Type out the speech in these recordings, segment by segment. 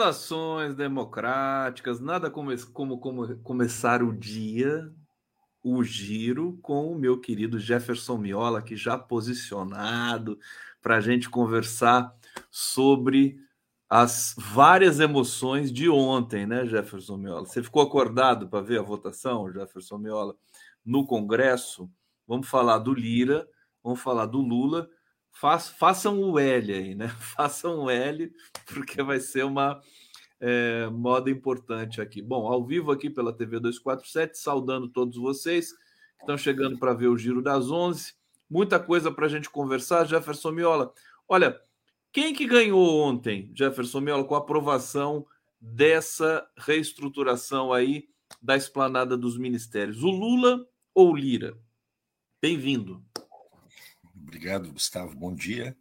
Saudações democráticas, nada como, como, como começar o dia, o giro, com o meu querido Jefferson Miola, que já posicionado para a gente conversar sobre as várias emoções de ontem, né, Jefferson Miola? Você ficou acordado para ver a votação, Jefferson Miola, no Congresso? Vamos falar do Lira, vamos falar do Lula façam o L aí, né? Façam o L, porque vai ser uma é, moda importante aqui. Bom, ao vivo aqui pela TV 247, saudando todos vocês que estão chegando para ver o Giro das 11. Muita coisa para a gente conversar. Jefferson Miola, olha, quem que ganhou ontem, Jefferson Miola, com a aprovação dessa reestruturação aí da esplanada dos ministérios? O Lula ou o Lira? Bem-vindo. Obrigado, Gustavo. Bom dia.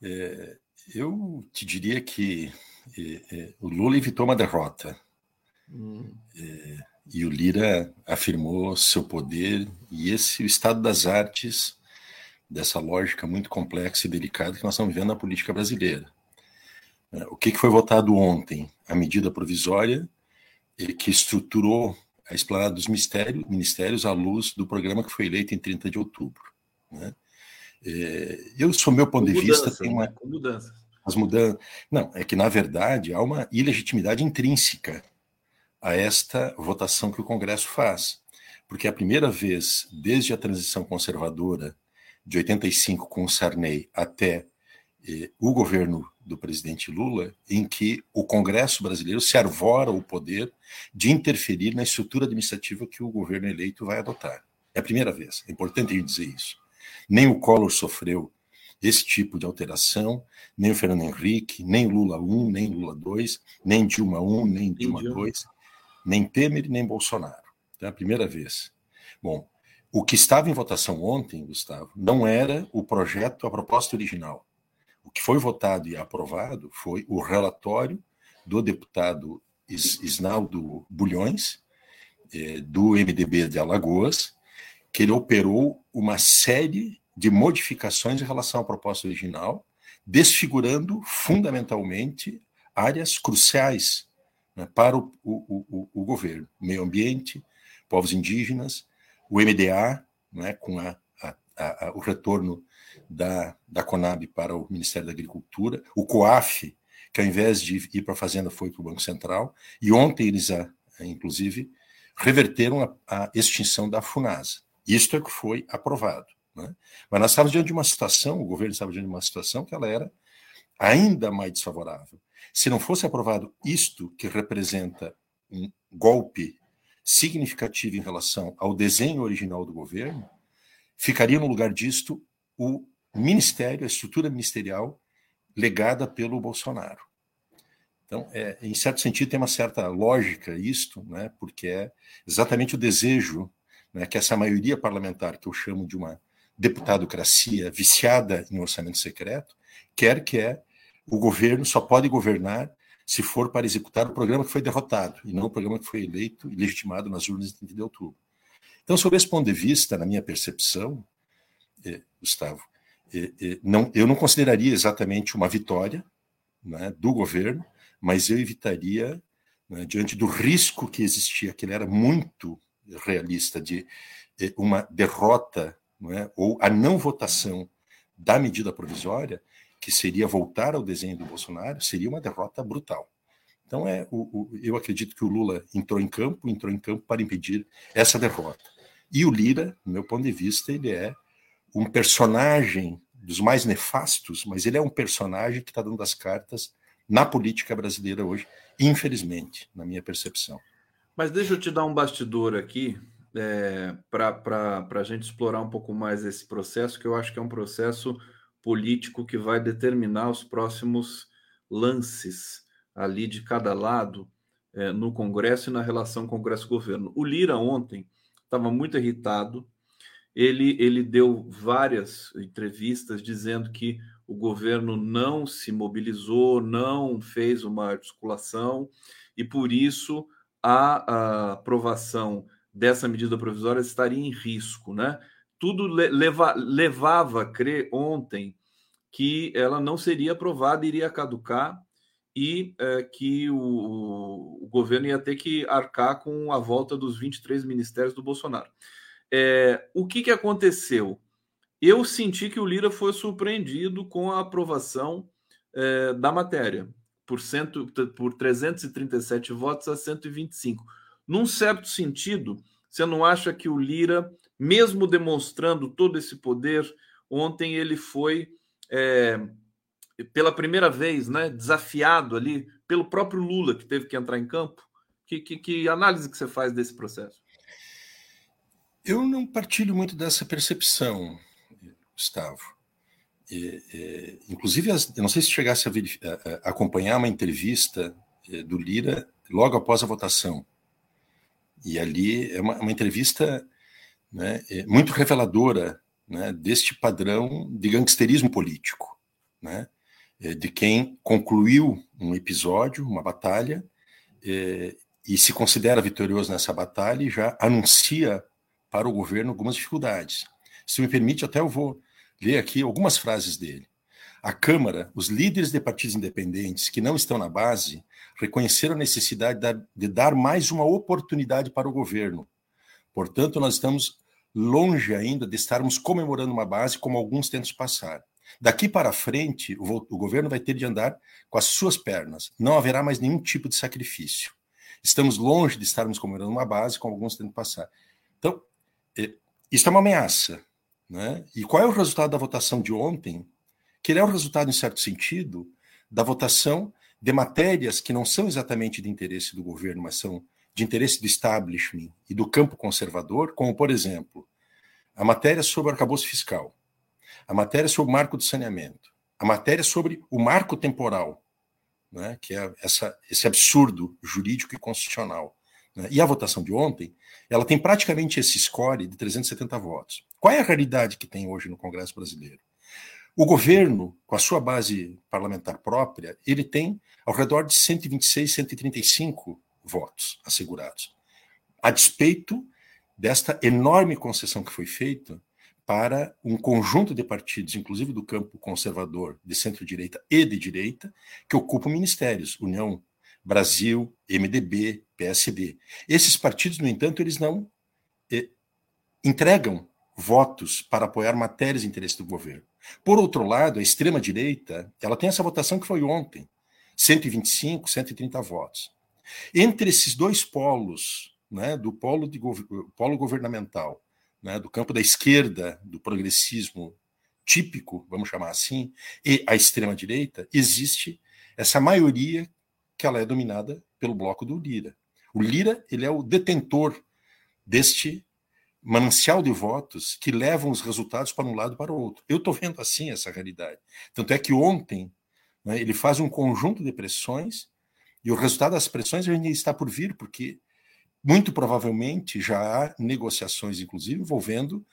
É, eu te diria que é, é, o Lula evitou uma derrota. Hum. É, e o Lira afirmou seu poder, e esse o estado das artes dessa lógica muito complexa e delicada que nós estamos vivendo na política brasileira. É, o que foi votado ontem? A medida provisória que estruturou a esplanada dos ministérios, ministérios à luz do programa que foi eleito em 30 de outubro. Né? É, eu, sob meu ponto de vista, tem uma. Mudanças. As mudanças. Não, é que, na verdade, há uma ilegitimidade intrínseca a esta votação que o Congresso faz. Porque é a primeira vez, desde a transição conservadora de 85 com o Sarney até eh, o governo do presidente Lula, em que o Congresso brasileiro se arvora o poder de interferir na estrutura administrativa que o governo eleito vai adotar. É a primeira vez, é importante dizer isso. Nem o Collor sofreu esse tipo de alteração, nem o Fernando Henrique, nem Lula 1, nem Lula 2, nem Dilma 1, nem Dilma 2, nem Temer, nem Bolsonaro. É a primeira vez. Bom, o que estava em votação ontem, Gustavo, não era o projeto, a proposta original. O que foi votado e aprovado foi o relatório do deputado Isnaldo Bulhões, eh, do MDB de Alagoas, que ele operou uma série de modificações em relação à proposta original, desfigurando fundamentalmente áreas cruciais né, para o, o, o, o, governo: meio ambiente, povos indígenas, o MDA, né, com a, a, a, o retorno da, da Conab para o Ministério da Agricultura, o COAF, que ao invés de ir para a Fazenda foi para o Banco Central, e ontem eles, inclusive, reverteram a, a extinção da FUNASA. Isto é que foi aprovado. Né? Mas nós estávamos diante de uma situação, o governo estava diante de uma situação que ela era ainda mais desfavorável. Se não fosse aprovado isto, que representa um golpe significativo em relação ao desenho original do governo, ficaria no lugar disto o ministério, a estrutura ministerial legada pelo Bolsonaro. Então, é, em certo sentido, tem uma certa lógica isto, né, porque é exatamente o desejo né, que essa maioria parlamentar, que eu chamo de uma deputadocracia viciada em orçamento secreto, quer que é o governo só pode governar se for para executar o programa que foi derrotado, e não o programa que foi eleito e legitimado nas urnas de 30 de outubro. Então, sob esse ponto de vista, na minha percepção, eh, Gustavo, eh, eh, não, eu não consideraria exatamente uma vitória né, do governo, mas eu evitaria, né, diante do risco que existia, que ele era muito realista de eh, uma derrota é? ou a não votação da medida provisória, que seria voltar ao desenho do Bolsonaro, seria uma derrota brutal. Então, é, o, o, eu acredito que o Lula entrou em campo, entrou em campo para impedir essa derrota. E o Lira, do meu ponto de vista, ele é um personagem dos mais nefastos, mas ele é um personagem que está dando as cartas na política brasileira hoje, infelizmente, na minha percepção. Mas deixa eu te dar um bastidor aqui é, para a gente explorar um pouco mais esse processo, que eu acho que é um processo político que vai determinar os próximos lances ali de cada lado é, no Congresso e na relação Congresso-governo. O Lira ontem estava muito irritado. Ele, ele deu várias entrevistas dizendo que o governo não se mobilizou, não fez uma articulação e por isso a, a aprovação dessa medida provisória estaria em risco, né? Tudo leva, levava a crer ontem que ela não seria aprovada, iria caducar e é, que o, o, governo ia ter que arcar com a volta dos 23 ministérios do Bolsonaro. É, o que, que aconteceu? Eu senti que o Lira foi surpreendido com a aprovação é, da matéria, por, cento, por 337 votos a 125. Num certo sentido, você não acha que o Lira, mesmo demonstrando todo esse poder, ontem ele foi é, pela primeira vez, né, desafiado ali pelo próprio Lula, que teve que entrar em campo? Que, que, que, análise que você faz desse processo? Eu não partilho muito dessa percepção, Gustavo. É, é, inclusive, as, eu não sei se chegasse a, a, a, acompanhar uma entrevista é, do Lira logo após a votação. E ali é uma, uma entrevista né, é muito reveladora né, deste padrão de gangsterismo político. Né? De quem concluiu um episódio, uma batalha, e se considera vitorioso nessa batalha e já anuncia para o governo algumas dificuldades. Se me permite, até eu vou ler aqui algumas frases dele. A Câmara, os líderes de partidos independentes que não estão na base, reconheceram a necessidade de dar mais uma oportunidade para o governo. Portanto, nós estamos longe ainda de estarmos comemorando uma base como alguns tentam passar. Daqui para frente, o, governo vai ter de andar com as suas pernas. Não haverá mais nenhum tipo de sacrifício. Estamos longe de estarmos comemorando uma base, como alguns tentam passar. Então, é, isso é uma ameaça. Né? E qual é o resultado da votação de ontem? Que ele é o resultado, em certo sentido, da votação de matérias que não são exatamente de interesse do governo, mas são de interesse do establishment e do campo conservador, como, por exemplo, a matéria sobre o arcabouço fiscal a matéria sobre o marco de saneamento, a matéria sobre o marco temporal, né, que é essa, esse absurdo jurídico e constitucional. Né, e a votação de ontem, ela tem praticamente esse score de 370 votos. Qual é a realidade que tem hoje no Congresso brasileiro? O governo, com a sua base parlamentar própria, ele tem ao redor de 126, 135 votos assegurados. A despeito desta enorme concessão que foi feita para um conjunto de partidos, inclusive do campo conservador, de centro-direita e de direita, que ocupam ministérios, União Brasil, MDB, PSD. Esses partidos, no entanto, eles não eh, entregam votos para apoiar matérias de interesse do governo. Por outro lado, a extrema-direita, ela tem essa votação que foi ontem, 125, 130 votos. Entre esses dois polos, né, do polo, de, polo governamental né, do campo da esquerda, do progressismo típico, vamos chamar assim, e a extrema-direita, existe essa maioria que ela é dominada pelo bloco do Lira. O Lira ele é o detentor deste manancial de votos que levam os resultados para um lado e para o outro. Eu estou vendo assim essa realidade. Tanto é que ontem né, ele faz um conjunto de pressões e o resultado das pressões ainda está por vir, porque muito provavelmente já há negociações, inclusive, envolvendo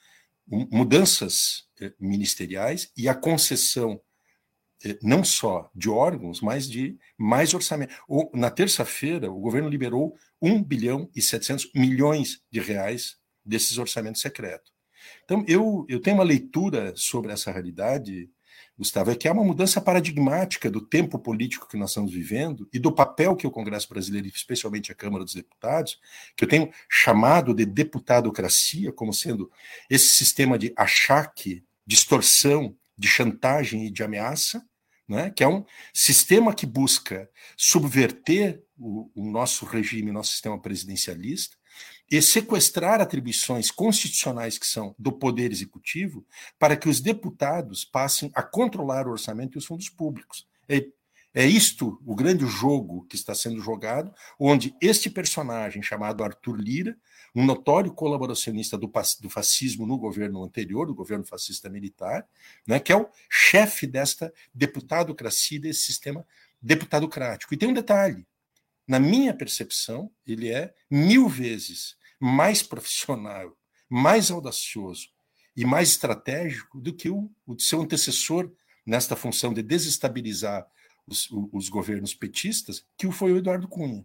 mudanças eh, ministeriais e a concessão eh, não só de órgãos, mas de mais orçamento. Na terça-feira, o governo liberou 1 bilhão e 700 milhões de reais desses orçamentos secretos. Então, eu, eu tenho uma leitura sobre essa realidade, Gustavo, é que há uma mudança paradigmática do tempo político que nós estamos vivendo e do papel que o Congresso Brasileiro, especialmente a Câmara dos Deputados, que eu tenho chamado de deputadocracia, como sendo esse sistema de achaque, distorção, de chantagem e de ameaça, né, que é um sistema que busca subverter o, o nosso regime, nosso sistema presidencialista, e sequestrar atribuições constitucionais que são do Poder Executivo para que os deputados passem a controlar o orçamento e os fundos públicos. É, é isto o grande jogo que está sendo jogado, onde este personagem chamado Arthur Lira, um notório colaboracionista do, do fascismo no governo anterior, do governo fascista militar, né, que é o chefe desta deputadocracia, desse sistema deputadocrático. E tem um detalhe: na minha percepção, ele é mil vezes mais profissional, mais audacioso e mais estratégico do que o, o seu antecessor nesta função de desestabilizar os, os governos petistas, que foi o Eduardo Cunha.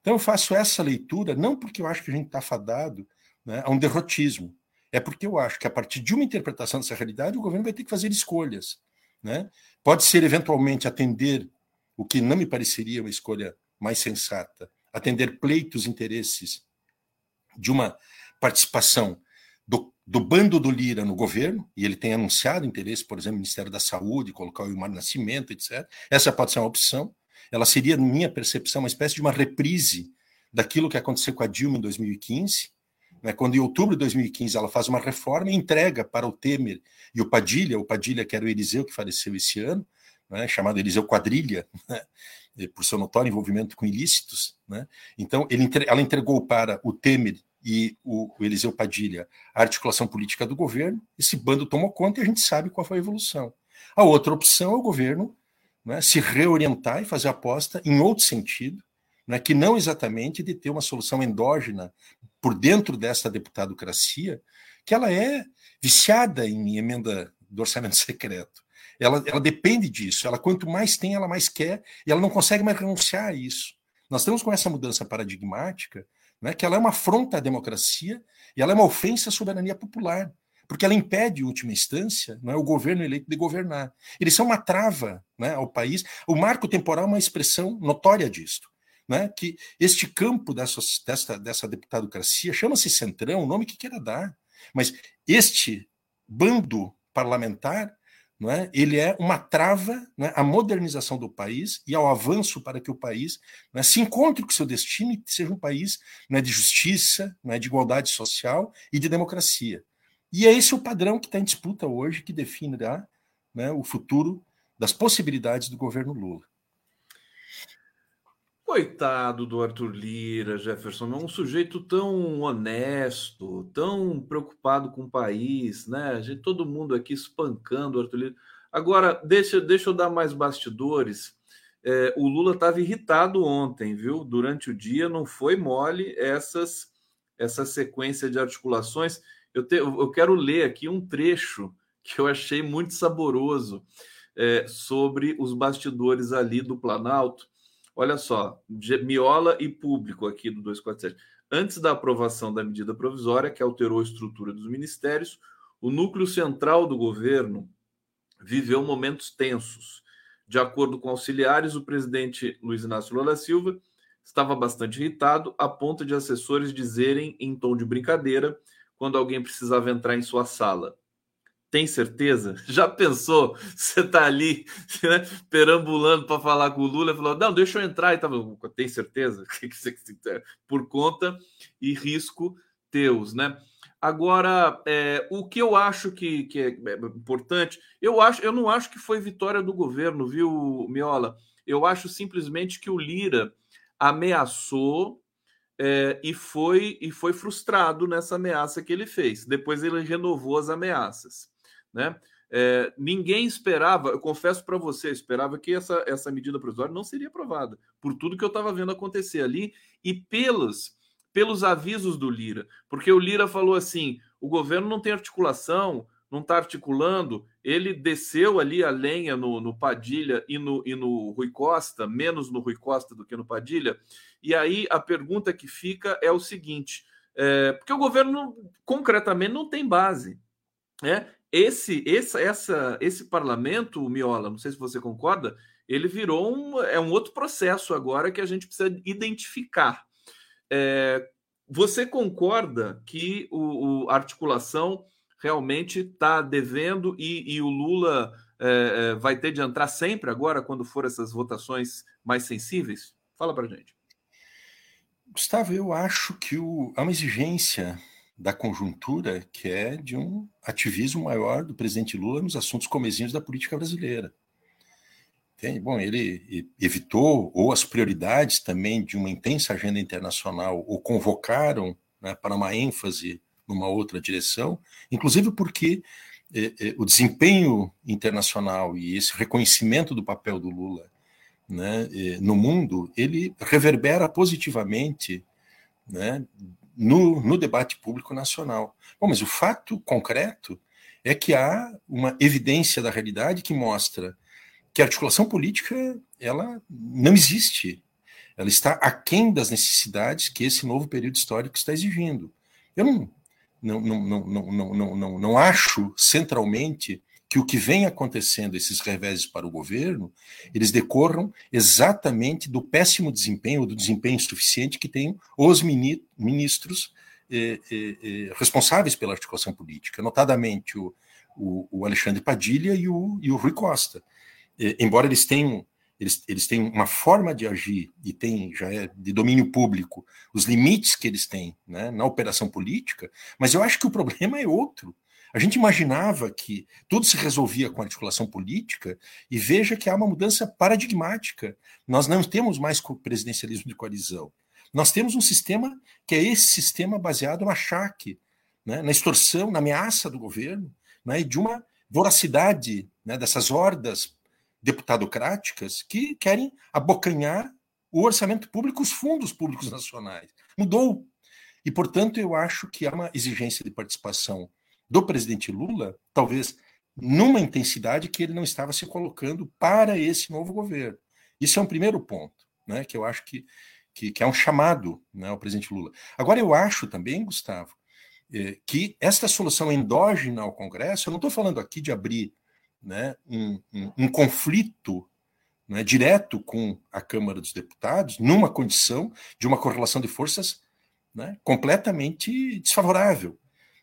Então eu faço essa leitura não porque eu acho que a gente está fadado né, a um derrotismo, é porque eu acho que a partir de uma interpretação dessa realidade o governo vai ter que fazer escolhas. Né? Pode ser eventualmente atender o que não me pareceria uma escolha mais sensata, atender pleitos, interesses de uma participação do, do, bando do Lira no governo, e ele tem anunciado interesse, por exemplo, no Ministério da Saúde, colocar o Ilmar Nascimento, etc. Essa pode ser uma opção. Ela seria, na minha percepção, uma espécie de uma reprise daquilo que aconteceu com a Dilma em 2015, né, quando em outubro de 2015 ela faz uma reforma e entrega para o Temer e o Padilha, o Padilha que era o Eliseu que faleceu esse ano, né, chamado Eliseu Quadrilha, né, por seu notório envolvimento com ilícitos. Né, então ele, ela entregou para o Temer e o, o Eliseu Padilha a articulação política do governo, esse bando tomou conta e a gente sabe qual foi a evolução. A outra opção é o governo né, se reorientar e fazer aposta em outro sentido, né, que não exatamente de ter uma solução endógena por dentro dessa deputadocracia, que ela é viciada em emenda do orçamento secreto. Ela, ela depende disso. Ela quanto mais tem, ela mais quer, e ela não consegue mais renunciar a isso. Nós estamos com essa mudança paradigmática, né, que ela é uma afronta à democracia e ela é uma ofensa à soberania popular, porque ela impede, em última instância, não é o governo eleito de governar. Eles são uma trava né, ao país. O marco temporal é uma expressão notória disto né, que este campo dessa, dessa, dessa deputadocracia chama-se Centrão, o nome que queira dar, mas este bando parlamentar é, ele é uma trava é, à modernização do país e ao avanço para que o país é, se encontre com seu destino e seja um país é, de justiça, é, de igualdade social e de democracia. E é esse o padrão que está em disputa hoje, que definirá né, o futuro das possibilidades do governo Lula. Coitado do Arthur Lira, Jefferson, é um sujeito tão honesto, tão preocupado com o país, né? A gente, todo mundo aqui espancando o Arthur Lira. Agora, deixa, deixa eu dar mais bastidores. É, o Lula estava irritado ontem, viu? Durante o dia não foi mole essas essa sequência de articulações. Eu, te, eu quero ler aqui um trecho que eu achei muito saboroso é, sobre os bastidores ali do Planalto Olha só, Miola e público aqui do 247. Antes da aprovação da medida provisória, que alterou a estrutura dos ministérios, o núcleo central do governo viveu momentos tensos. De acordo com auxiliares, o presidente Luiz Inácio Lula Silva estava bastante irritado, a ponto de assessores dizerem, em tom de brincadeira, quando alguém precisava entrar em sua sala: tem certeza? Já pensou? Você está ali né, perambulando para falar com o Lula falou: não, deixa eu entrar e tava. Tem certeza? Por conta e risco teus, né? Agora, é, o que eu acho que, que é, é importante, eu acho, eu não acho que foi vitória do governo, viu, Miola? Eu acho simplesmente que o Lira ameaçou é, e foi e foi frustrado nessa ameaça que ele fez. Depois ele renovou as ameaças né? É, ninguém esperava, eu confesso para você, esperava que essa, essa medida provisória não seria aprovada, por tudo que eu estava vendo acontecer ali e pelos, pelos avisos do Lira, porque o Lira falou assim: o governo não tem articulação, não está articulando, ele desceu ali a lenha no, no Padilha e no, e no Rui Costa, menos no Rui Costa do que no Padilha, e aí a pergunta que fica é o seguinte: é, porque o governo concretamente não tem base. Né? Esse, esse, essa, esse parlamento, Miola, não sei se você concorda, ele virou um, é um outro processo agora que a gente precisa identificar. É, você concorda que o, o articulação realmente está devendo e, e, o Lula é, é, vai ter de entrar sempre agora, quando for essas votações mais sensíveis? Fala para gente. Gustavo, eu acho que o, há uma exigência da conjuntura, que é de um ativismo maior do presidente Lula nos assuntos comezinhos da política brasileira. Entende? Bom, ele evitou, ou as prioridades também de uma intensa agenda internacional, o convocaram né, para uma ênfase numa outra direção, inclusive porque eh, eh, o desempenho internacional e esse reconhecimento do papel do Lula né, eh, no mundo, ele reverbera positivamente né, no, no debate público nacional. Bom, mas o fato concreto é que há uma evidência da realidade que mostra que a articulação política ela não existe. Ela está aquém das necessidades que esse novo período histórico está exigindo. Eu não, não, não, não, não, não, não, não acho centralmente que o que vem acontecendo, esses reveses para o governo, eles decorram exatamente do péssimo desempenho, do desempenho insuficiente que têm os ministros eh, eh, eh, responsáveis pela articulação política, notadamente o, o, o Alexandre Padilha e o, e o Rui Costa. embora eles tenham eles, eles têm uma forma de agir e tem já é de domínio público os limites que eles têm né, na operação política, mas eu acho que o problema é outro. A gente imaginava que tudo se resolvia com articulação política e veja que há uma mudança paradigmática. Nós não temos mais presidencialismo de coalizão. Nós temos um sistema que é esse sistema baseado no achaque, né, na extorsão, na ameaça do governo né, e de uma voracidade né, dessas hordas deputadocráticas que querem abocanhar o orçamento público, os fundos públicos nacionais. Mudou. E, portanto, eu acho que há uma exigência de participação do presidente Lula, talvez numa intensidade que ele não estava se colocando para esse novo governo. Isso é um primeiro ponto, né, que eu acho que, que, que é um chamado né, ao presidente Lula. Agora, eu acho também, Gustavo, eh, que esta solução endógena ao Congresso, eu não estou falando aqui de abrir né, um, um, um conflito né, direto com a Câmara dos Deputados, numa condição de uma correlação de forças né, completamente desfavorável.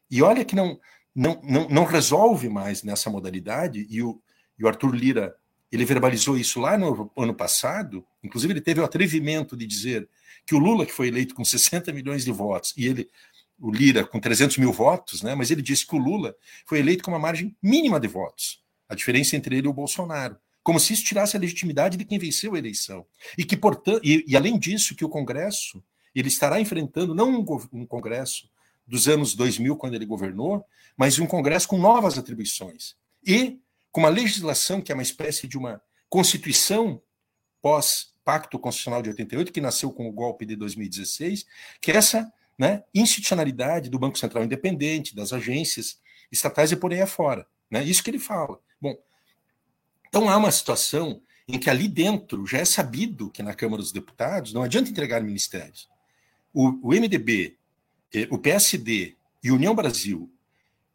E olha que não, não, não, não resolve mais nessa modalidade, e o, e o Arthur Lira ele verbalizou isso lá no ano passado, inclusive ele teve o atrevimento de dizer que o Lula, que foi eleito com 60 milhões de votos, e ele, o Lira, com 300 mil votos, né, mas ele disse que o Lula foi eleito com uma margem mínima de votos. A diferença entre ele e o Bolsonaro. Como se isso tirasse a legitimidade de quem venceu a eleição. E que, portanto, e, e além disso, que o Congresso ele estará enfrentando não um, um Congresso dos anos 2000, quando ele governou, mas um Congresso com novas atribuições. E com uma legislação que é uma espécie de uma constituição pós-pacto constitucional de 88, que nasceu com o golpe de 2016, que é essa né, institucionalidade do Banco Central Independente, das agências estatais e por aí afora. Né? Isso que ele fala. Bom, então há uma situação em que ali dentro já é sabido que na Câmara dos Deputados não adianta entregar ministérios. O, o MDB, o PSD e União Brasil,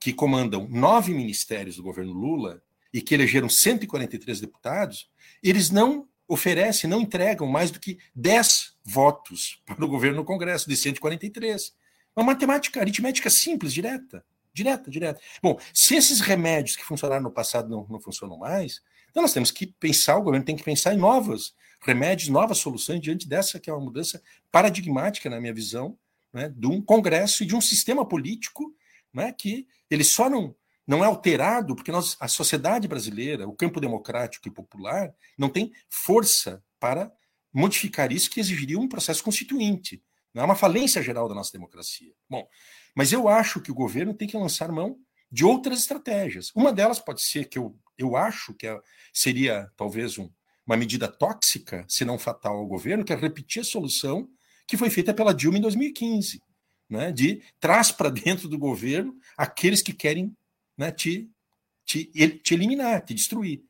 que comandam nove ministérios do governo Lula e que elegeram 143 deputados, eles não oferecem, não entregam mais do que 10 votos para o governo no Congresso, de 143. Uma matemática aritmética simples, direta. Direta, direta. Bom, se esses remédios que funcionaram no passado não, não funcionam mais, então nós temos que pensar, o governo tem que pensar em novos remédios, novas soluções diante dessa que é uma mudança paradigmática, na minha visão, né, de um Congresso e de um sistema político né, que ele só não, não é alterado porque nós, a sociedade brasileira, o campo democrático e popular, não tem força para modificar isso que exigiria um processo constituinte. É uma falência geral da nossa democracia. Bom, mas eu acho que o governo tem que lançar mão de outras estratégias. Uma delas pode ser que eu, eu acho que é, seria talvez um, uma medida tóxica, se não fatal ao governo, que é repetir a solução que foi feita pela Dilma em 2015, né, de traz para dentro do governo aqueles que querem né, te, te, te eliminar, te destruir.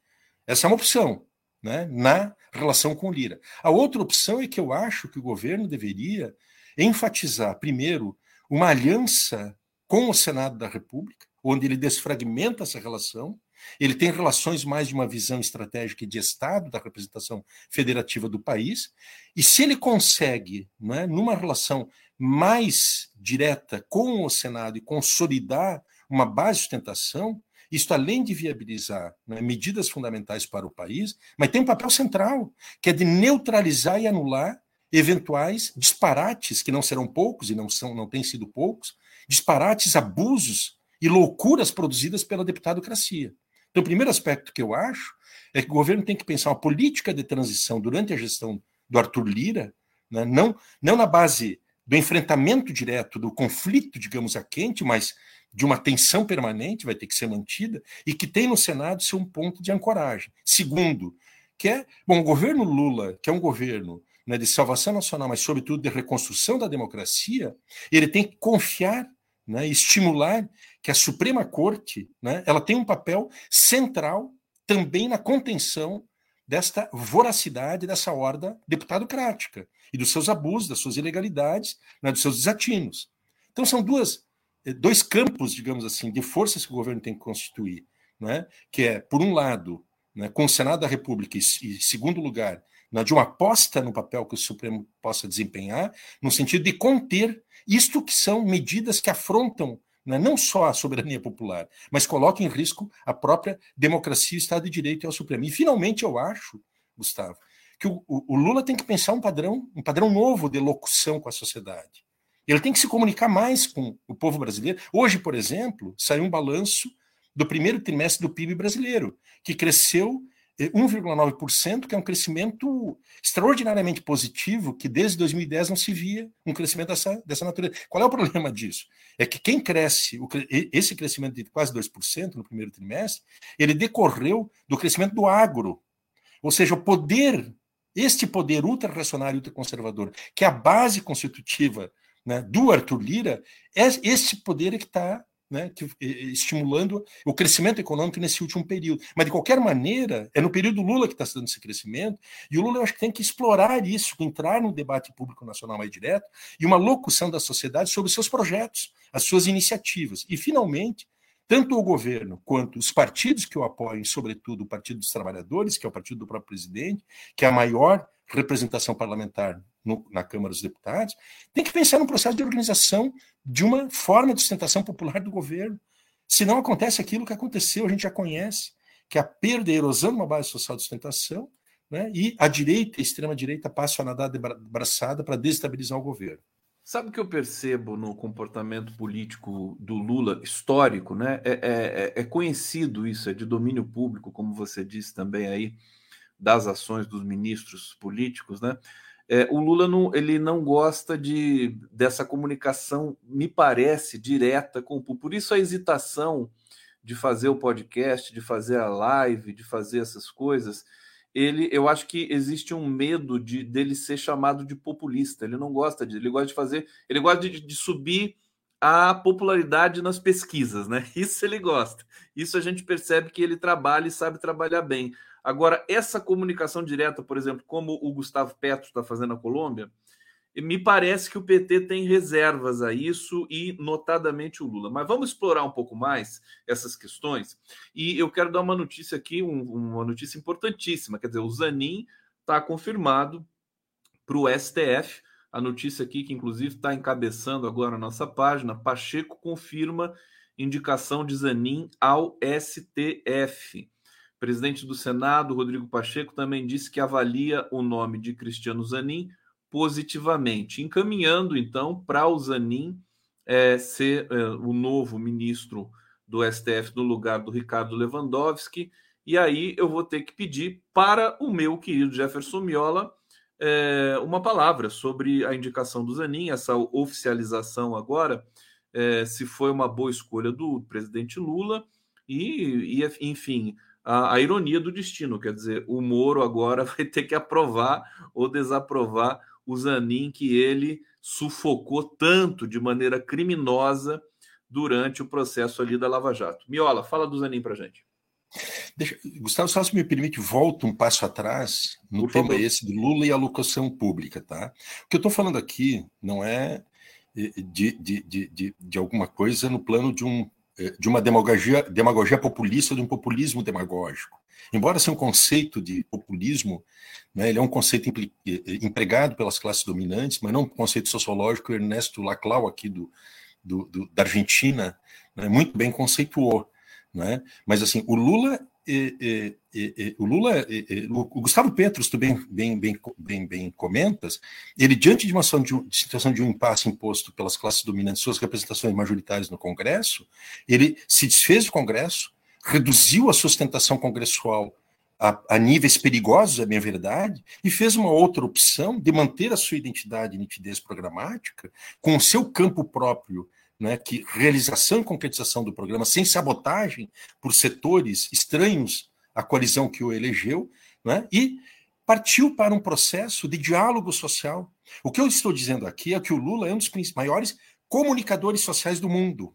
Essa é uma opção né, na relação com Lira. A outra opção é que eu acho que o governo deveria enfatizar, primeiro, uma aliança com o Senado da República, onde ele desfragmenta essa relação. Ele tem relações mais de uma visão estratégica de Estado, da representação federativa do país. E se ele consegue, né, numa relação mais direta com o Senado e consolidar uma base de sustentação, isto além de viabilizar né, medidas fundamentais para o país, mas tem um papel central, que é de neutralizar e anular eventuais disparates, que não serão poucos e não, são, não têm sido poucos, disparates, abusos e loucuras produzidas pela deputadocracia. Então, o primeiro aspecto que eu acho é que o governo tem que pensar uma política de transição durante a gestão do Arthur Lira, né, não, não na base do enfrentamento direto, do conflito, digamos, a quente, mas de uma tensão permanente, vai ter que ser mantida, e que tem no Senado ser um ponto de ancoragem. Segundo, que é, bom, o governo Lula, que é um governo né, de salvação nacional, mas sobretudo de reconstrução da democracia, ele tem que confiar, né, estimular que a Suprema Corte, né, ela tem um papel central também na contenção desta voracidade dessa horda deputadocrática e dos seus abusos, das suas ilegalidades, né, dos seus desatinos. Então são duas, eh, dois campos, digamos assim, de forças que o governo tem que constituir. né, que é, por um lado, né, com o Senado da República, e, e segundo lugar, né, de uma aposta no papel que o Supremo possa desempenhar, no sentido de conter isto que são medidas que afrontam né, não só a soberania popular, mas colocam em risco a própria democracia, o Estado de Direito e o Supremo. E, finalmente, eu acho, Gustavo, que o, o, Lula tem que pensar um padrão, um padrão novo de locução com a sociedade. Ele tem que se comunicar mais com o povo brasileiro. Hoje, por exemplo, saiu um balanço do primeiro trimestre do PIB brasileiro, que cresceu 1,9%, que é um crescimento extraordinariamente positivo, que desde 2010 não se via um crescimento dessa, dessa natureza. Qual é o problema disso? É que quem cresce, esse crescimento de quase 2% no primeiro trimestre, ele decorreu do crescimento do agro. Ou seja, o poder, este poder ultra-reacionário e ultra-conservador, que é a base constitutiva né, do Arthur Lira, é esse poder é que está né, que, estimulando o crescimento econômico nesse último período. Mas, de qualquer maneira, é no período Lula que está se dando esse crescimento, e o Lula eu acho que tem que explorar isso, entrar no debate público nacional mais direto, e uma locução da sociedade sobre seus projetos, as suas iniciativas. E, finalmente, tanto o governo quanto os partidos que o apoiam, sobretudo o Partido dos Trabalhadores, que é o partido do próprio presidente, que é a maior representação parlamentar no, na Câmara dos Deputados, tem que pensar no processo de organização de uma forma de sustentação popular do governo. Se não acontece aquilo que aconteceu, a gente já conhece, que é a perda e a erosão de uma base social de sustentação, né, e a direita a extrema-direita passam a nadar de braçada para desestabilizar o governo. Sabe o que eu percebo no comportamento político do Lula histórico, né? É, é, é, é conhecido isso, é de domínio público, como você disse também aí, das ações dos ministros políticos, né? É, o Lula não, ele não gosta de dessa comunicação, me parece, direta com o público. Por isso a hesitação de fazer o podcast, de fazer a live, de fazer essas coisas. Ele, eu acho que existe um medo de dele ser chamado de populista. Ele não gosta de, ele gosta de fazer, ele gosta de, de subir a popularidade nas pesquisas, né? Isso ele gosta. Isso a gente percebe que ele trabalha e sabe trabalhar bem. Agora, essa comunicação direta, por exemplo, como o Gustavo Petro está fazendo na Colômbia, me parece que o PT tem reservas a isso e, notadamente, o Lula. Mas vamos explorar um pouco mais essas questões. E eu quero dar uma notícia aqui, um, uma notícia importantíssima. Quer dizer, o Zanin está confirmado para o STF. A notícia aqui, que inclusive está encabeçando agora a nossa página, Pacheco confirma indicação de Zanin ao STF presidente do Senado, Rodrigo Pacheco, também disse que avalia o nome de Cristiano Zanin positivamente, encaminhando então para o Zanin é, ser é, o novo ministro do STF no lugar do Ricardo Lewandowski. E aí eu vou ter que pedir para o meu querido Jefferson Miola é, uma palavra sobre a indicação do Zanin, essa oficialização agora, é, se foi uma boa escolha do presidente Lula e, e enfim, a, a, ironia do destino, quer dizer, o Moro agora vai ter que aprovar ou desaprovar o Zanin que ele sufocou tanto de maneira criminosa durante o processo ali da Lava Jato. Miola, fala do Zanin para gente. Deixa, Gustavo, só se me permite, volta um passo atrás no Por tema favor. esse do Lula e a locução pública, tá? O que eu estou falando aqui não é de, de, de, de, de alguma coisa no plano de um eh, de uma demagogia, demagogia populista, de um populismo demagógico. Embora seja um conceito de populismo, né, ele é um conceito eh, eh, empregado pelas classes dominantes, mas não um conceito sociológico. Ernesto Laclau, aqui do, do, do da Argentina, né, muito bem conceituou. Né? Mas assim, o Lula e, e, e, o Lula, o Gustavo Petros, tu bem, bem, bem, bem, bem comentas, ele, diante de uma situação de, um impasse imposto pelas classes dominantes, suas representações majoritárias no Congresso, ele se desfez do Congresso, reduziu a sustentação congressual a, a níveis perigosos, é bem verdade, e fez uma outra opção de manter a sua identidade e nitidez programática com o seu campo próprio né, que realização e concretização do programa sem sabotagem por setores estranhos à coalizão que o elegeu, né, e partiu para um processo de diálogo social. O que eu estou dizendo aqui é que o Lula é um dos maiores comunicadores sociais do mundo.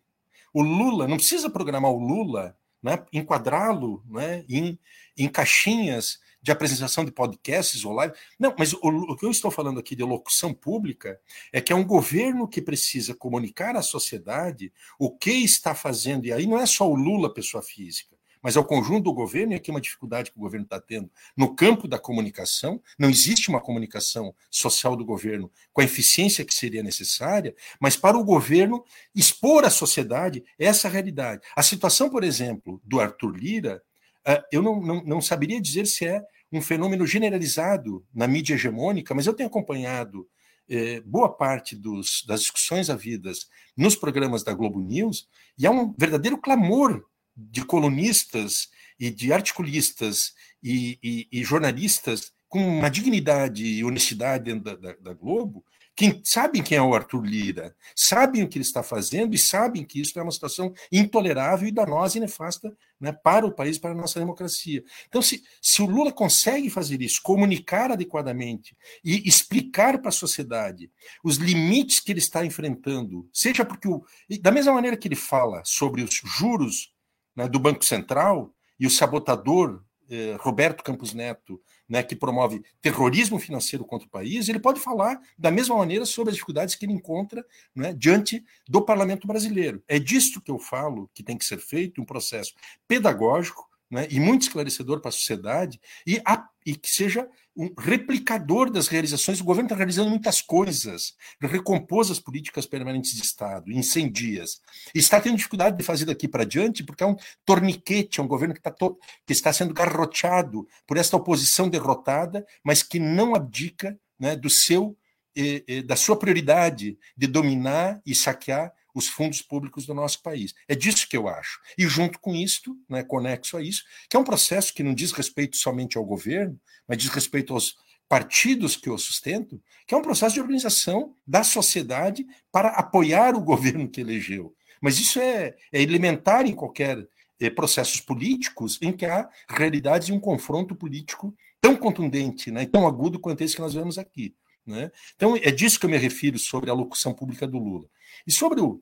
O Lula, não precisa programar o Lula, né, enquadrá-lo né, em, em caixinhas de apresentação de podcasts ou live. Não, mas o, o, que eu estou falando aqui de locução pública é que é um governo que precisa comunicar à sociedade o que está fazendo. E aí não é só o Lula, pessoa física. mas ao conjunto do governo, e aqui uma dificuldade que o governo está tendo. No campo da comunicação, não existe uma comunicação social do governo com a eficiência que seria necessária, mas para o governo expor à sociedade essa realidade. A situação, por exemplo, do Arthur Lira, eh, eu não, não, não saberia dizer se é um fenômeno generalizado na mídia hegemônica, mas eu tenho acompanhado eh, boa parte dos, das discussões havidas nos programas da Globo News, e há um verdadeiro clamor de colunistas e de articulistas e, e, e jornalistas com uma dignidade e honestidade dentro da, da, da Globo, que sabem quem é o Arthur Lira, sabem o que ele está fazendo e sabem que isso é uma situação intolerável e danosa e nefasta né, para o país, para a nossa democracia. Então, se, se o Lula consegue fazer isso, comunicar adequadamente e explicar para a sociedade os limites que ele está enfrentando, seja porque, o, da mesma maneira que ele fala sobre os juros né, do Banco Central e o sabotador eh, Roberto Campos Neto né, que promove terrorismo financeiro contra o país, ele pode falar da mesma maneira sobre as dificuldades que ele encontra né, diante do parlamento brasileiro. É disso que eu falo que tem que ser feito um processo pedagógico né, e muito esclarecedor para a sociedade e, a, e que seja um replicador das realizações. O governo está realizando muitas coisas, recompôs as políticas permanentes de Estado em 100 dias. Está tendo dificuldade de fazer daqui para diante, porque é um torniquete, é um governo que, está que está sendo garroteado por esta oposição derrotada, mas que não abdica né, do seu eh, eh, da sua prioridade de dominar e saquear os fundos públicos do nosso país. É disso que eu acho. E junto com isto, né, conexo a isso, que é um processo que não diz respeito somente ao governo, mas diz respeito aos partidos que o sustentam, que é um processo de organização da sociedade para apoiar o governo que elegeu. Mas isso é, é elementar em qualquer é, processos políticos em que há realidades de um confronto político tão contundente, né, tão agudo quanto esse que nós vemos aqui. Né? Então, é disso que eu me refiro sobre a locução pública do Lula. E sobre o,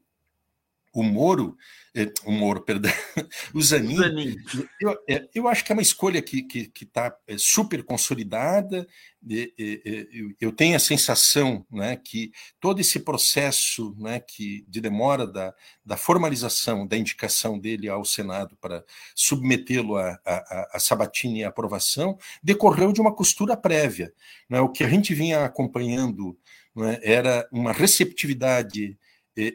o Moro, eh, o Moro, perdão, o Zanin, Zanin. Eu, é, eu acho que é uma escolha que está que, que tá, é, super consolidada. Eu tenho a sensação né, que todo esse processo né, que, de demora da, da formalização da indicação dele ao Senado para submetê-lo a, a, a sabatina e a aprovação decorreu de uma costura prévia. Né? O que a gente vinha acompanhando né, era uma receptividade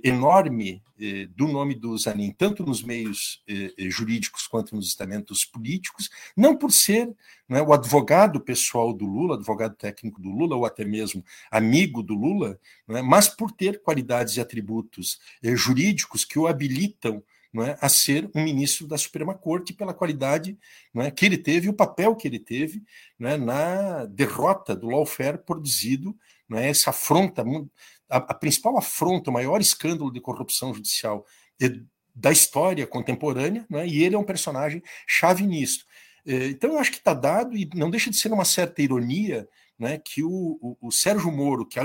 enorme eh, do nome do Zanin, tanto nos meios eh, jurídicos quanto nos estamentos políticos, não por ser é, o advogado pessoal do Lula, advogado técnico do Lula, ou até mesmo amigo do Lula, é, mas por ter qualidades e atributos jurídicos que o habilitam é, a ser um ministro da Suprema Corte pela qualidade é, que ele teve o papel que ele teve é, na derrota do lawfare produzido, é, essa afronta a, a principal afronta, o maior escândalo de corrupção judicial da história contemporânea, né? e ele é um personagem chave nisso. É, então, eu acho que está dado, e não deixa de ser uma certa ironia né, que o, o, o Sérgio Moro, que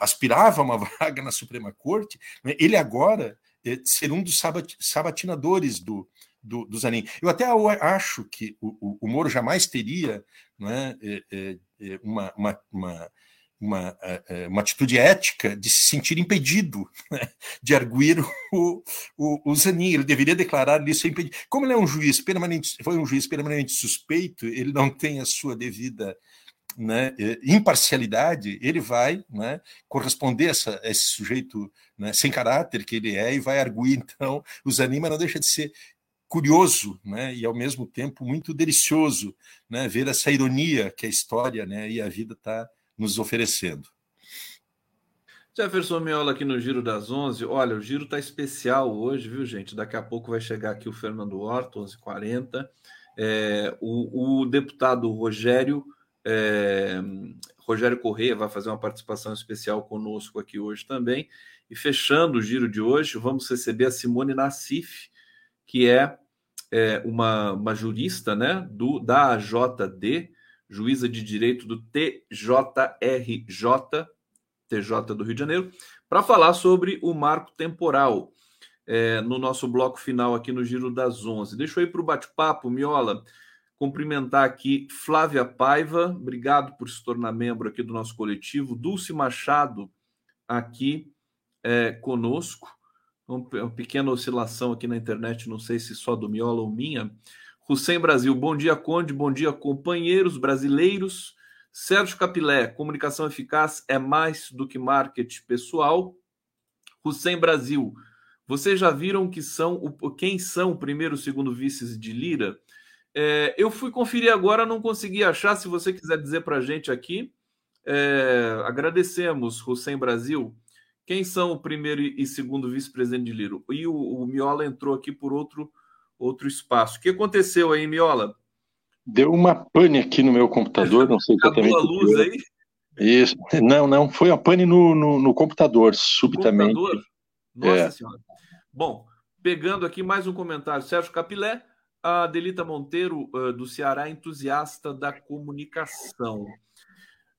aspirava uma vaga na Suprema Corte, né, ele agora é, ser um dos sabat, sabatinadores do, do, do Zanin. Eu até acho que o, o, o Moro jamais teria né, é, é uma, uma, uma uma, é, é, uma atitude ética de se sentir impedido né, de arguir o, o, o Zanin. Ele deveria declarar isso impedido. Como ele é um juiz permanente, foi um juiz permanente suspeito, ele não tem a sua devida né, é, imparcialidade, ele vai né, corresponder a, essa, a esse sujeito né, sem caráter que ele é e vai arguir. Então, o Zanin não deixa de ser curioso né, e, ao mesmo tempo, muito delicioso né, ver essa ironia que a história né, e a vida está nos oferecendo. Jefferson Miola aqui no Giro das 11. Olha, o giro está especial hoje, viu, gente? Daqui a pouco vai chegar aqui o Fernando Horto, 11h40. É, o, o, deputado Rogério, é, Rogério Corrêa vai fazer uma participação especial conosco aqui hoje também. E fechando o giro de hoje, vamos receber a Simone Nassif, que é, é uma, uma jurista né, do, da AJD, juíza de direito do TJRJ, TJ do Rio de Janeiro, para falar sobre o marco temporal é, no nosso bloco final aqui no Giro das Onze. Deixa eu ir para o bate-papo, Miola. Cumprimentar aqui Flávia Paiva, obrigado por se tornar membro aqui do nosso coletivo. Dulce Machado aqui é, conosco. Uma pequena oscilação aqui na internet, não sei se só do Miola ou minha. Hussein Brasil, bom dia, Conde, bom dia, companheiros brasileiros. Sérgio Capilé, comunicação eficaz é mais do que marketing pessoal. Hussein Brasil, vocês já viram que são o, quem são o primeiro e segundo vices de Lira? É, eu fui conferir agora, não consegui achar. Se você quiser dizer para a gente aqui, é, agradecemos, Hussein Brasil. Quem são o primeiro e segundo vice-presidente de Lira? E o, o Miola entrou aqui por outro outro espaço. O que aconteceu aí, Miola? Deu uma pane aqui no meu computador, não sei exatamente. Acabou a luz aí? Isso. Não, não, foi uma pane no, no, no computador, subitamente. Computador? Nossa é. Senhora. Bom, pegando aqui mais um comentário. Sérgio Capilé, a Delita Monteiro, uh, do Ceará, entusiasta da comunicação.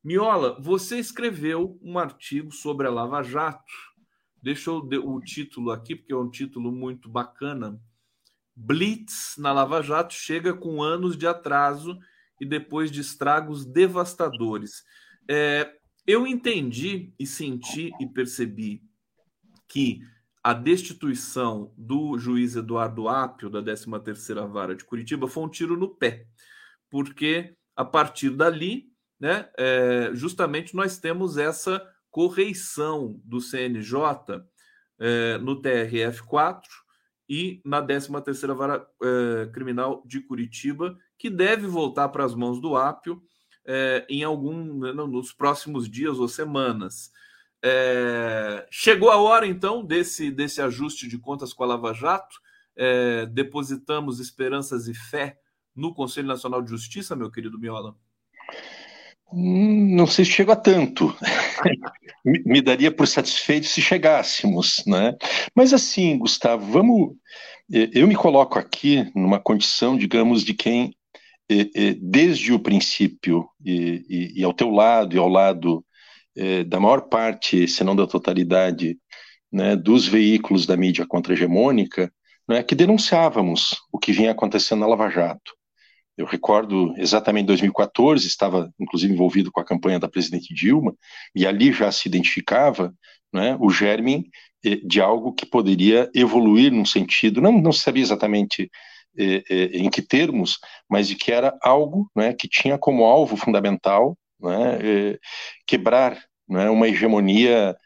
Miola, você escreveu um artigo sobre a Lava Jato. Deixa eu o título aqui, porque é um título muito bacana. Blitz na Lava Jato chega com anos de atraso e depois de estragos devastadores. É, eu entendi e senti e percebi que a destituição do juiz Eduardo Apio, da 13ª Vara de Curitiba, foi um tiro no pé, porque a partir dali, né, é, justamente nós temos essa correição do CNJ é, no TRF4, e na 13ª Vara é, Criminal de Curitiba, que deve voltar para as mãos do Ápio é, em algum né, nos próximos dias ou semanas. É, chegou a hora, então, desse, desse ajuste de contas com a Lava Jato. Depositamos esperanças e fé no Conselho Nacional de Justiça, meu querido Miola? Hum, não sei se chega a tanto. me daria por satisfeito se chegássemos, né? Mas assim, Gustavo, vamos. Eh, eu me coloco aqui numa condição, digamos, de quem, eh, eh, desde o princípio, e, e, e ao teu lado e ao lado da maior parte, se não da totalidade, né, dos veículos da mídia contra-hegemônica, né, que denunciávamos o que vinha acontecendo na Lava Jato. Eu recordo exatamente 2014, estava inclusive envolvido com a campanha da presidente Dilma, e ali já se identificava né, o germe eh, de algo que poderia evoluir num sentido, não, não sabia exatamente eh, eh, em que termos, mas de que era algo né, que tinha como alvo fundamental né, quebrar né, uma hegemonia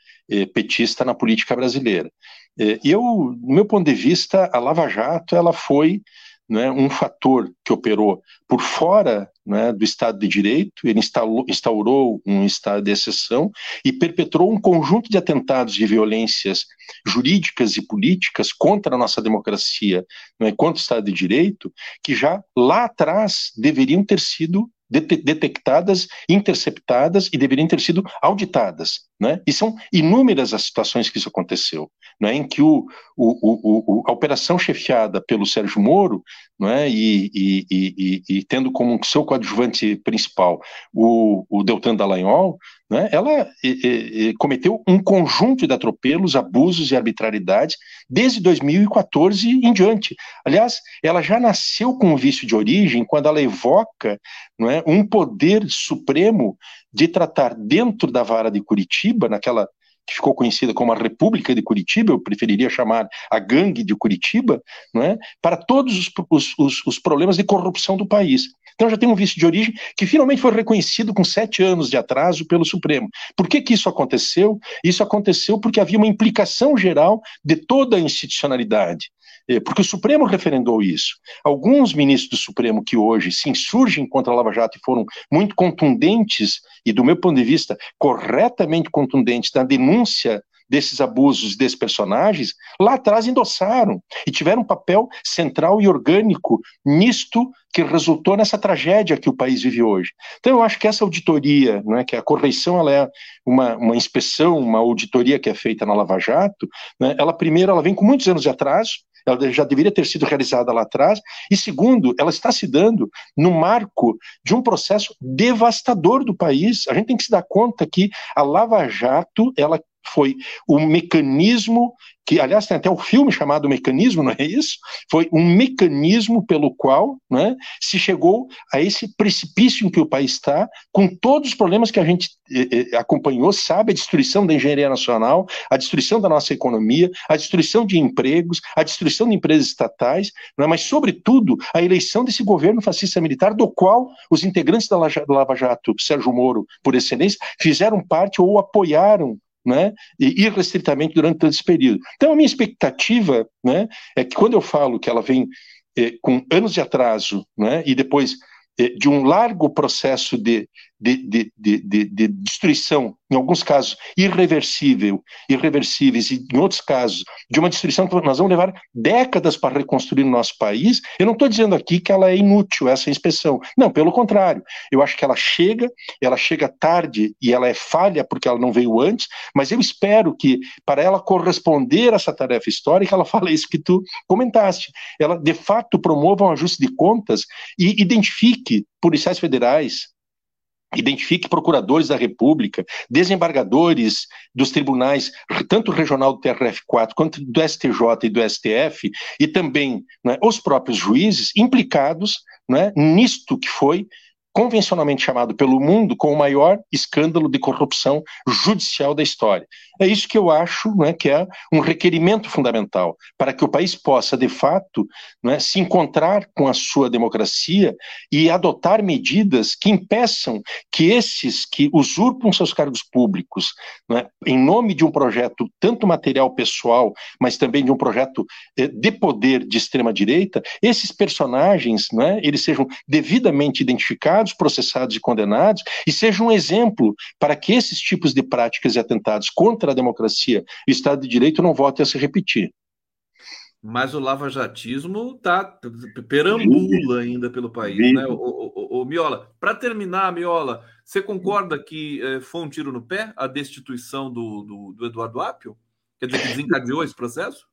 petista na política brasileira. E eu, do meu ponto de vista, a Lava Jato ela foi né, um fator que operou por fora né, do Estado de Direito, ele instalou, instaurou um estado de exceção e perpetrou um conjunto de atentados e violências jurídicas e políticas contra a nossa democracia, né, contra o Estado de Direito, que já lá atrás deveriam ter sido detectadas, interceptadas e deveriam ter sido auditadas. Né? E são inúmeras as situações que isso aconteceu, né? em que o, o, o, a operação chefiada pelo Sérgio Moro né? e, e, e, e tendo como seu coadjuvante principal o, o Deltan Dallagnol, né? ela e, e, cometeu um conjunto de atropelos, abusos e arbitrariedades desde 2014 em diante. Aliás, ela já nasceu com um vício de origem quando ela evoca não é, um poder supremo de tratar dentro da vara de Curitiba, naquela que ficou conhecida como a República de Curitiba, eu preferiria chamar a gangue de Curitiba, não é? para todos os, os, os, os problemas de corrupção do país. Então já tem um vício de origem que finalmente foi reconhecido com sete anos de atraso pelo Supremo. Por que, que isso aconteceu? Isso aconteceu porque havia uma implicação geral de toda a institucionalidade. É, porque o Supremo referendou isso. Alguns ministros do Supremo que hoje se insurgem contra a Lava Jato e foram muito contundentes, e do meu ponto de vista, corretamente contundentes na denúncia desses abusos desses personagens, lá atrás endossaram e tiveram um papel central e orgânico nisto que resultou nessa tragédia que o país vive hoje. Então, eu acho que essa auditoria, não é, que a correição ela é uma, uma inspeção, uma auditoria que é feita na Lava Jato, né, ela primeiro ela vem com muitos anos de atraso, ela já deveria ter sido realizada lá atrás, e segundo, ela está se dando no marco de um processo devastador do país. A gente tem que se dar conta que a Lava Jato, ela foi o mecanismo que, aliás, tem até o um filme chamado Mecanismo, não é isso? Foi um mecanismo pelo qual né, se chegou a esse precipício em que o país está, com todos os problemas que a gente eh, eh, acompanhou, sabe? A destruição da engenharia nacional, a destruição da nossa economia, a destruição de empregos, a destruição de empresas estatais, né, mas, sobretudo, a eleição desse governo fascista militar, do qual os integrantes da Lava Jato, Sérgio Moro, por excelência, fizeram parte ou apoiaram né, e irrestritamente durante todo esse período. Então, a minha expectativa né, é que quando eu falo que ela vem eh, com anos de atraso né, e depois eh, de um largo processo de, de, de, de, de destruição em alguns casos, irreversível, irreversíveis, e em outros casos, de uma destruição que nós vamos levar décadas para reconstruir no nosso país, eu não estou dizendo aqui que ela é inútil, essa inspeção. Não, pelo contrário. Eu acho que ela chega, ela chega tarde e ela é falha porque ela não veio antes, mas eu espero que, para ela corresponder a essa tarefa histórica, ela fale isso que tu comentaste. Ela, de fato, promova um ajuste de contas e identifique policiais federais, identifique procuradores da República, desembargadores dos tribunais, tanto regional do TRF4 quanto do STJ e do STF, e também né, os próprios juízes implicados né, nisto que foi convencionalmente chamado pelo mundo como o maior escândalo de corrupção judicial da história. É isso que eu acho né, que é um requerimento fundamental para que o país possa, de fato, né, se encontrar com a sua democracia e adotar medidas que impeçam que esses que usurpam seus cargos públicos, né, em nome de um projeto tanto material pessoal, mas também de um projeto eh, de poder de extrema direita, esses personagens, né, eles sejam devidamente identificados, processados e condenados e sejam um exemplo para que esses tipos de práticas e atentados contra a democracia e o Estado de Direito não volte a se repetir. Mas o lavajatismo tá, perambula ainda pelo país, né? O, o, o, o Miola, para terminar, Miola, você concorda que é, foi um tiro no pé a destituição do, do, do Eduardo Apio? Quer dizer, que desencadeou esse processo?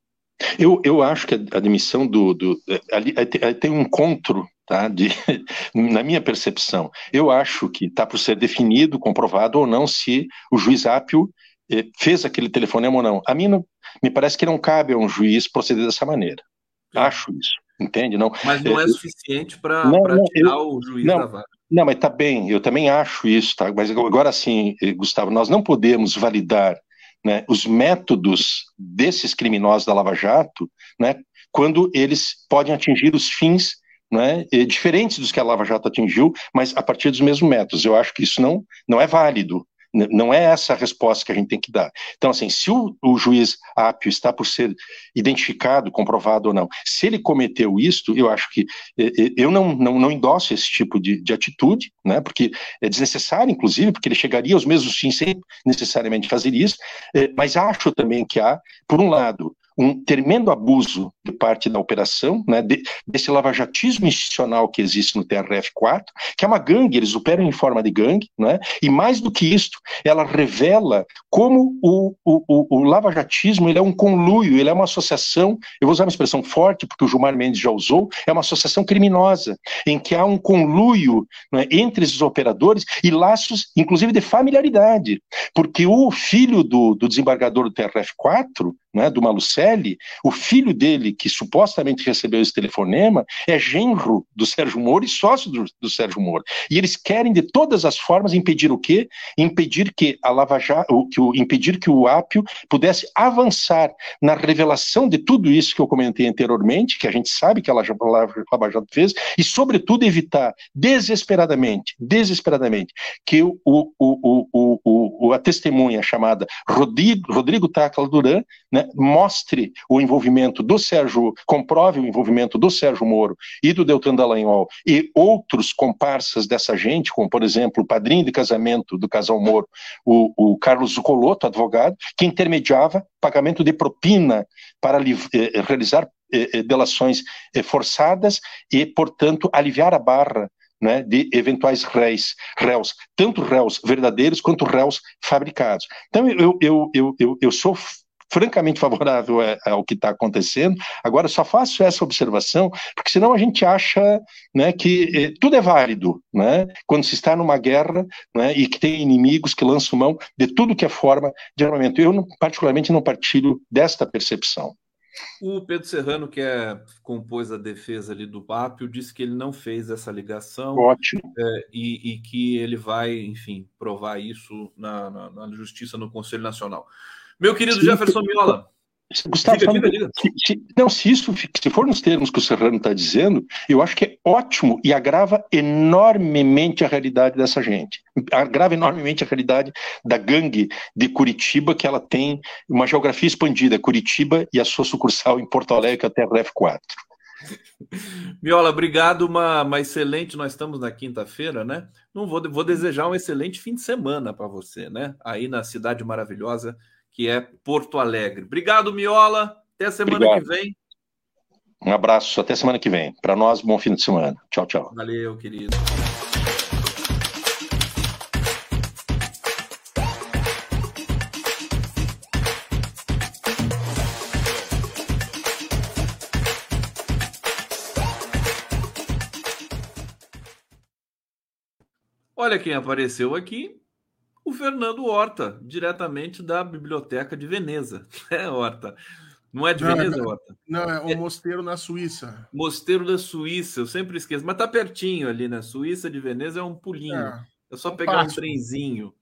Eu, eu acho que a admissão do. do ali, tem um encontro, tá, de, na minha percepção. Eu acho que está por ser definido, comprovado ou não, se o juiz Apio fez aquele telefonema ou não. A mim não, me parece que não cabe a um juiz proceder dessa maneira. Sim. Acho isso, entende? Não, mas não é, é suficiente para tirar eu, o juiz não, da vaga. Não, mas tá bem, eu também acho isso, tá? Mas agora sim, eh, Gustavo, nós não podemos validar né, os métodos desses criminosos da Lava Jato, né, quando eles podem atingir os fins né, diferentes dos que a Lava Jato atingiu, mas a partir dos mesmos métodos. Eu acho que isso não, não é válido. Não é essa a resposta que a gente tem que dar. Então, assim, se o, o, juiz Apio está por ser identificado, comprovado ou não, se ele cometeu isto, eu acho que eu não, não, não endosso esse tipo de, de atitude, né, porque é desnecessário, inclusive, porque ele chegaria aos mesmos fins sem necessariamente fazer isso, eh, mas acho também que há, por um lado, um tremendo abuso de parte da operação, né, de, desse lavajatismo institucional que existe no TRF-4, que é uma gangue, eles operam em forma de gangue, né, e mais do que isto, ela revela como o, o, o, o lavajatismo ele é um conluio, ele é uma associação, eu vou usar uma expressão forte, porque o Gilmar Mendes já usou, é uma associação criminosa, em que há um conluio né, entre esses operadores e laços, inclusive, de familiaridade, porque o filho do, do desembargador do TRF-4, né, do Malucelli, o filho dele, que supostamente recebeu esse telefonema, é genro do Sérgio Moro e sócio do, do Sérgio Moro. E eles querem, de todas as formas, impedir o quê? Impedir que a Lava Jato, que o, impedir que o Ápio pudesse avançar na revelação de tudo isso que eu comentei anteriormente, que a gente sabe que a Lava Jato fez, e, sobretudo, evitar desesperadamente, desesperadamente, que o, o, o, o, o a testemunha chamada Rodrigo, Rodrigo Tacla Duran, né, né, mostre o envolvimento do Sérgio, comprove o envolvimento do Sérgio Moro e do Deltan Dallagnol e outros comparsas dessa gente, como, por exemplo, o padrinho de casamento do casal Moro, o, o Carlos Zucoloto, advogado, que intermediava pagamento de propina para eh, realizar eh, eh delações eh, forçadas e, portanto, aliviar a barra né, de eventuais réus, réus, tanto réus verdadeiros quanto réus fabricados. Então, eu, eu, eu, eu, eu sou francamente favorável ao que está acontecendo. Agora, só faço essa observação, porque senão a gente acha né, que eh, tudo é válido, né, quando se está numa guerra né, e que tem inimigos que lançam mão de tudo que é forma de armamento. Eu, particularmente, não partilho desta percepção. O Pedro Serrano, que é, compôs a defesa ali do Papio, disse que ele não fez essa ligação. Ótimo. É, e, e, que ele vai, enfim, provar isso na, na, na Justiça no Conselho Nacional. Meu querido Jefferson Miola. Gustavo, diga, diga, diga. Se, não, se isso se for nos termos que o Serrano está dizendo, eu acho que é ótimo e agrava enormemente a realidade dessa gente. Agrava enormemente a realidade da gangue de Curitiba, que ela tem uma geografia expandida, Curitiba e a sua sucursal em Porto Alegre, que é até a F4. Miola, obrigado. Uma, uma excelente. Nós estamos na quinta-feira, né? Não vou, vou desejar um excelente fim de semana para você, né? Aí na cidade maravilhosa que é Porto Alegre. Obrigado, Miola. Até a semana Obrigado. que vem. Um abraço, até semana que vem. Para nós, bom fim de semana. Tchau, tchau. Valeu, querido. Olha quem apareceu aqui o Fernando Horta, diretamente da Biblioteca de Veneza. É, Horta. Não é de não, Veneza, Horta? Não, é um é, mosteiro na Suíça. Mosteiro da Suíça, eu sempre esqueço. Mas tá pertinho ali, né? Suíça de Veneza é um pulinho. É, é só pegar um trenzinho.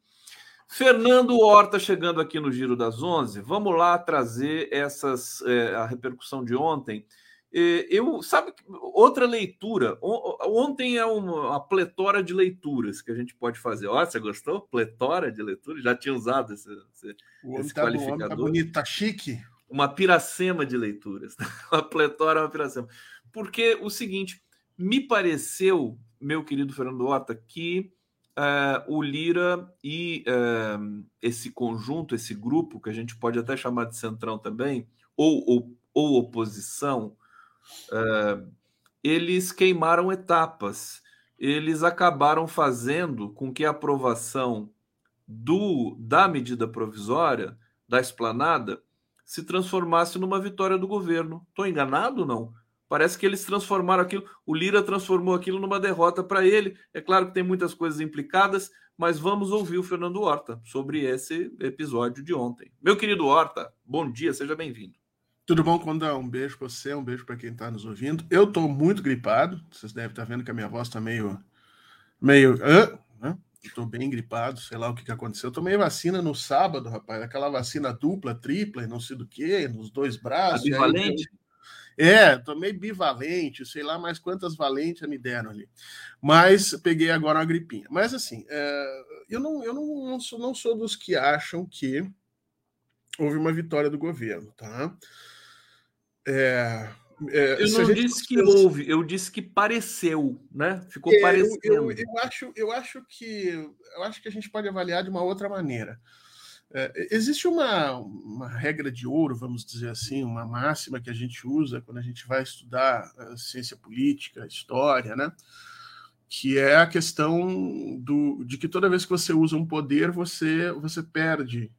Fernando Horta chegando aqui no Giro das Onze. Vamos lá trazer essas é, a repercussão de ontem eu sabe outra leitura. Ontem é uma, uma pletora de leituras que a gente pode fazer. Ó, você gostou? Pletora de leituras? Já tinha usado esse, esse, esse tá qualificador. Tá bonito, tá chique. Uma piracema de leituras. uma pletora, uma piracema. Porque o seguinte, me pareceu, meu querido Fernando Horta, que uh, o Lira e uh, esse conjunto, esse grupo, que a gente pode até chamar de centrão também, ou, ou, ou oposição, uh, eles queimaram etapas. Eles acabaram fazendo com que a aprovação do, da medida provisória, da esplanada, se transformasse numa vitória do governo. Estou enganado não? Parece que eles transformaram aquilo, o Lira transformou aquilo numa derrota para ele. É claro que tem muitas coisas implicadas, mas vamos ouvir o Fernando Horta sobre esse episódio de ontem. Meu querido Horta, bom dia, seja bem-vindo. Tudo bom, Condão? Um beijo para você, um beijo para quem está nos ouvindo. Eu estou muito gripado, vocês devem estar tá vendo que a minha voz está meio. meio. Né? Estou bem gripado, sei lá o que, que aconteceu. Eu tomei vacina no sábado, rapaz, aquela vacina dupla, tripla, não sei do que, nos dois braços. bivalente? É, tomei bivalente, sei lá mais quantas valentes me deram ali. Mas peguei agora uma gripinha. Mas assim, é, eu, não, eu não, não, sou, não sou dos que acham que houve uma vitória do governo, tá? É, é, eu não disse que houve, eu disse que pareceu, né? Ficou é, parecendo. Eu, eu, eu, acho, eu acho que eu acho que a gente pode avaliar de uma outra maneira. É, existe uma, uma regra de ouro, vamos dizer assim, uma máxima que a gente usa quando a gente vai estudar a ciência política, história, né? Que é a questão do, de que toda vez que você usa um poder, você, você perde é,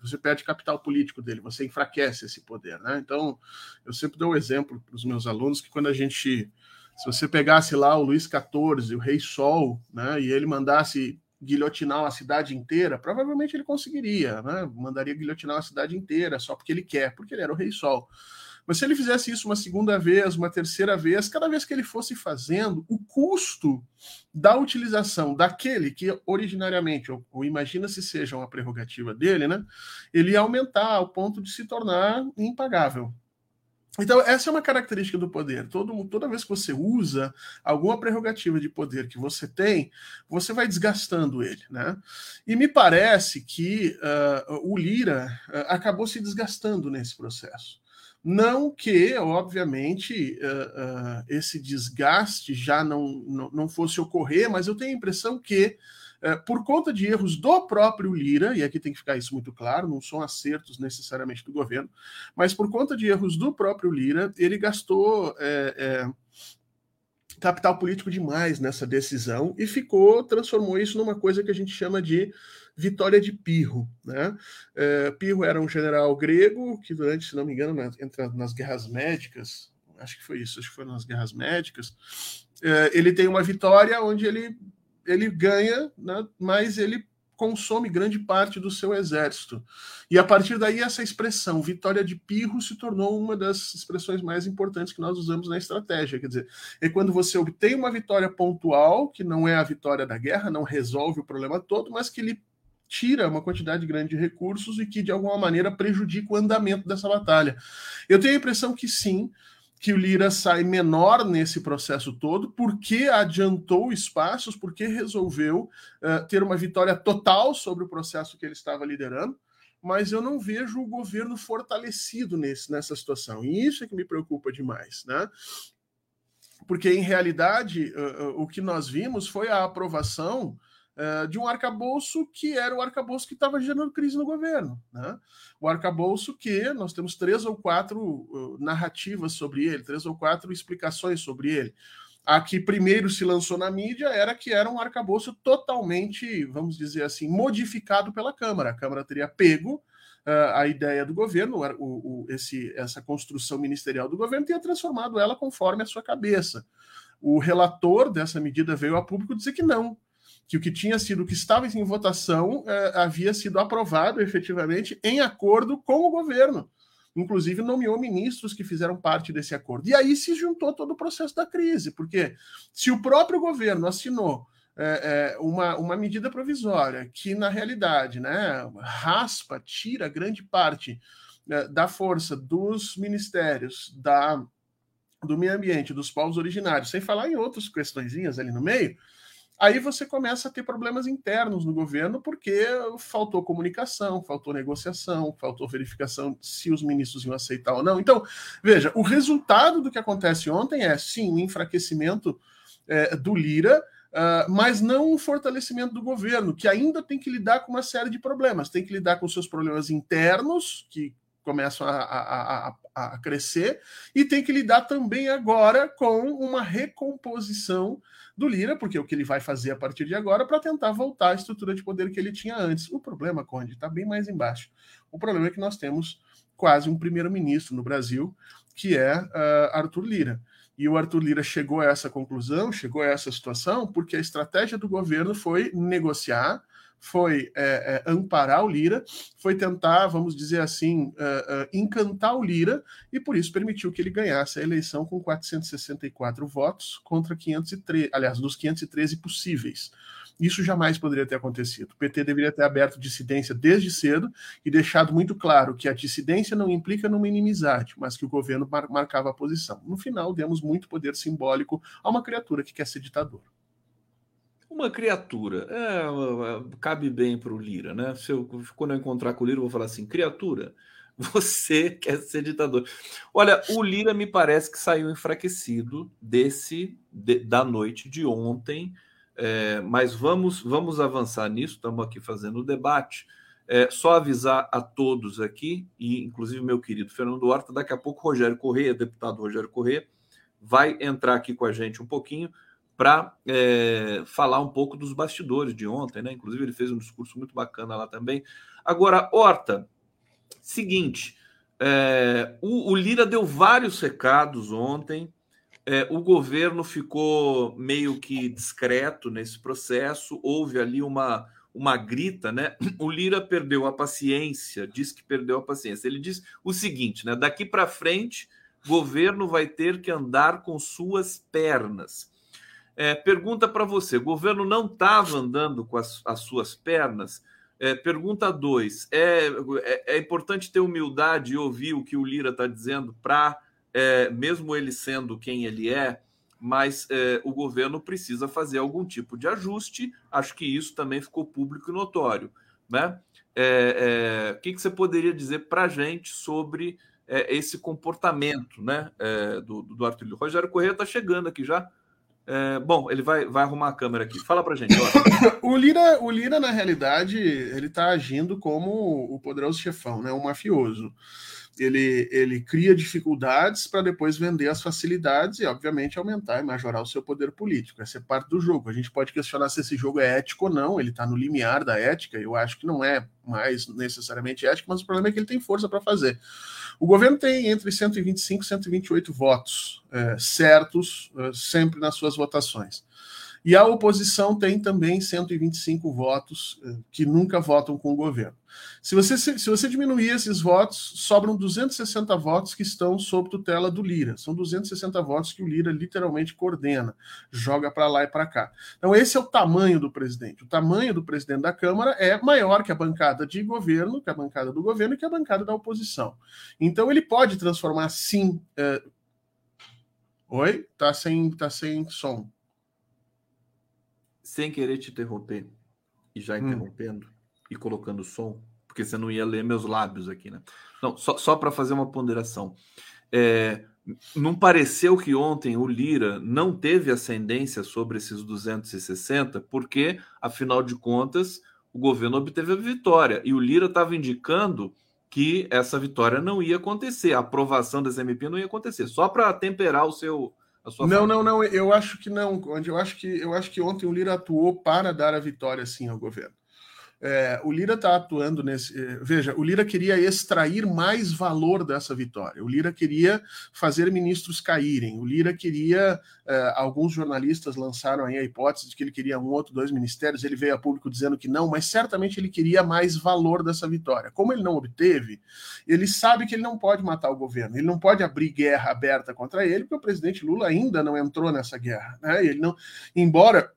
você perde capital político dele, você enfraquece esse poder. Né? Então, eu sempre dou o um exemplo para os meus alunos que quando a gente, se você pegasse lá o Luís XIV, o Rei Sol, né, e ele mandasse guilhotinar a cidade inteira, provavelmente ele conseguiria, né? mandaria guilhotinar a cidade inteira só porque ele quer, porque ele era o Rei Sol. Mas se ele fizesse isso uma segunda vez, uma terceira vez, cada vez que ele fosse fazendo, o custo da utilização daquele que originariamente, ou, ou imagina se seja uma prerrogativa dele, né? Ele ia aumentar ao ponto de se tornar impagável. Então, essa é uma característica do poder. Todo, toda vez que você usa alguma prerrogativa de poder que você tem, você vai desgastando ele. Né? E me parece que uh, o Lira uh, acabou se desgastando nesse processo. Não que, obviamente, uh, uh, esse desgaste já não, não, não, fosse ocorrer, mas eu tenho a impressão que, uh, por conta de erros do próprio Lira, e aqui tem que ficar isso muito claro, não são acertos necessariamente do governo, mas por conta de erros do próprio Lira, ele gastou. Capital político demais nessa decisão e ficou, transformou isso numa coisa que a gente chama de vitória de Pirro. Né? É, Pirro era um general grego que, durante, se não me engano, nas, entra nas guerras médicas, acho que foi isso, acho que foi nas guerras médicas, é, ele tem uma vitória onde ele, ele ganha, né, mas ele consome grande parte do seu exército. E a partir daí, essa expressão, vitória de Pirro, se tornou uma das expressões mais importantes que nós usamos na estratégia. Quer dizer, é quando você obtém uma vitória pontual, que não é a vitória da guerra, não resolve o problema todo, mas que lhe tira uma quantidade grande de recursos e que, de alguma maneira, prejudica o andamento dessa batalha. Eu tenho a impressão que sim, que o Lira sai menor nesse processo todo, porque adiantou espaços, porque resolveu uh, ter uma vitória total sobre o processo que ele estava liderando, mas eu não vejo o governo fortalecido nesse, nessa situação. E isso é que me preocupa demais, né? Porque, em realidade, uh, uh, o que nós vimos foi a aprovação uh, de um arcabouço que era o arcabouço que estava gerando crise no governo. Né? O arcabouço que nós temos três ou quatro uh, narrativas sobre ele, três ou quatro explicações sobre ele. A que primeiro se lançou na mídia era que era um arcabouço totalmente, vamos dizer assim, modificado pela Câmara. A Câmara teria pego Uh, a ideia do governo, o, o, esse, essa construção ministerial do governo, tenha transformado ela conforme a sua cabeça. O relator dessa medida veio a público dizer que não, que o que tinha sido, o que estava em votação, é, havia sido aprovado efetivamente em acordo com o governo. Inclusive, nomeou ministros que fizeram parte desse acordo. E aí se juntou todo o processo da crise, porque se o próprio governo assinou é, é, uma, uma medida provisória que, na realidade, né, raspa, tira grande parte da força dos ministérios, da, do meio ambiente, dos povos originários, sem falar em outras questõezinhas ali no meio, Aí você começa a ter problemas internos no governo, porque faltou comunicação, faltou negociação, faltou verificação se os ministros iam aceitar ou não. Então, veja, o resultado do que acontece ontem é, sim, um enfraquecimento é, do Lira, uh, mas não um fortalecimento do governo, que ainda tem que lidar com uma série de problemas. Tem que lidar com seus problemas internos, que começam a, a, a, a crescer, e tem que lidar também agora com uma recomposição do Lira, porque é o que ele vai fazer a partir de agora para tentar voltar à estrutura de poder que ele tinha antes. O problema, Conde, está bem mais embaixo. O problema é que nós temos quase um primeiro-ministro no Brasil, que é uh, Arthur Lira. E o Arthur Lira chegou a essa conclusão, chegou a essa situação, porque a estratégia do governo foi negociar, foi é, é, amparar o Lira, foi tentar, vamos dizer assim, uh, uh, encantar o Lira, e por isso permitiu que ele ganhasse a eleição com 464 votos contra 513, aliás, dos 513 possíveis. Isso jamais poderia ter acontecido. O PT deveria ter aberto dissidência desde cedo e deixado muito claro que a dissidência não implica numa inimizade, mas que o governo mar marcava a posição. No final, demos muito poder simbólico a uma criatura que quer ser ditador. Uma criatura, é, cabe bem para o Lira, né? Se eu, quando eu encontrar com o Lira, eu vou falar assim: criatura, você quer ser ditador. Olha, o Lira me parece que saiu enfraquecido desse de, da noite de ontem, é, mas vamos, vamos avançar nisso, estamos aqui fazendo o debate. É, só avisar a todos aqui, e inclusive meu querido Fernando Horta, daqui a pouco Rogério Correia, deputado Rogério Correia, vai entrar aqui com a gente um pouquinho para é, falar um pouco dos bastidores de ontem, né? Inclusive, ele fez um discurso muito bacana lá também. Agora, Horta, seguinte, é, o, o, Lira deu vários recados ontem. É, o governo ficou meio que discreto nesse processo. Houve ali uma, uma grita, né? O Lira perdeu a paciência, disse que perdeu a paciência. Ele diz o seguinte, né? Daqui para frente, governo vai ter que andar com suas pernas. É, pergunta para você: o governo não estava andando com as, as suas pernas? É, pergunta 2: é, é, é, importante ter humildade e ouvir o que o Lira está dizendo para, é, mesmo ele sendo quem ele é, mas é, o governo precisa fazer algum tipo de ajuste. Acho que isso também ficou público e notório. Né? É, o que, que, você poderia dizer para a gente sobre esse comportamento né, do, do Arthur? Rogério Corrêa está chegando aqui já. É, bom, ele vai, vai arrumar a câmera aqui. Fala pra gente. o, Lira, o Lira, na realidade, ele tá agindo como o poderoso chefão, né? O mafioso. ele, ele cria dificuldades para depois vender as facilidades e, obviamente, aumentar e majorar o seu poder político. Essa é parte do jogo. A gente pode questionar se esse jogo é ético ou não, ele está no limiar da ética, eu acho que não é mais necessariamente ético, mas o problema é que ele tem força para fazer. O governo tem entre 125 e 128 votos é, certos é, sempre nas suas votações. E a oposição tem também 125 votos eh, que nunca votam com o governo. Se você, se você diminuir esses votos, sobram 260 votos que estão sob tutela do Lira. São 260 votos que o Lira literalmente coordena, joga para lá e para cá. Então, esse é o tamanho do presidente. O tamanho do presidente da Câmara é maior que a bancada de governo, que a bancada do governo e que a bancada da oposição. Então, ele pode transformar, sim. É... Oi? Tá sem, tá sem som sem querer te interromper, e já hum. interrompendo hum. e colocando som, porque você não ia ler meus lábios aqui, né? Não, só, só para fazer uma ponderação. É, não pareceu que ontem o Lira não teve ascendência sobre esses 260, porque, afinal de contas, o governo obteve a vitória. E o Lira estava indicando que essa vitória não ia acontecer, a aprovação desse MP não ia acontecer, só para temperar o seu, não, não, não. Eu acho que não, Eu acho que eu acho que ontem o Lira atuou para dar a vitória sim ao governo. É, o Lira está atuando nesse. É, veja, o Lira queria extrair mais valor dessa vitória. O Lira queria fazer ministros caírem. O Lira queria. É, alguns jornalistas lançaram aí a hipótese de que ele queria um outro, dois ministérios. Ele veio a público dizendo que não, mas certamente ele queria mais valor dessa vitória. Como ele não obteve, ele sabe que ele não pode matar o governo. Ele não pode abrir guerra aberta contra ele, porque o presidente Lula ainda não entrou nessa guerra. Né? Ele não, embora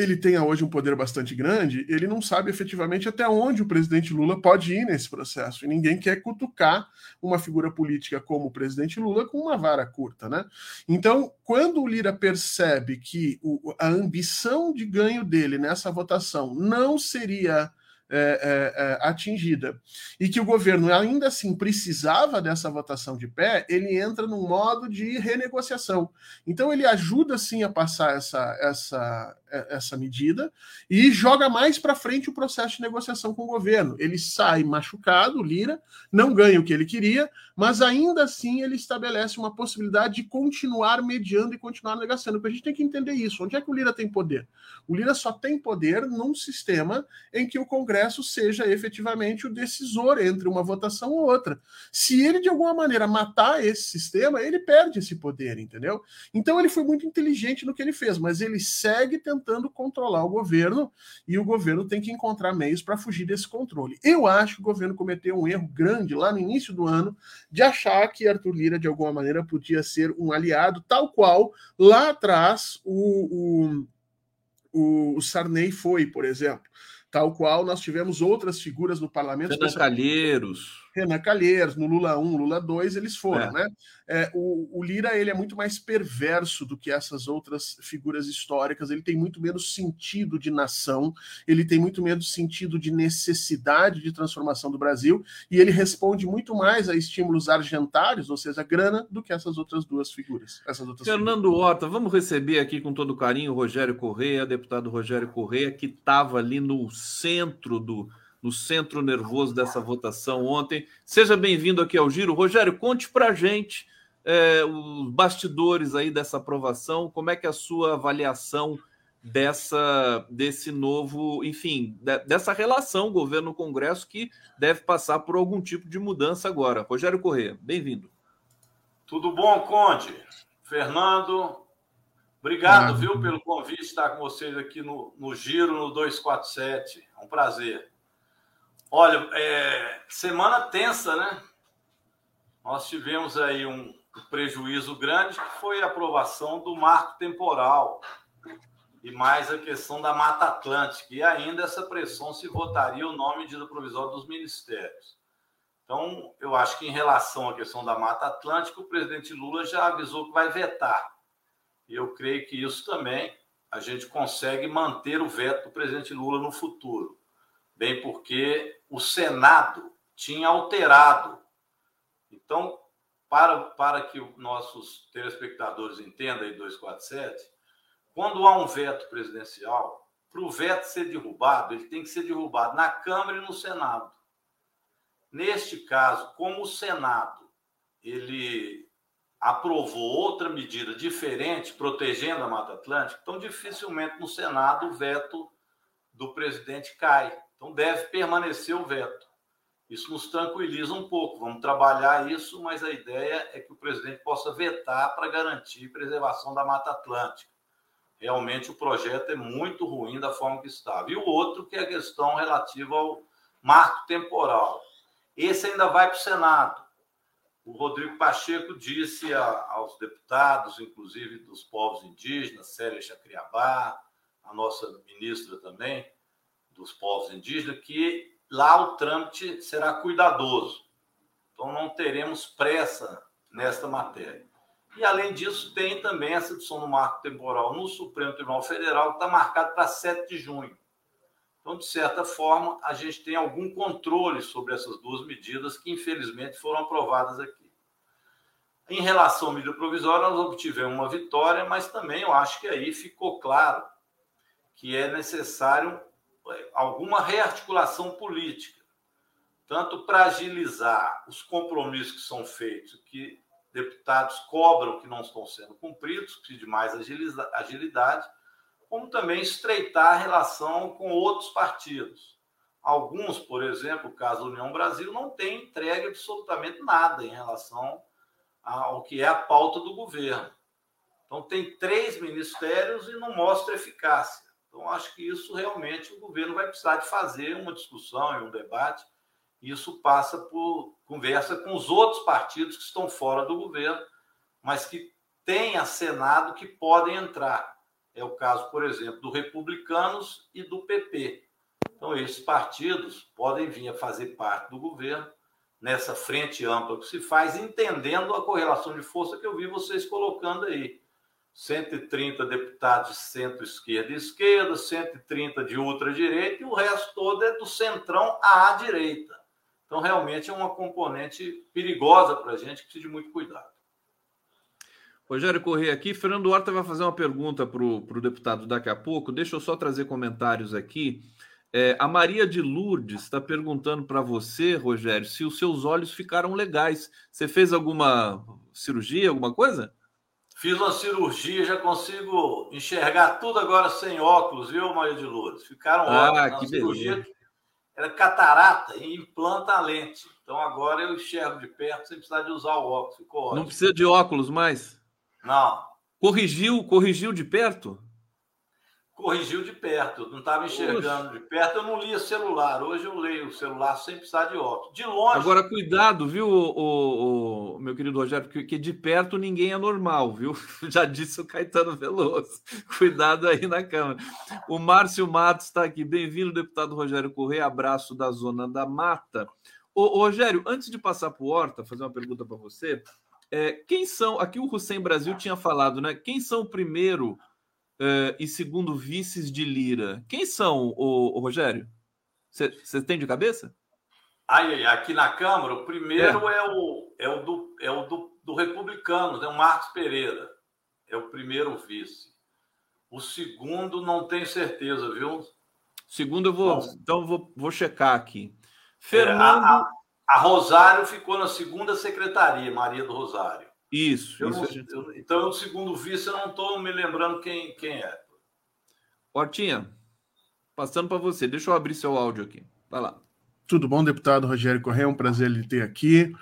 ele tenha hoje um poder bastante grande, ele não sabe efetivamente até onde o presidente Lula pode ir nesse processo. E ninguém quer cutucar uma figura política como o presidente Lula com uma vara curta, né? Então, quando o Lira percebe que o, a ambição de ganho dele nessa votação não seria é, é, é, atingida e que o governo ainda assim precisava dessa votação de pé, ele entra num modo de renegociação. Então ele ajuda sim a passar essa, essa, é, essa medida e joga mais para frente o processo de negociação com o governo. Ele sai machucado, Lira, não ganha o que ele queria, mas ainda assim ele estabelece uma possibilidade de continuar mediando e continuar negociando. Porque a gente tem que entender isso. Onde é que o Lira tem poder? O Lira só tem poder num sistema em que o Congresso seja efetivamente o decisor entre uma votação ou outra. Se ele, de alguma maneira, matar esse sistema, ele perde esse poder, entendeu? Então ele foi muito inteligente no que ele fez, mas ele segue tentando controlar o governo e o governo tem que encontrar meios para fugir desse controle. Eu acho que o governo cometeu um erro grande lá no início do ano de achar que Arthur Lira, de alguma maneira, podia ser um aliado, tal qual lá atrás o, o, o Sarney foi, por exemplo. Tal qual nós tivemos outras figuras no parlamento. Renan Calheiros. Renan Calheiros, no Lula 1, Lula 2, eles foram, é. né? É, o, o, Lira ele é muito mais perverso do que essas outras figuras históricas. Ele tem muito menos sentido de nação, ele tem muito menos sentido de necessidade de transformação do Brasil e ele responde muito mais a estímulos argentários, ou seja, grana, do que essas outras duas figuras. Essas outras Fernando figuras. Horta, vamos receber aqui com todo carinho o Rogério Correia, deputado Rogério Correia, que estava ali no centro do no centro nervoso dessa votação ontem. Seja bem-vindo aqui ao Giro. Rogério, conte para a gente é, os bastidores aí dessa aprovação, como é que é a sua avaliação dessa desse novo, enfim, de, dessa relação governo-congresso que deve passar por algum tipo de mudança agora. Rogério Corrêa, bem-vindo. Tudo bom, Conde? Fernando, obrigado, ah, viu, pelo convite estar com vocês aqui no, no Giro, no 247. É um prazer. Olha, é, semana tensa, né? Nós tivemos aí um prejuízo grande que foi a aprovação do marco temporal e mais a questão da Mata Atlântica. E ainda essa pressão se votaria o nome de provisório dos ministérios. Então, eu acho que em relação à questão da Mata Atlântica, o presidente Lula já avisou que vai vetar. E eu creio que isso também a gente consegue manter o veto do presidente Lula no futuro bem porque o Senado tinha alterado. Então, para, para que os nossos telespectadores entendam aí 247, quando há um veto presidencial, para o veto ser derrubado, ele tem que ser derrubado na Câmara e no Senado. Neste caso, como o Senado ele aprovou outra medida diferente, protegendo a Mata Atlântica, então dificilmente no Senado o veto do presidente cai. Então deve permanecer o veto. Isso nos tranquiliza um pouco. Vamos trabalhar isso, mas a ideia é que o presidente possa vetar para garantir preservação da Mata Atlântica. Realmente o projeto é muito ruim da forma que estava. E o outro, que é a questão relativa ao marco temporal. Esse ainda vai para o Senado. O Rodrigo Pacheco disse a, aos deputados, inclusive dos povos indígenas, Célia Chacriabá, a nossa ministra também, dos povos indígenas, que lá o trâmite será cuidadoso. Então não teremos pressa nesta matéria. E além disso, tem também essa discussão no marco temporal no Supremo Tribunal Federal, que está marcado para 7 de junho. Então, de certa forma, a gente tem algum controle sobre essas duas medidas que, infelizmente, foram aprovadas aqui. Em relação à medida provisória, nós obtivemos uma vitória, mas também eu acho que aí ficou claro que é necessário alguma rearticulação política, tanto para agilizar os compromissos que são feitos, que deputados cobram que não estão sendo cumpridos, que de mais agilidade, como também estreitar a relação com outros partidos. Alguns, por exemplo, o caso da União Brasil, não tem entregue absolutamente nada em relação ao que é a pauta do governo. Então, tem três ministérios e não mostra eficácia. Então, acho que isso realmente o governo vai precisar de fazer uma discussão e um debate. Isso passa por conversa com os outros partidos que estão fora do governo, mas que têm a Senado que podem entrar. É o caso, por exemplo, do Republicanos e do PP. Então, esses partidos podem vir a fazer parte do governo nessa frente ampla que se faz, entendendo a correlação de força que eu vi vocês colocando aí. 130 deputados de centro-esquerda e esquerda, 130 de ultradireita, e o resto todo é do centrão à direita. Então, realmente é uma componente perigosa para a gente que precisa de muito cuidado. Rogério Corrêa aqui. Fernando Horta vai fazer uma pergunta para o deputado daqui a pouco. Deixa eu só trazer comentários aqui. É, a Maria de Lourdes está perguntando para você, Rogério, se os seus olhos ficaram legais. Você fez alguma cirurgia, alguma coisa? Fiz uma cirurgia, já consigo enxergar tudo agora sem óculos, viu, Maria de Lourdes? Ficaram ah, óculos. Que cirurgia beleza. era catarata e implanta a lente. Então agora eu enxergo de perto sem precisar de usar o óculos. Ficou ótimo. Não precisa de óculos mais? Não. Corrigiu, corrigiu de perto? Corrigiu de perto, não estava enxergando Oxe. de perto, eu não lia celular. Hoje eu leio o celular sem precisar de óculos. De longe. Agora, cuidado, viu, o, o, o meu querido Rogério, porque de perto ninguém é normal, viu? Já disse o Caetano Veloso. Cuidado aí na câmera. O Márcio Matos está aqui. Bem-vindo, deputado Rogério Correia. Abraço da Zona da Mata. Ô, Rogério, antes de passar para o Horta, fazer uma pergunta para você. É, quem são. Aqui o Hussein Brasil tinha falado, né? Quem são o primeiro uh, e segundo vices de Lira. Quem são, o, o Rogério? Você tem de cabeça? Ai, aqui na Câmara, o primeiro é, é o, é o, do, é o do, do republicano, é o Marcos Pereira. É o primeiro vice. O segundo, não tenho certeza, viu? Segundo, eu vou. Bom, então, vou, vou checar aqui. Fernando. É, a, a, a Rosário ficou na segunda secretaria, Maria do Rosário. Isso. Eu isso não, gente... eu, então, o segundo vice, eu não estou me lembrando quem, quem é. Hortinha, passando para você. Deixa eu abrir seu áudio aqui. Vai lá. Tudo bom, deputado Rogério Correia? É um prazer lhe ter aqui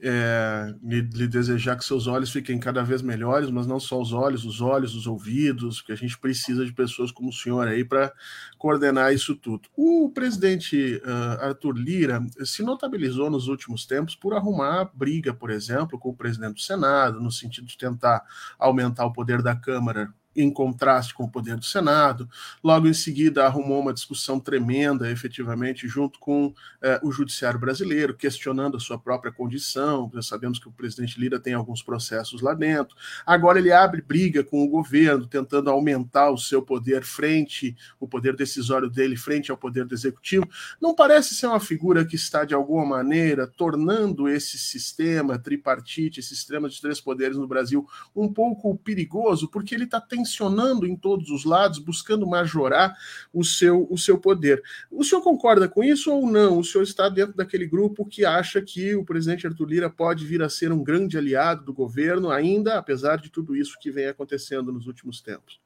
é, lhe, lhe, desejar que seus olhos fiquem cada vez melhores, mas não só os olhos, os olhos, os ouvidos, porque a gente precisa de pessoas como o senhor aí para coordenar isso tudo. O presidente uh, Arthur Lira se notabilizou nos últimos tempos por arrumar briga, por exemplo, com o presidente do Senado, no sentido de tentar aumentar o poder da Câmara em contraste com o poder do Senado. Logo em seguida, arrumou uma discussão tremenda, efetivamente, junto com eh, o judiciário brasileiro, questionando a sua própria condição. Já sabemos que o presidente Lira tem alguns processos lá dentro. Agora ele abre briga com o governo, tentando aumentar o seu poder frente, o poder decisório dele frente ao poder do executivo. Não parece ser uma figura que está, de alguma maneira, tornando esse sistema tripartite, esse sistema de três poderes no Brasil, um pouco perigoso, porque ele está tensionando em todos os lados, buscando majorar o seu, o seu poder. O senhor concorda com isso ou não? O senhor está dentro daquele grupo que acha que o presidente Arthur Lira pode vir a ser um grande aliado do governo, ainda apesar de tudo isso que vem acontecendo nos últimos tempos?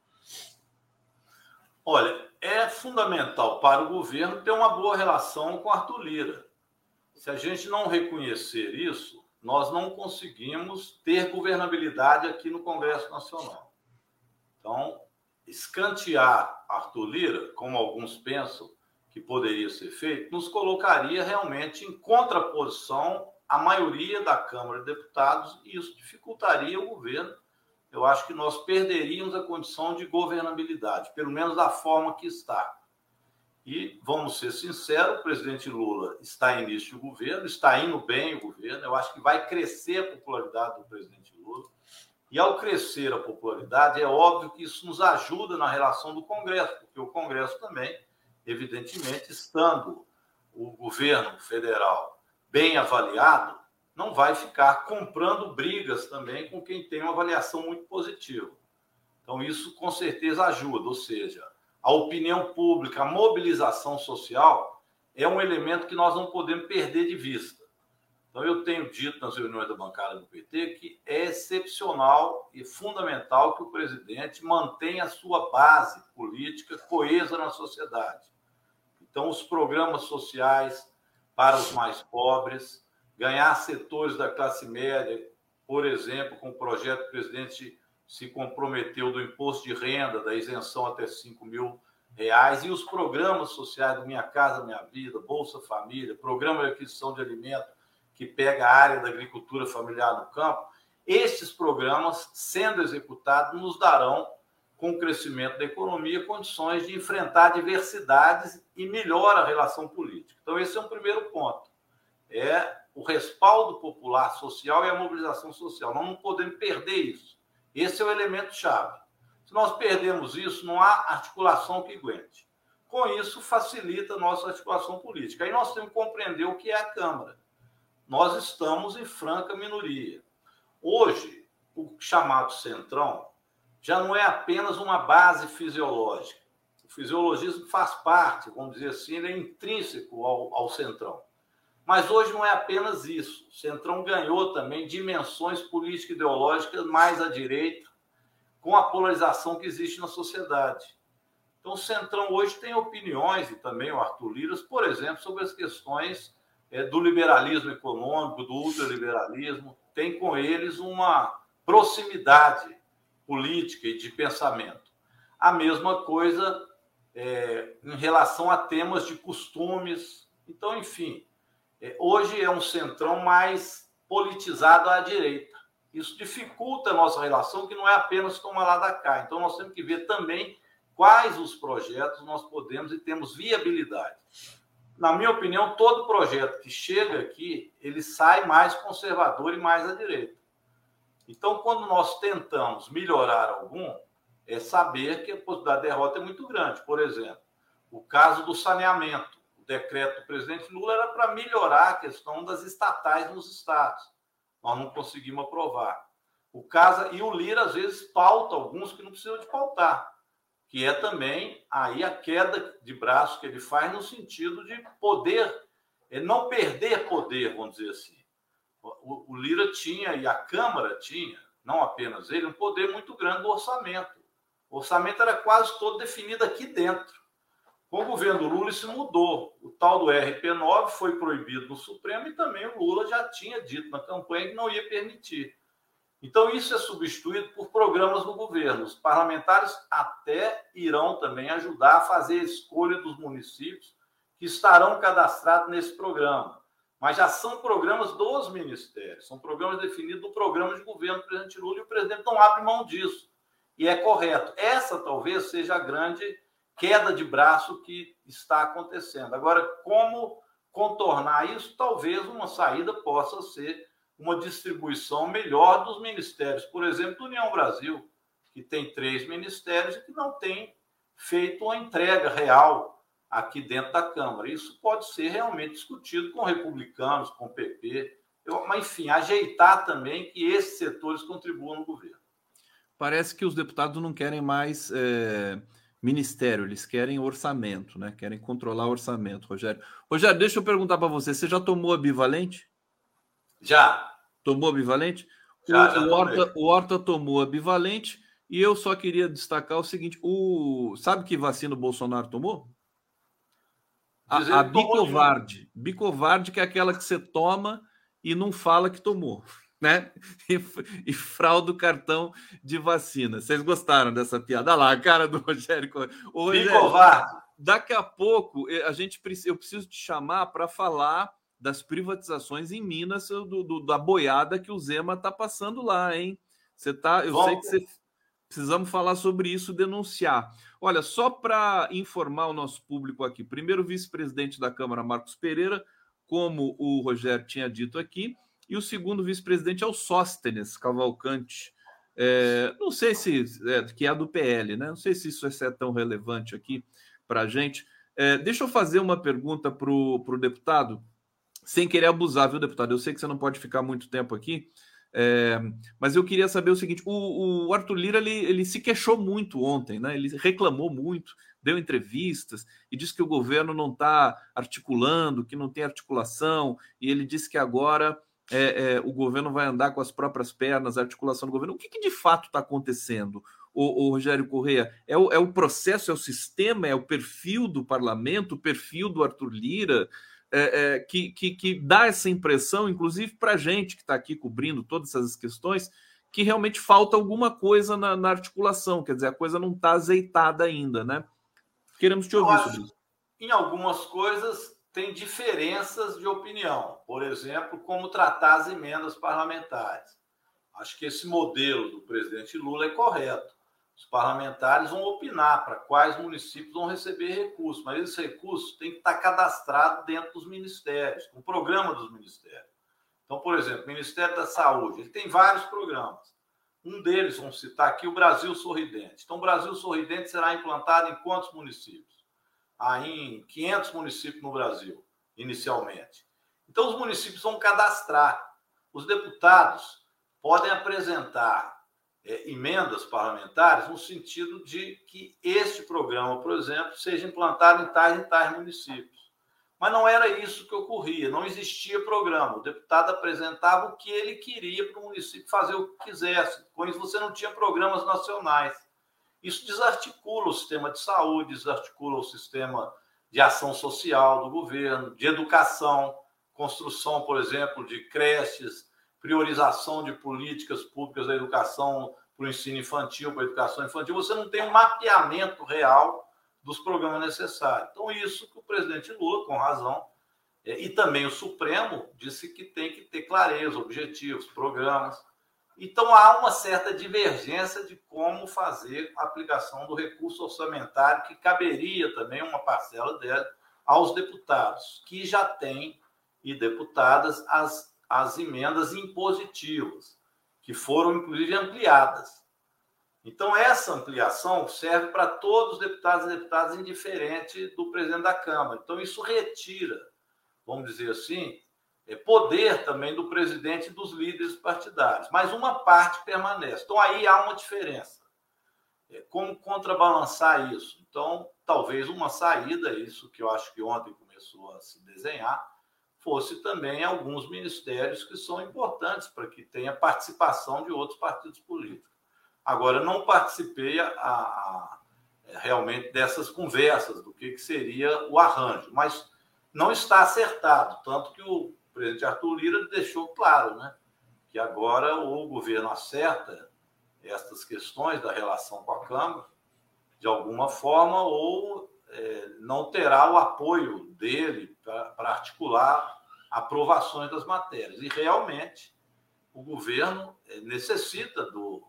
Olha, é fundamental para o governo ter uma boa relação com Arthur Lira. Se a gente não reconhecer isso, nós não conseguimos ter governabilidade aqui no Congresso Nacional. Então, escantear Arthur Lira, como alguns pensam que poderia ser feito, nos colocaria realmente em contraposição à maioria da Câmara de Deputados e isso dificultaria o governo eu acho que nós perderíamos a condição de governabilidade, pelo menos da forma que está. E vamos ser sinceros, o presidente Lula está em início de governo, está indo bem o governo, eu acho que vai crescer a popularidade do presidente Lula. E ao crescer a popularidade, é óbvio que isso nos ajuda na relação do Congresso, porque o Congresso também, evidentemente, estando o governo federal bem avaliado, não vai ficar comprando brigas também com quem tem uma avaliação muito positiva. Então, isso com certeza ajuda, ou seja, a opinião pública, a mobilização social é um elemento que nós não podemos perder de vista. Então, eu tenho dito nas reuniões da bancada do PT que é excepcional e fundamental que o presidente mantenha a sua base política coesa na sociedade. Então, os programas sociais para os mais pobres, ganhar setores da classe média, por exemplo, com o projeto que o presidente se comprometeu do imposto de renda, da isenção até 5 mil reais, e os programas sociais do Minha Casa Minha Vida, Bolsa Família, Programa de Aquisição de Alimento, que pega a área da agricultura familiar no campo, estes programas, sendo executados, nos darão, com o crescimento da economia, condições de enfrentar diversidades e melhora a relação política. Então, esse é um primeiro ponto. É o respaldo popular social e a mobilização social. Nós não podemos perder isso. Esse é o elemento chave. Se nós perdemos isso, não há articulação que aguente. Com isso, facilita a nossa articulação política. Aí nós temos que compreender o que é a Câmara. Nós estamos em franca minoria. Hoje, o chamado centrão já não é apenas uma base fisiológica. O fisiologismo faz parte, vamos dizer assim, ele é intrínseco ao, ao centrão. Mas hoje não é apenas isso. O Centrão ganhou também dimensões político-ideológicas mais à direita, com a polarização que existe na sociedade. Então, o Centrão hoje tem opiniões, e também o Arthur Liras, por exemplo, sobre as questões é, do liberalismo econômico, do ultraliberalismo, tem com eles uma proximidade política e de pensamento. A mesma coisa é, em relação a temas de costumes. Então, enfim, é, hoje é um centrão mais politizado à direita. Isso dificulta a nossa relação, que não é apenas tomar lá da cá. Então, nós temos que ver também quais os projetos nós podemos e temos viabilidade. Na minha opinião, todo projeto que chega aqui, ele sai mais conservador e mais à direita. Então, quando nós tentamos melhorar algum, é saber que a possibilidade de derrota é muito grande. Por exemplo, o caso do saneamento o decreto do presidente Lula era para melhorar a questão das estatais nos estados. Nós não conseguimos aprovar. O Casa e o Lira, às vezes, pauta alguns que não precisam de pautar, que é também aí a queda de braço que ele faz no sentido de poder, é não perder poder, vamos dizer assim. O, o Lira tinha, e a Câmara tinha, não apenas ele, um poder muito grande do orçamento. O orçamento era quase todo definido aqui dentro. Com o governo Lula, isso mudou. O tal do RP9 foi proibido no Supremo e também o Lula já tinha dito na campanha que não ia permitir. Então, isso é substituído por programas do governo. Os parlamentares até irão também ajudar a fazer a escolha dos municípios que estarão cadastrados nesse programa. Mas já são programas dos ministérios, são programas definidos no programa de governo do presidente Lula e o presidente não abre mão disso. E é correto. Essa talvez seja a grande queda de braço que está acontecendo. Agora, como contornar isso? Talvez uma saída possa ser uma distribuição melhor dos ministérios. Por exemplo, do União Brasil, que tem três ministérios e que não tem feito uma entrega real aqui dentro da Câmara. Isso pode ser realmente discutido com republicanos, com o PP, eu, mas enfim, ajeitar também que esses setores contribuam no governo. Parece que os deputados não querem mais é, ministério, eles querem orçamento, né? Querem controlar o orçamento, Rogério. Rogério, deixa eu perguntar para você: você já tomou a bivalente? Já. Tomou a bivalente? Já, o, já o, Horta, o Horta tomou a bivalente e eu só queria destacar o seguinte: o sabe que vacina o Bolsonaro tomou? A, a Bicovarde. Bicovarde, que é aquela que você toma e não fala que tomou, né? E, e frauda o cartão de vacina. Vocês gostaram dessa piada? Olha lá, a cara do Rogério. Ô, Bicovarde. Daqui a pouco eh, a gente eu preciso te chamar para falar das privatizações em Minas, do, do, da boiada que o Zema está passando lá, hein? Você tá, eu Bom, sei que você precisamos falar sobre isso, denunciar. Olha, só para informar o nosso público aqui, primeiro vice-presidente da Câmara, Marcos Pereira, como o Rogério tinha dito aqui, e o segundo vice-presidente é o Sóstenes Cavalcante. É, não sei se é, que é do PL, né? Não sei se isso é tão relevante aqui para a gente. É, deixa eu fazer uma pergunta para o deputado, sem querer abusar, viu, deputado? Eu sei que você não pode ficar muito tempo aqui, é, mas eu queria saber o seguinte: o, o Arthur Lira ele, ele, se queixou muito ontem, né? Ele reclamou muito, deu entrevistas e disse que o governo não está articulando, que não tem articulação, e ele disse que agora é, é, o governo vai andar com as próprias pernas, a articulação do governo. O que, que de fato está acontecendo? O, o, Rogério Correia, é o, é o processo, é o sistema, é o perfil do parlamento, o perfil do Arthur Lira é, é, que, que, que, dá essa impressão, inclusive para a gente que está aqui cobrindo todas essas questões, que realmente falta alguma coisa na, na articulação, quer dizer, a coisa não está azeitada ainda, né? Queremos te ouvir sobre isso. Em algumas coisas tem diferenças de opinião, por exemplo, como tratar as emendas parlamentares. Acho que esse modelo do presidente Lula é correto os parlamentares vão opinar para quais municípios vão receber recursos, mas esses recursos têm que estar cadastrados dentro dos ministérios, no programa dos ministérios. Então, por exemplo, o Ministério da Saúde, ele tem vários programas. Um deles, vamos citar aqui, o Brasil Sorridente. Então, o Brasil Sorridente será implantado em quantos municípios? Aí, em 500 municípios no Brasil, inicialmente. Então, os municípios vão cadastrar. Os deputados podem apresentar é, emendas parlamentares no sentido de que este programa, por exemplo, seja implantado em tais e tais municípios. Mas não era isso que ocorria, não existia programa. O deputado apresentava o que ele queria para o município fazer o que quisesse. Com isso, você não tinha programas nacionais. Isso desarticula o sistema de saúde, desarticula o sistema de ação social do governo, de educação, construção, por exemplo, de creches, priorização de políticas públicas da educação para o ensino infantil, para a educação infantil, você não tem um mapeamento real dos programas necessários. Então, isso que o presidente Lula, com razão, é, e também o Supremo, disse que tem que ter clareza, objetivos, programas. Então, há uma certa divergência de como fazer a aplicação do recurso orçamentário, que caberia também uma parcela dela aos deputados, que já têm, e deputadas, as as emendas impositivas, que foram inclusive ampliadas. Então, essa ampliação serve para todos os deputados e deputadas, indiferente do presidente da Câmara. Então, isso retira, vamos dizer assim, é, poder também do presidente e dos líderes partidários. Mas uma parte permanece. Então, aí há uma diferença. É, como contrabalançar isso? Então, talvez uma saída, isso que eu acho que ontem começou a se desenhar, fosse também alguns ministérios que são importantes para que tenha participação de outros partidos políticos. Agora, não participei a, a, realmente dessas conversas, do que, que seria o arranjo, mas não está acertado, tanto que o presidente Arthur Lira deixou claro né, que agora o governo acerta estas questões da relação com a Câmara, de alguma forma, ou é, não terá o apoio dele para articular aprovações das matérias. E realmente o governo é, necessita do,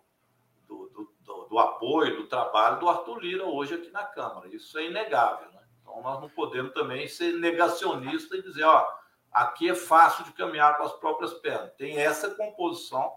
do, do, do, apoio, do trabalho do Arthur Lira hoje aqui na Câmara. Isso é inegável. Né? Então nós não podemos também ser negacionistas e dizer, ó, aqui é fácil de caminhar com as próprias pernas. Tem essa composição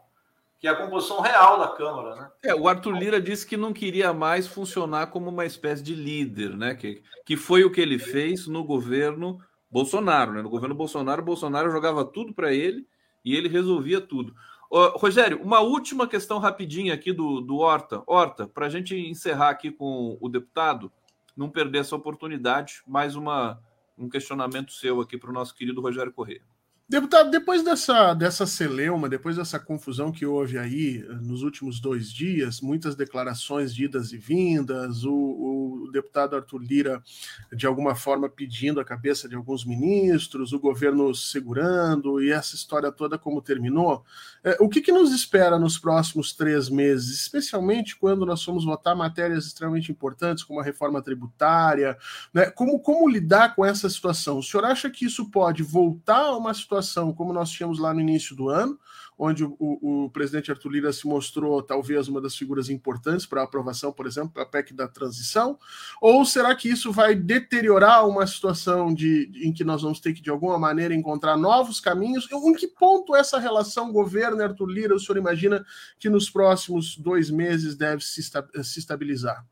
que é a composição real da Câmara, né? É, o Arthur Lira disse que não queria mais funcionar como uma espécie de líder, né? Que, que foi o que ele fez no governo Bolsonaro, né? No governo Bolsonaro, Bolsonaro jogava tudo para ele e ele resolvia tudo. Rogério, uma última questão rapidinha aqui do, do Horta. Horta, para a gente encerrar aqui com o deputado, não perder essa oportunidade, mais uma, um questionamento seu aqui para o nosso querido Rogério Corrêa. Deputado, depois dessa, dessa celeuma, depois dessa confusão que houve aí eh, nos últimos dois dias, muitas declarações de idas e vindas, o, o, deputado Arthur Lira, de alguma forma, pedindo a cabeça de alguns ministros, o governo segurando, e essa história toda como terminou, é, o que, que nos espera nos próximos três meses, especialmente quando nós vamos votar matérias extremamente importantes, como a reforma tributária, né? como, como lidar com essa situação? O senhor acha que isso pode voltar a uma situação situação como nós tínhamos lá no início do ano, onde o, o, presidente Arthur Lira se mostrou talvez uma das figuras importantes para a aprovação, por exemplo, da PEC da transição? Ou será que isso vai deteriorar uma situação de, em que nós vamos ter que, de alguma maneira, encontrar novos caminhos? Em que ponto essa relação governo-Arthur Lira, o senhor imagina que nos próximos dois meses deve se, se estabilizar?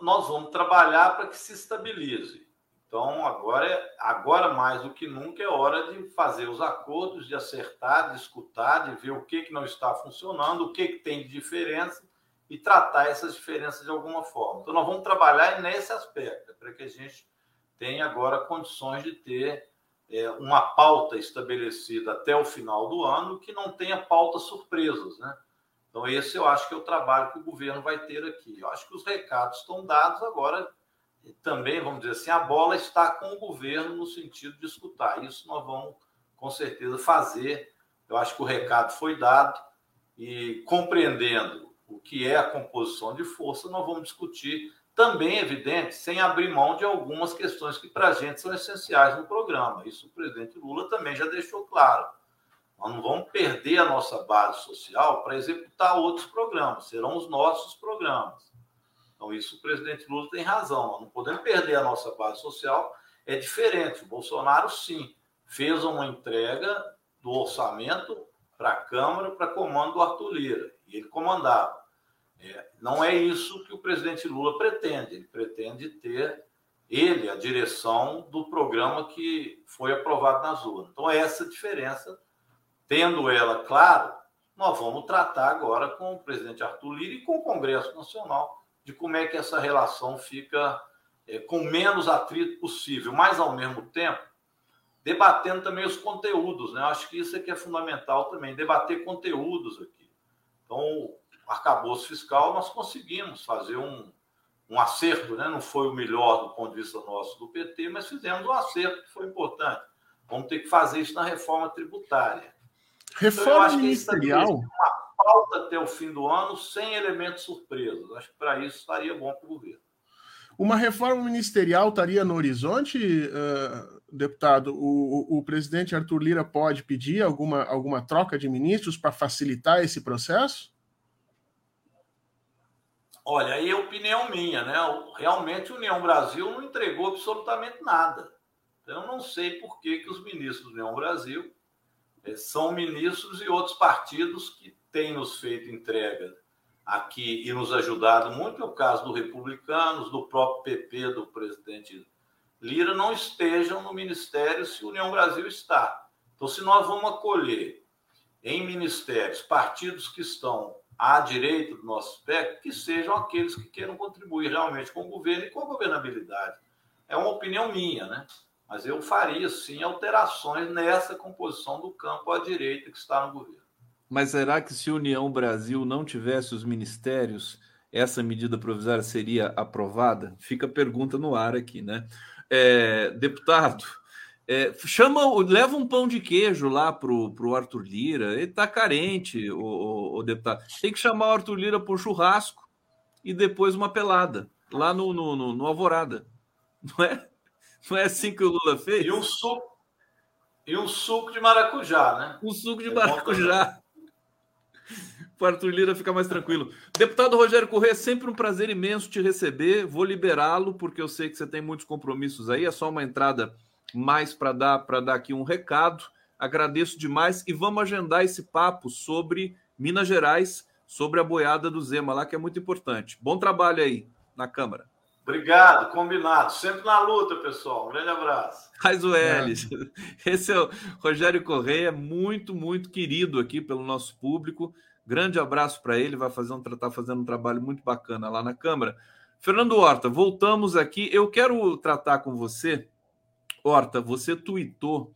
Nós vamos trabalhar para que se estabilize. Então, agora, agora mais do que nunca é hora de fazer os acordos, de acertar, de escutar, de ver o que, que não está funcionando, o que, que tem de diferença e tratar essas diferenças de alguma forma. Então, nós vamos trabalhar nesse aspecto, para que a gente tenha agora condições de ter é, uma pauta estabelecida até o final do ano que não tenha pautas surpresas, né? Então, esse eu acho que é o trabalho que o governo vai ter aqui. Eu acho que os recados estão dados agora também, vamos dizer assim, a bola está com o governo no sentido de escutar. Isso nós vamos, com certeza, fazer. Eu acho que o recado foi dado e, compreendendo o que é a composição de força, nós vamos discutir também, evidente, sem abrir mão de algumas questões que para a gente são essenciais no programa. Isso o presidente Lula também já deixou claro. Nós não vamos perder a nossa base social para executar outros programas, serão os nossos programas. Então, isso o presidente Lula tem razão. Não podemos perder a nossa base social. É diferente. O Bolsonaro, sim, fez uma entrega do orçamento para a Câmara, para comando do Arthur Lira. E ele comandava. É, não é isso que o presidente Lula pretende. Ele pretende ter ele a direção do programa que foi aprovado nas urnas. Então, é essa diferença. Tendo ela claro, nós vamos tratar agora com o presidente Arthur Lira e com o Congresso Nacional de como é que essa relação fica é, com menos atrito possível, mas ao mesmo tempo debatendo também os conteúdos, né? Acho que isso é que é fundamental também, debater conteúdos aqui. Então, o arcabouço fiscal nós conseguimos fazer um, um acerto, né? Não foi o melhor do ponto de vista nosso do PT, mas fizemos um acerto que foi importante. Vamos ter que fazer isso na reforma tributária. Reforma então, eu ministerial. Uma pauta até o fim do ano sem elementos surpresos. Acho que para isso estaria bom para o governo. Uma reforma ministerial estaria no horizonte, uh, deputado? O, o, o, presidente Arthur Lira pode pedir alguma, alguma troca de ministros para facilitar esse processo? Olha, aí é opinião minha, né? Realmente a União Brasil não entregou absolutamente nada. Então, eu não sei por que, que os ministros da União Brasil eh, são ministros e outros partidos que tem nos feito entrega aqui e nos ajudado muito, é o caso do Republicanos, do próprio PP, do presidente Lira, não estejam no ministério se União Brasil está. Então, se nós vamos acolher em ministérios partidos que estão à direita do nosso espectro, que sejam aqueles que queiram contribuir realmente com o governo e com a governabilidade. É uma opinião minha, né? Mas eu faria, sim, alterações nessa composição do campo à direita que está no governo. Mas será que se União Brasil não tivesse os ministérios, essa medida provisória seria aprovada? Fica a pergunta no ar aqui, né? É, deputado, é, chama, leva um pão de queijo lá pro, pro Arthur Lira. Ele tá carente, o, o, o deputado. Tem que chamar o Arthur Lira por churrasco e depois uma pelada lá no, no, no, no Alvorada. Não é? Não é assim que o Lula fez? E um suco, e um suco de maracujá, né? Um suco de é maracujá para Arthur Lira ficar mais tranquilo. Deputado Rogério Corrêa, é sempre um prazer imenso te receber. Vou liberá-lo, porque eu sei que você tem muitos compromissos aí. É só uma entrada mais para dar, para dar aqui um recado. Agradeço demais e vamos agendar esse papo sobre Minas Gerais, sobre a boiada do Zema lá, que é muito importante. Bom trabalho aí na Câmara. Obrigado, combinado. Sempre na luta, pessoal. Um grande abraço. Raizo Elis. É. Esse é o Rogério Correia, muito, muito querido aqui pelo nosso público. Grande abraço para ele, vai fazer um, tá fazendo um trabalho muito bacana lá na Câmara. Fernando Horta, voltamos aqui. Eu quero tratar com você. Horta, você tuitou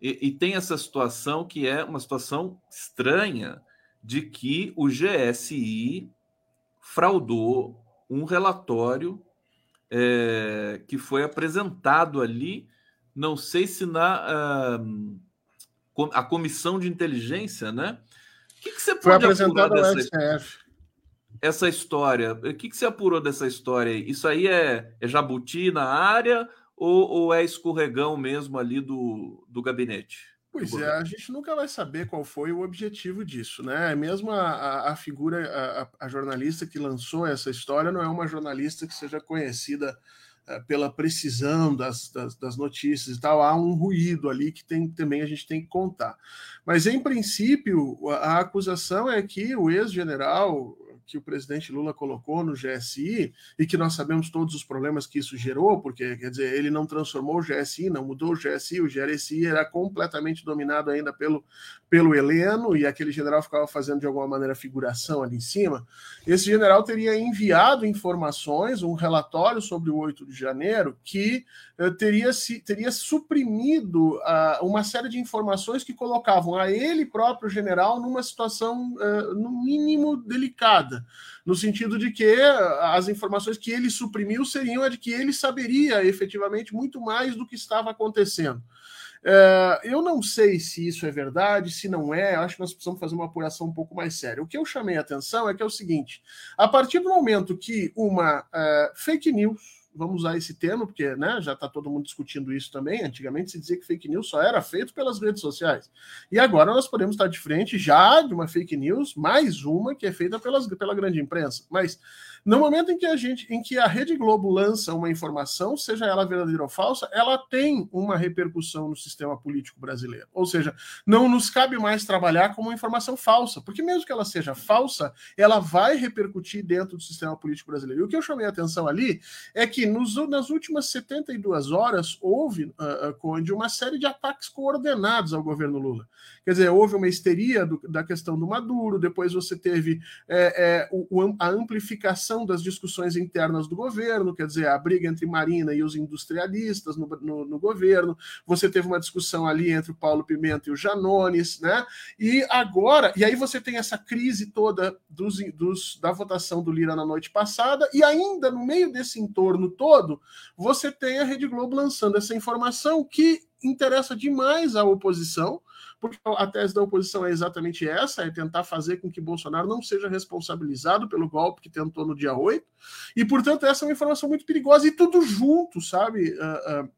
e, e tem essa situação que é uma situação estranha de que o GSI fraudou um relatório é, que foi apresentado ali, não sei se na uh, a comissão de inteligência, né? O que, que você foi pode apresentar dessa STF. essa história? O que, que você apurou dessa história? Isso aí é, é jabuti na área ou, ou é escorregão mesmo ali do, do gabinete? Pois é, a gente nunca vai saber qual foi o objetivo disso, né? Mesmo a, a, a figura, a, a, jornalista que lançou essa história não é uma jornalista que seja conhecida pela precisão das, das, das, notícias e tal. Há um ruído ali que tem, também a gente tem que contar. Mas, em princípio, a, a acusação é que o ex-general que o presidente Lula colocou no GSI e que nós sabemos todos os problemas que isso gerou, porque quer dizer, ele não transformou o GSI, não mudou o GSI, o GSI era completamente dominado ainda pelo, pelo Heleno e aquele general ficava fazendo de alguma maneira figuração ali em cima. Esse general teria enviado informações, um relatório sobre o 8 de janeiro que uh, teria, se, teria suprimido uh, uma série de informações que colocavam a ele próprio general numa situação, uh, no mínimo, delicada no sentido de que as informações que ele suprimiu seriam a de que ele saberia efetivamente muito mais do que estava acontecendo. É, eu não sei se isso é verdade, se não é, acho que nós precisamos fazer uma apuração um pouco mais séria. O que eu chamei a atenção é que é o seguinte: a partir do momento que uma uh, fake news vamos usar esse termo, porque né, já está todo mundo discutindo isso também. Antigamente se dizia que fake news só era feito pelas redes sociais. E agora nós podemos estar de frente já de uma fake news, mais uma que é feita pelas, pela grande imprensa. Mas no momento em que a gente, em que a Rede Globo lança uma informação, seja ela verdadeira ou falsa, ela tem uma repercussão no sistema político brasileiro. Ou seja, não nos cabe mais trabalhar com uma informação falsa, porque mesmo que ela seja falsa, ela vai repercutir dentro do sistema político brasileiro. E o que eu chamei a atenção ali é que nos, nas últimas 72 horas houve, uh, Conde, uma série de ataques coordenados ao governo Lula. Quer dizer, houve uma histeria do, da questão do Maduro, depois você teve é, é, o, a amplificação das discussões internas do governo, quer dizer, a briga entre Marina e os industrialistas no, no, no governo, você teve uma discussão ali entre o Paulo Pimenta e o Janones, né? E agora, e aí você tem essa crise toda dos, dos, da votação do Lira na noite passada, e ainda no meio desse entorno todo, você tem a Rede Globo lançando essa informação que interessa demais à oposição, porque a tese da oposição é exatamente essa: é tentar fazer com que Bolsonaro não seja responsabilizado pelo golpe que tentou no dia 8. E, portanto, essa é uma informação muito perigosa e tudo junto, sabe? Uh, uh,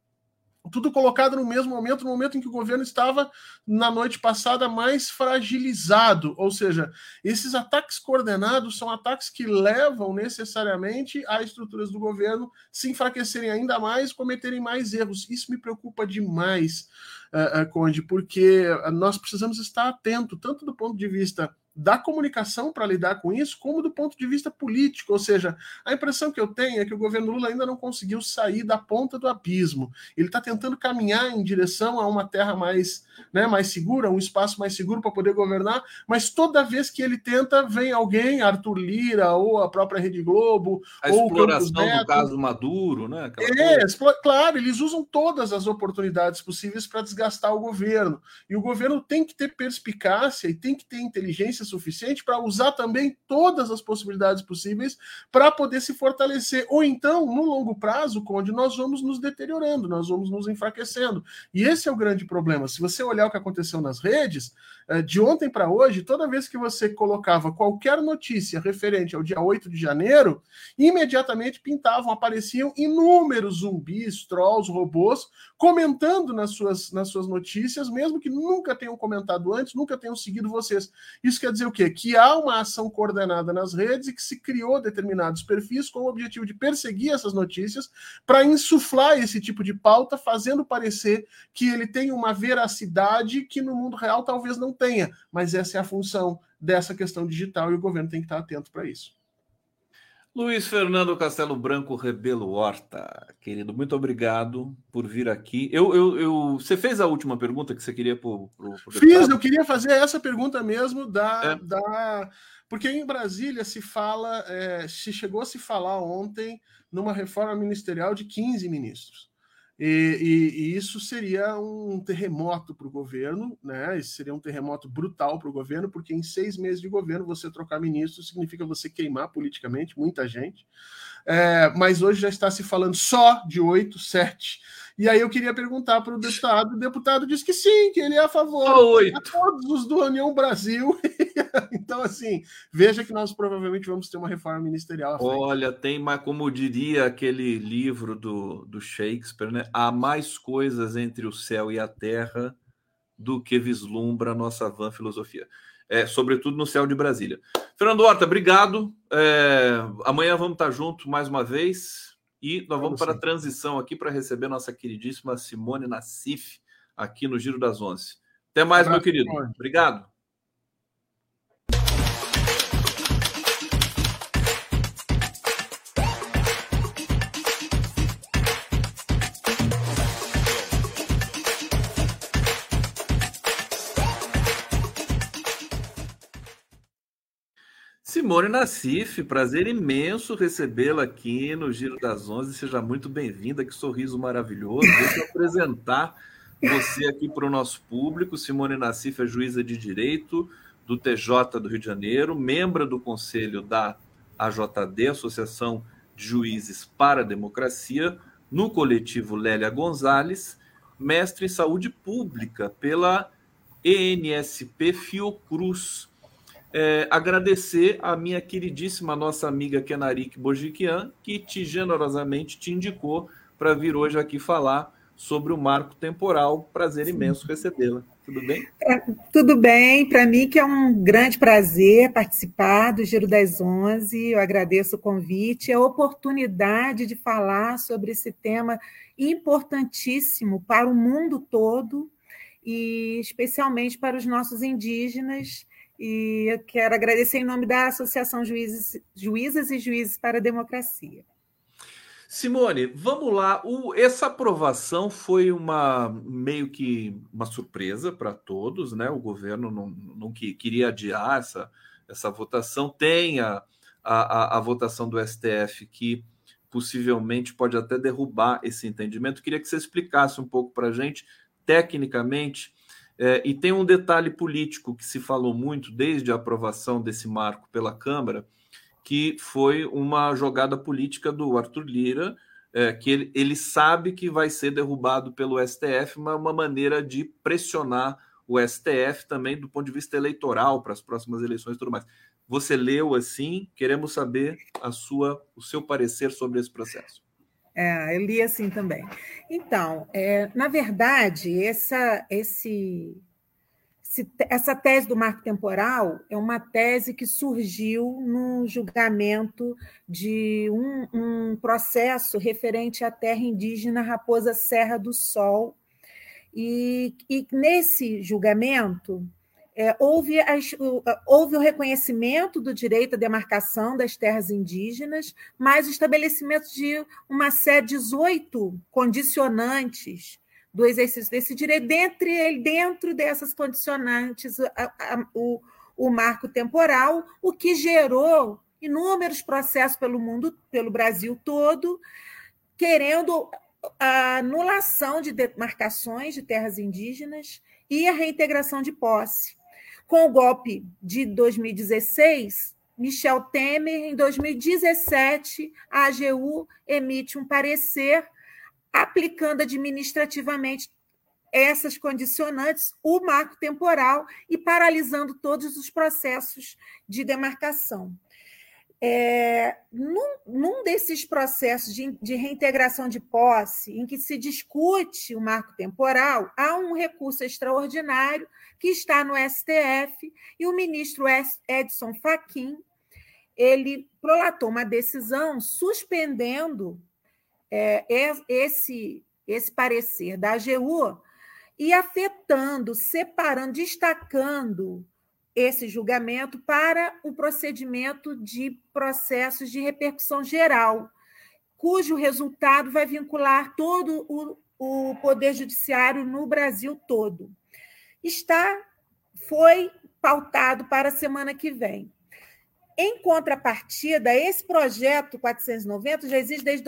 tudo colocado no mesmo momento, no momento em que o governo estava, na noite passada, mais fragilizado. Ou seja, esses ataques coordenados são ataques que levam necessariamente a estruturas do governo se enfraquecerem ainda mais, cometerem mais erros. Isso me preocupa demais, uh, Conde, porque nós precisamos estar atento, tanto do ponto de vista da comunicação para lidar com isso, como do ponto de vista político. Ou seja, a impressão que eu tenho é que o governo Lula ainda não conseguiu sair da ponta do abismo. Ele está tentando caminhar em direção a uma terra mais, né, mais segura, um espaço mais seguro para poder governar, mas toda vez que ele tenta, vem alguém, Arthur Lira, ou a própria Rede Globo, a ou exploração do caso Maduro, né? Aquela é, claro, eles usam todas as oportunidades possíveis para desgastar o governo. E o governo tem que ter perspicácia e tem que ter inteligência suficiente para usar também todas as possibilidades possíveis para poder se fortalecer. Ou então, no longo prazo, onde nós vamos nos deteriorando, nós vamos nos enfraquecendo. E esse é o grande problema. Se você olhar o que aconteceu nas redes, de ontem para hoje, toda vez que você colocava qualquer notícia referente ao dia 8 de janeiro, imediatamente pintavam, apareciam inúmeros zumbis, trolls, robôs, comentando nas suas, nas suas notícias, mesmo que nunca tenham comentado antes, nunca tenham seguido vocês. Isso quer dizer o quê? Que há uma ação coordenada nas redes e que se criou determinados perfis com o objetivo de perseguir essas notícias para insuflar esse tipo de pauta, fazendo parecer que ele tem uma veracidade que no mundo real talvez não tenha. Mas essa é a função dessa questão digital e o governo tem que estar atento para isso. Luiz Fernando Castelo Branco Rebelo Horta, querido, muito obrigado por vir aqui. Eu, eu, eu, você fez a última pergunta que você queria para o Fiz, eu queria fazer essa pergunta mesmo da, é. da porque em Brasília se fala, é, se chegou a se falar ontem numa reforma ministerial de 15 ministros. E, e, e isso seria um terremoto para o governo, né? Isso seria um terremoto brutal para o governo, porque em seis meses de governo você trocar ministro significa você queimar politicamente muita gente. É, mas hoje já está se falando só de oito, sete. E aí eu queria perguntar para o deputado, o deputado disse que sim, que ele é a favor de todos os do União Brasil. então, assim, veja que nós provavelmente vamos ter uma reforma ministerial. Olha, tem, mas como diria aquele livro do, do Shakespeare, né? Há mais coisas entre o céu e a terra do que vislumbra a nossa van filosofia. É, sobretudo no céu de Brasília. Fernando Horta, obrigado. É, amanhã vamos estar juntos mais uma vez. E nós vamos para a transição aqui para receber nossa queridíssima Simone Nassif aqui no Giro das Onze. Até mais, meu querido. Obrigado. Simone Nassif, prazer imenso recebê-la aqui no Giro das Onze. Seja muito bem-vinda, que sorriso maravilhoso. Deixa eu apresentar você aqui para o nosso público. Simone Nassif é juíza de direito do TJ do Rio de Janeiro, membro do conselho da AJD, Associação de Juízes para a Democracia, no coletivo Lélia Gonzalez, mestre em saúde pública pela ENSP Fiocruz é, agradecer a minha queridíssima nossa amiga Kenarik Bojiquian, que te generosamente te indicou para vir hoje aqui falar sobre o marco temporal. Prazer imenso recebê-la. Tudo bem? É, tudo bem. Para mim que é um grande prazer participar do Giro das Onze. Eu agradeço o convite, a oportunidade de falar sobre esse tema importantíssimo para o mundo todo e especialmente para os nossos indígenas e eu quero agradecer em nome da Associação Juízes, Juízas e Juízes para a Democracia. Simone, vamos lá. O, essa aprovação foi uma meio que uma surpresa para todos, né? O governo não, não queria adiar essa, essa votação. Tem a, a, a votação do STF que possivelmente pode até derrubar esse entendimento. Queria que você explicasse um pouco para a gente, tecnicamente, é, e tem um detalhe político que se falou muito desde a aprovação desse marco pela Câmara, que foi uma jogada política do Arthur Lira, é, que ele, ele, sabe que vai ser derrubado pelo STF, mas uma maneira de pressionar o STF também do ponto de vista eleitoral para as próximas eleições e tudo mais. Você leu assim? Queremos saber a sua, o seu parecer sobre esse processo. É, eu li assim também. Então, é, na verdade, essa, esse, essa tese do marco temporal é uma tese que surgiu no julgamento de um, um processo referente à terra indígena Raposa Serra do Sol. E, e nesse julgamento, é, houve, as, houve o reconhecimento do direito à demarcação das terras indígenas, mas o estabelecimento de uma série de 18 condicionantes do exercício desse direito, dentre, dentro dessas condicionantes, a, a, o, o marco temporal, o que gerou inúmeros processos pelo mundo, pelo Brasil todo, querendo a anulação de demarcações de terras indígenas e a reintegração de posse. Com o golpe de 2016, Michel Temer, em 2017, a AGU emite um parecer aplicando administrativamente essas condicionantes, o marco temporal e paralisando todos os processos de demarcação. É, num, num, desses processos de, de, reintegração de posse, em que se discute o marco temporal, há um recurso extraordinário que está no STF e o ministro Edson Fachin ele prolatou uma decisão suspendendo é, esse, esse parecer da AGU e afetando, separando, destacando esse julgamento para o procedimento de processos de repercussão geral, cujo resultado vai vincular todo o, o Poder Judiciário no Brasil todo. Está, foi pautado para a semana que vem. Em contrapartida, esse projeto 490 já existe desde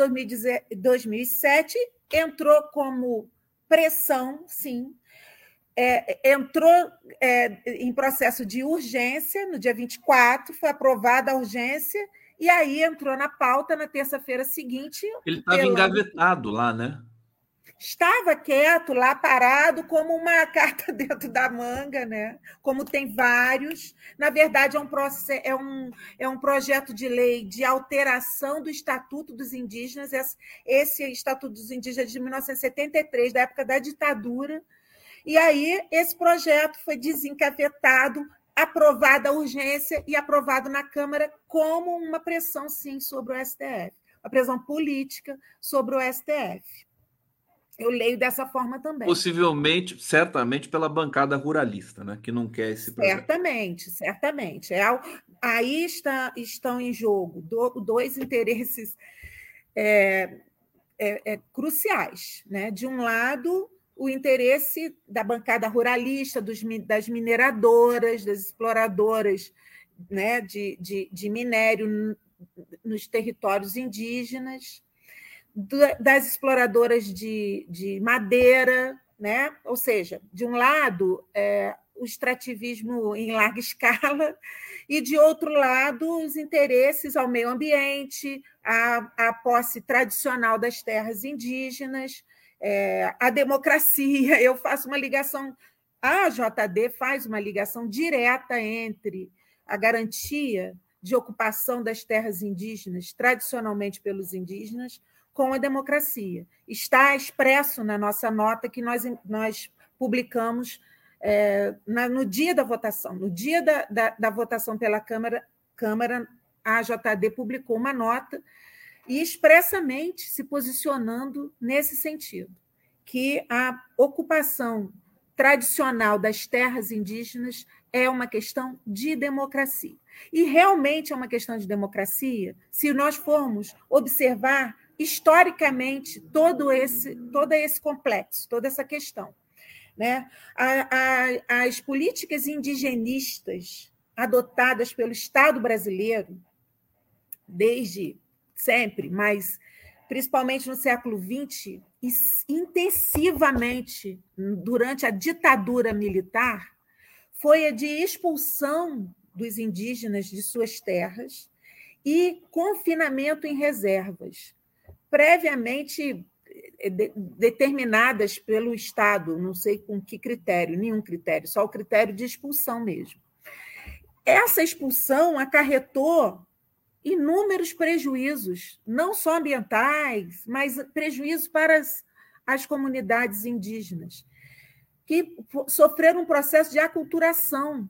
2007, entrou como pressão, sim, é, entrou é, em processo de urgência no dia 24, foi aprovada a urgência, e aí entrou na pauta na terça-feira seguinte. Ele estava engavetado lá, né? estava quieto lá, parado, como uma carta dentro da manga, né? como tem vários. Na verdade, é um, é, um, é um projeto de lei de alteração do Estatuto dos Indígenas, esse Estatuto dos Indígenas de 1973, da época da ditadura. E aí, esse projeto foi desencavetado, aprovado a urgência e aprovado na Câmara como uma pressão, sim, sobre o STF, uma pressão política sobre o STF. Eu leio dessa forma também. Possivelmente, certamente pela bancada ruralista, né? que não quer esse projeto. Certamente, certamente. É, aí está, estão em jogo dois interesses é, é, é, cruciais. Né? De um lado, o interesse da bancada ruralista, dos, das mineradoras, das exploradoras né? de, de, de minério nos territórios indígenas das exploradoras de, de madeira, né? ou seja, de um lado, é, o extrativismo em larga escala, e de outro lado, os interesses ao meio ambiente, a, a posse tradicional das terras indígenas, é, a democracia. Eu faço uma ligação, a JD faz uma ligação direta entre a garantia de ocupação das terras indígenas, tradicionalmente pelos indígenas, com a democracia. Está expresso na nossa nota que nós, nós publicamos é, na, no dia da votação. No dia da, da, da votação pela Câmara, Câmara, a JD publicou uma nota e expressamente se posicionando nesse sentido, que a ocupação tradicional das terras indígenas é uma questão de democracia. E realmente é uma questão de democracia se nós formos observar historicamente todo esse, todo esse complexo, toda essa questão. Né? As políticas indigenistas adotadas pelo Estado brasileiro, desde sempre, mas principalmente no século XX, intensivamente durante a ditadura militar, foi a de expulsão dos indígenas de suas terras e confinamento em reservas previamente eh, de, determinadas pelo Estado, não sei com que critério, nenhum critério, só o critério de expulsão mesmo. Essa expulsão acarretou inúmeros prejuízos, não só ambientais, mas prejuízos para as, as comunidades indígenas, que sofreram um processo de aculturação,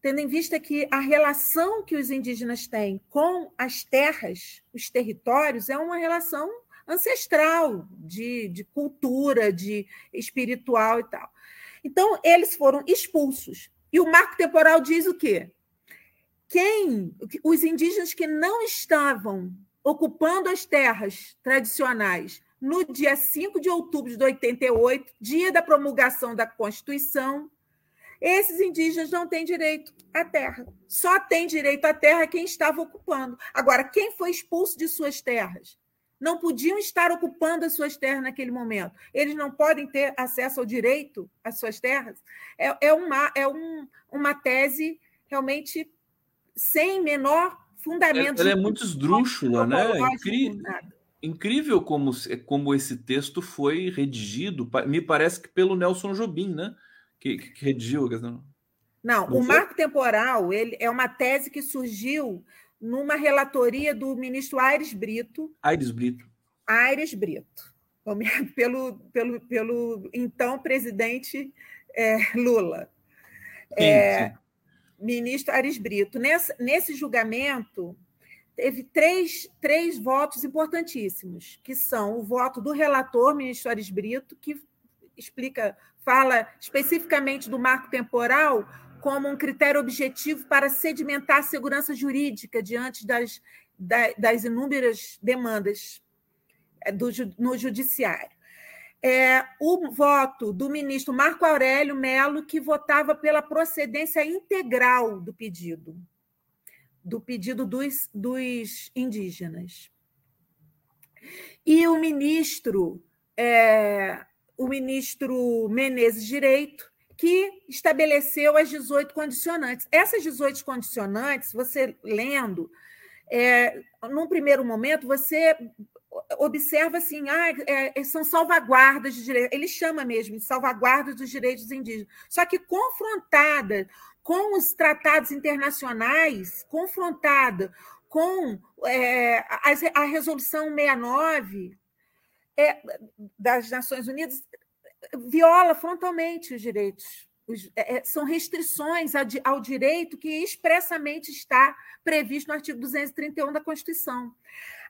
tendo em vista que a relação que os indígenas têm com as terras, os territórios, é uma relação ancestral, de, de cultura, de espiritual e tal. Então, eles foram expulsos. E o marco temporal diz o quê? Quem, os indígenas que não estavam ocupando as terras tradicionais no dia 5 de outubro de 88, dia da promulgação da Constituição, esses indígenas não têm direito à terra. Só tem direito à terra quem estava ocupando. Agora, quem foi expulso de suas terras? Não podiam estar ocupando as suas terras naquele momento. Eles não podem ter acesso ao direito às suas terras. É, é, uma, é um, uma tese realmente sem menor fundamento. Ela é muito esdrúxula, né? Incri... Incrível como, como esse texto foi redigido, me parece que pelo Nelson Jobim, né? que, que redigiu? Não, não o marco temporal ele é uma tese que surgiu numa relatoria do ministro Aires Brito. Aires Brito. Aires Brito, pelo, pelo, pelo então presidente é, Lula. Sim, é, sim. Ministro Aires Brito. Nesse, nesse julgamento, teve três, três votos importantíssimos, que são o voto do relator, ministro Ares Brito, que explica, fala especificamente do marco temporal como um critério objetivo para sedimentar a segurança jurídica diante das, das inúmeras demandas é, do, no judiciário. É, o voto do ministro Marco Aurélio Melo, que votava pela procedência integral do pedido, do pedido dos, dos indígenas. E o ministro, é, o ministro Menezes Direito, que estabeleceu as 18 condicionantes. Essas 18 condicionantes, você lendo, é, num primeiro momento, você observa assim, ah, é, são salvaguardas de direitos, ele chama mesmo de salvaguardas dos direitos indígenas. Só que confrontada com os tratados internacionais, confrontada com é, a, a, Resolução 69 é, das Nações Unidas, viola frontalmente os direitos. Os, é, é são restrições ao, ao, direito que expressamente está previsto no artigo 231 da Constituição.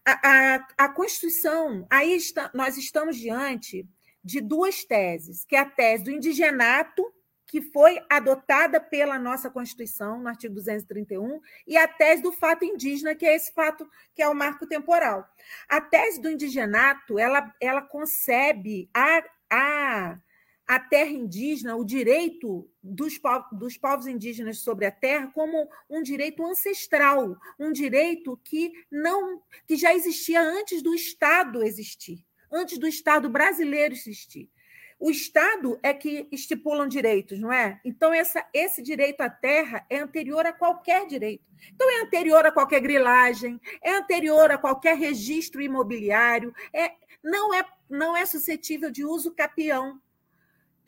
A, a, Constituição, aí está, nós estamos diante de duas teses, que é a tese do indigenato, que foi adotada pela nossa Constituição, no artigo 231, e a tese do fato indígena, que é esse fato que é o marco temporal. A tese do indigenato, ela, ela concebe a, a, a terra indígena, o direito dos, povos, dos povos indígenas sobre a terra como um direito ancestral, um direito que não que já existia antes do Estado existir, antes do Estado brasileiro existir. O Estado é que estipulam direitos, não é? Então, essa, esse direito à terra é anterior a qualquer direito. Então, é anterior a qualquer grilagem, é anterior a qualquer registro imobiliário, é, não, é, não é suscetível de uso capião.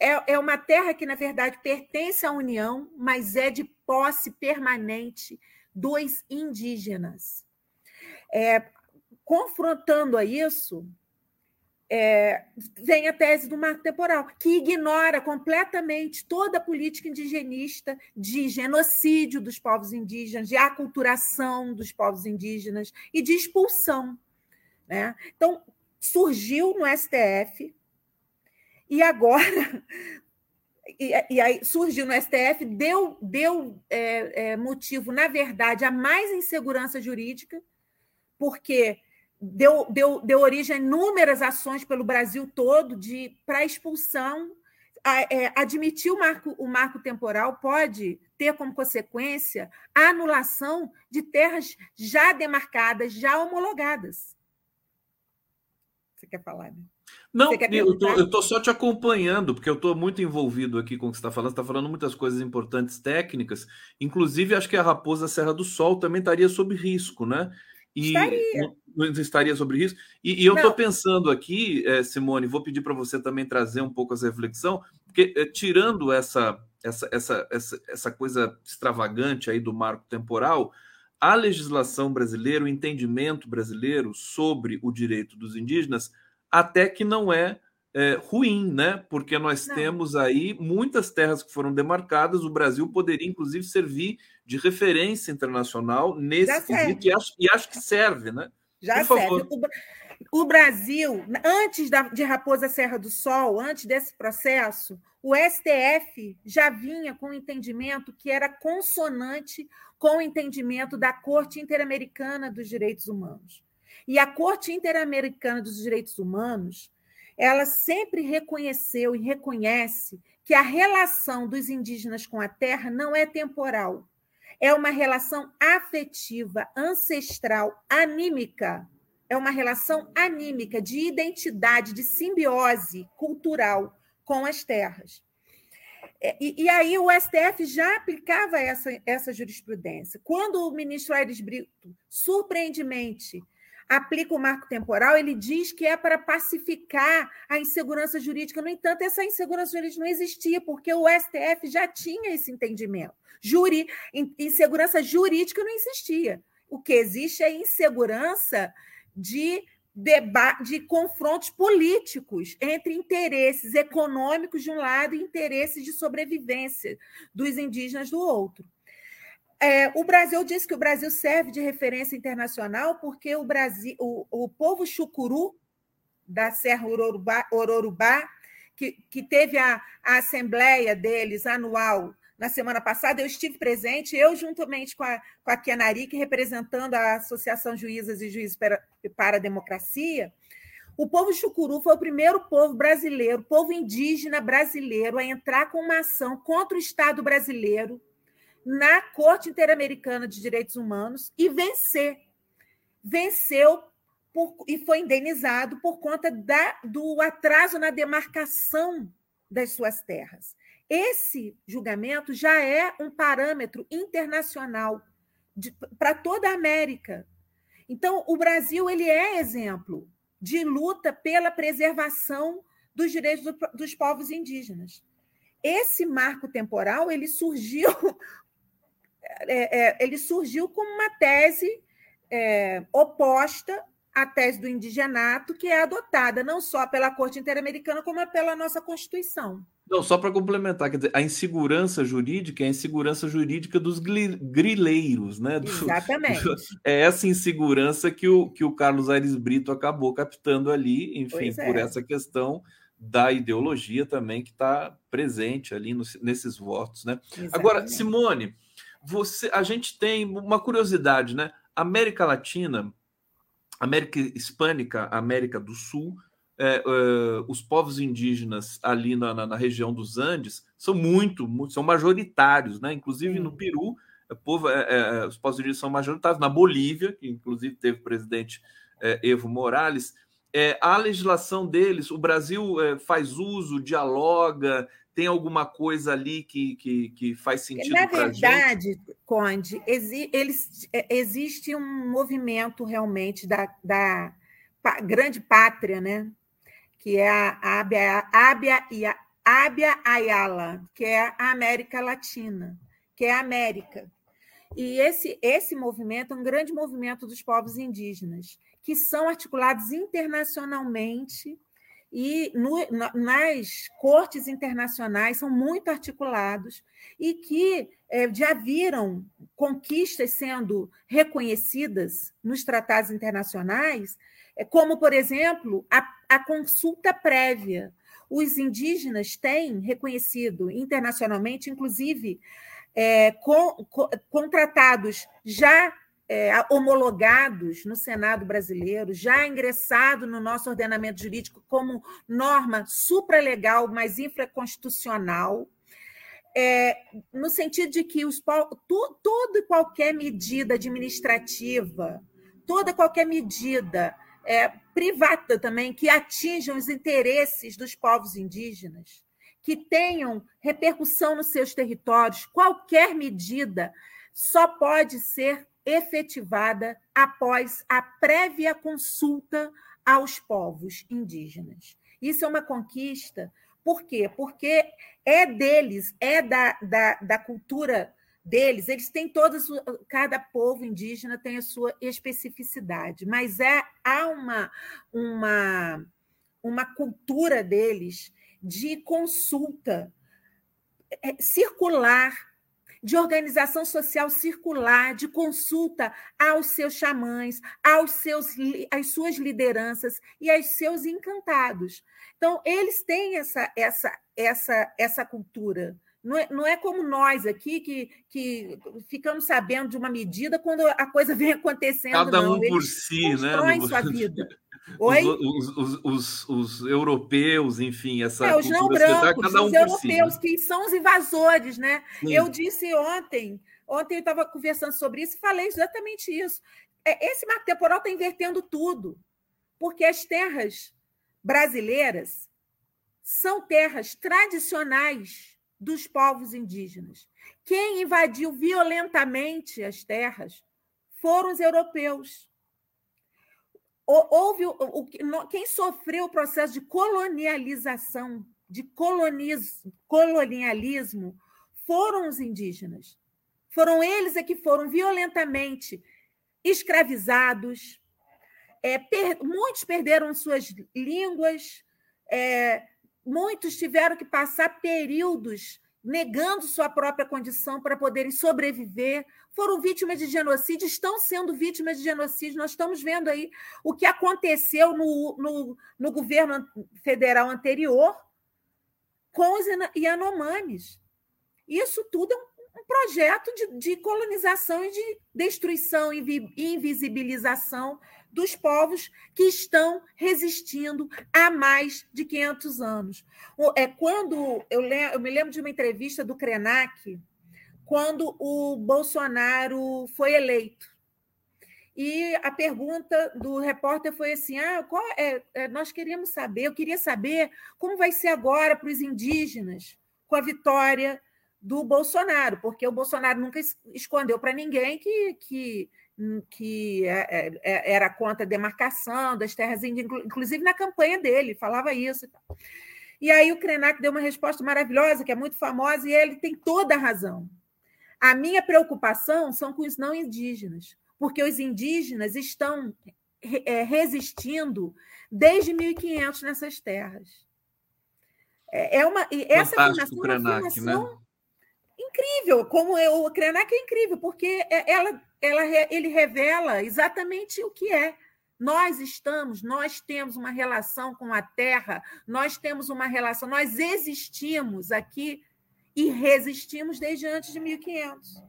É, é uma terra que, na verdade, pertence à União, mas é de posse permanente dos indígenas. É, confrontando a isso, é, vem a tese do marco temporal, que ignora completamente toda a política indigenista de genocídio dos povos indígenas, de aculturação dos povos indígenas e de expulsão. Né? Então, surgiu no STF, e agora. E, e aí surgiu no STF, deu, deu é, é, motivo, na verdade, a mais insegurança jurídica, porque deu, deu, deu origem a inúmeras ações pelo Brasil todo de para expulsão. A, é, admitir o marco, o marco temporal pode ter como consequência a anulação de terras já demarcadas, já homologadas. Você quer falar, né? Não, eu estou só te acompanhando, porque eu estou muito envolvido aqui com o que você está falando. Você está falando muitas coisas importantes técnicas. Inclusive, acho que a Raposa Serra do Sol também estaria sob risco, né? E estaria. Não, estaria sobre isso. E, e eu estou pensando aqui, é, Simone, vou pedir para você também trazer um pouco essa reflexão, porque é, tirando essa, essa, essa, essa, essa coisa extravagante aí do marco temporal, a legislação brasileira, o entendimento brasileiro sobre o direito dos indígenas, até que não é é, ruim, né? Porque nós Não. temos aí muitas terras que foram demarcadas. O Brasil poderia, inclusive, servir de referência internacional nesse quesito, e acho, e acho que serve, né? Já Por serve. O, o, Brasil, antes da, de Raposa Serra do Sol, antes desse processo, o STF já vinha com o entendimento que era consonante com o entendimento da Corte Interamericana dos Direitos Humanos. E a Corte Interamericana dos Direitos Humanos ela sempre reconheceu e reconhece que a relação dos indígenas com a terra não é temporal. É uma relação afetiva, ancestral, anímica. É uma relação anímica de identidade, de simbiose cultural com as terras. É, e, e, aí o STF já aplicava essa, essa jurisprudência. Quando o ministro Aires Brito, surpreendentemente, aplica o marco temporal, ele diz que é para pacificar a insegurança jurídica. No entanto, essa insegurança jurídica não existia, porque o STF já tinha esse entendimento. Juri, insegurança jurídica não existia. O que existe é insegurança de de confrontos políticos entre interesses econômicos de um lado e interesses de sobrevivência dos indígenas do outro. É, o Brasil diz que o Brasil serve de referência internacional porque o Brasil, o, o povo chucuru da Serra Ororubá, Ororubá que, que teve a, a assembleia deles anual na semana passada, eu estive presente, eu juntamente com a, com a representando a Associação Juízas e Juízes para, para a Democracia, o povo chucuru foi o primeiro povo brasileiro, povo indígena brasileiro, a entrar com uma ação contra o Estado brasileiro na Corte Interamericana de Direitos Humanos e vencer. Venceu por, e foi indenizado por conta da, do atraso na demarcação das suas terras. Esse julgamento já é um parâmetro internacional para toda a América. Então, o Brasil ele é exemplo de luta pela preservação dos direitos do, dos povos indígenas. Esse marco temporal ele surgiu, é, é, ele surgiu como uma tese é, oposta à tese do indigenato, que é adotada não só pela Corte Interamericana, como pela nossa Constituição. Não, só para complementar, quer dizer, a insegurança jurídica é a insegurança jurídica dos grileiros, né? Do, Exatamente. é essa insegurança que o, que o Carlos Aires Brito acabou captando ali, enfim, por é. essa questão da ideologia também que está presente ali nesses votos, né? Exatamente. Agora, Simone, você, a gente tem uma curiosidade, né? América Latina, América Hispânica, América do Sul, é, é, os povos indígenas ali na, na, na, região dos Andes são muito, muito são majoritários, né? Inclusive no Peru, o povo, é, é, os povos indígenas são majoritários. Na Bolívia, que inclusive teve o presidente é, Evo Morales, a legislação deles, o Brasil faz uso, dialoga, tem alguma coisa ali que, que, que faz sentido Na verdade, gente? Conde, exi, eles, existe um movimento realmente da, da grande pátria, né? que é a Ábia, Ábia, Ábia Ayala, que é a América Latina, que é a América. E esse, esse movimento é um grande movimento dos povos indígenas, que são articulados internacionalmente e no, nas cortes internacionais são muito articulados e que é, já viram conquistas sendo reconhecidas nos tratados internacionais é como, por exemplo, a, a consulta prévia. Os indígenas têm reconhecido internacionalmente, inclusive, é, com, com, contratados já é, homologados no Senado brasileiro, já ingressado no nosso ordenamento jurídico como norma supralegal, mas infraconstitucional, é, no sentido de que os, to, toda e qualquer medida administrativa, toda qualquer medida é, privada também, que atinjam os interesses dos povos indígenas, que tenham repercussão nos seus territórios. Qualquer medida só pode ser efetivada após a prévia consulta aos povos indígenas. Isso é uma conquista. Por quê? Porque é deles, é da, da, da cultura deles, eles têm todos, cada povo indígena tem a sua especificidade, mas é há uma uma uma cultura deles de consulta é, circular, de organização social circular, de consulta aos seus xamãs, aos seus, às suas lideranças e aos seus encantados. Então, eles têm essa, essa, essa, essa cultura não é, não é como nós aqui, que, que ficamos sabendo de uma medida quando a coisa vem acontecendo. Cada não. um Eles por si, né? sua vida. Oi? Os, os, os, os, europeus, enfim, essa. É, os não brancos, um os europeus, si, né? que são os invasores, né? Sim. Eu disse ontem, ontem eu estava conversando sobre isso e falei exatamente isso. É, esse marco temporal está invertendo tudo, porque as terras brasileiras são terras tradicionais dos povos indígenas. Quem invadiu violentamente as terras foram os europeus. Houve o, o, quem sofreu o processo de colonialização, de coloniz, colonialismo, foram os indígenas. Foram eles é que foram violentamente escravizados. É, per, muitos perderam suas línguas, é, muitos tiveram que passar períodos negando sua própria condição para poderem sobreviver, foram vítimas de genocídio, estão sendo vítimas de genocídio. Nós estamos vendo aí o que aconteceu no, no, no governo federal anterior com os Yanomamis. Isso tudo é um, um projeto de, de, colonização e de destruição e invisibilização dos povos que estão resistindo há mais de 500 anos. É quando eu, eu me lembro de uma entrevista do Krenak, quando o Bolsonaro foi eleito. E a pergunta do repórter foi assim: ah, é, é, nós queríamos saber, eu queria saber como vai ser agora para os indígenas com a vitória do Bolsonaro, porque o Bolsonaro nunca escondeu para ninguém que, que que é, é, é, era contra a demarcação das terras indígenas, inclusive na campanha dele, falava isso. E aí o Krenak deu uma resposta maravilhosa, que é muito famosa, e ele tem toda a razão. A minha preocupação são com os não indígenas, porque os indígenas estão resistindo desde 1500 nessas terras. É uma, essa Fantástico, formação é uma formação né? incrível, como eu, o Krenak é incrível, porque ela ela, ele revela exatamente o que é. Nós estamos, nós temos uma relação com a Terra, nós temos uma relação, nós existimos aqui e resistimos desde antes de 1500.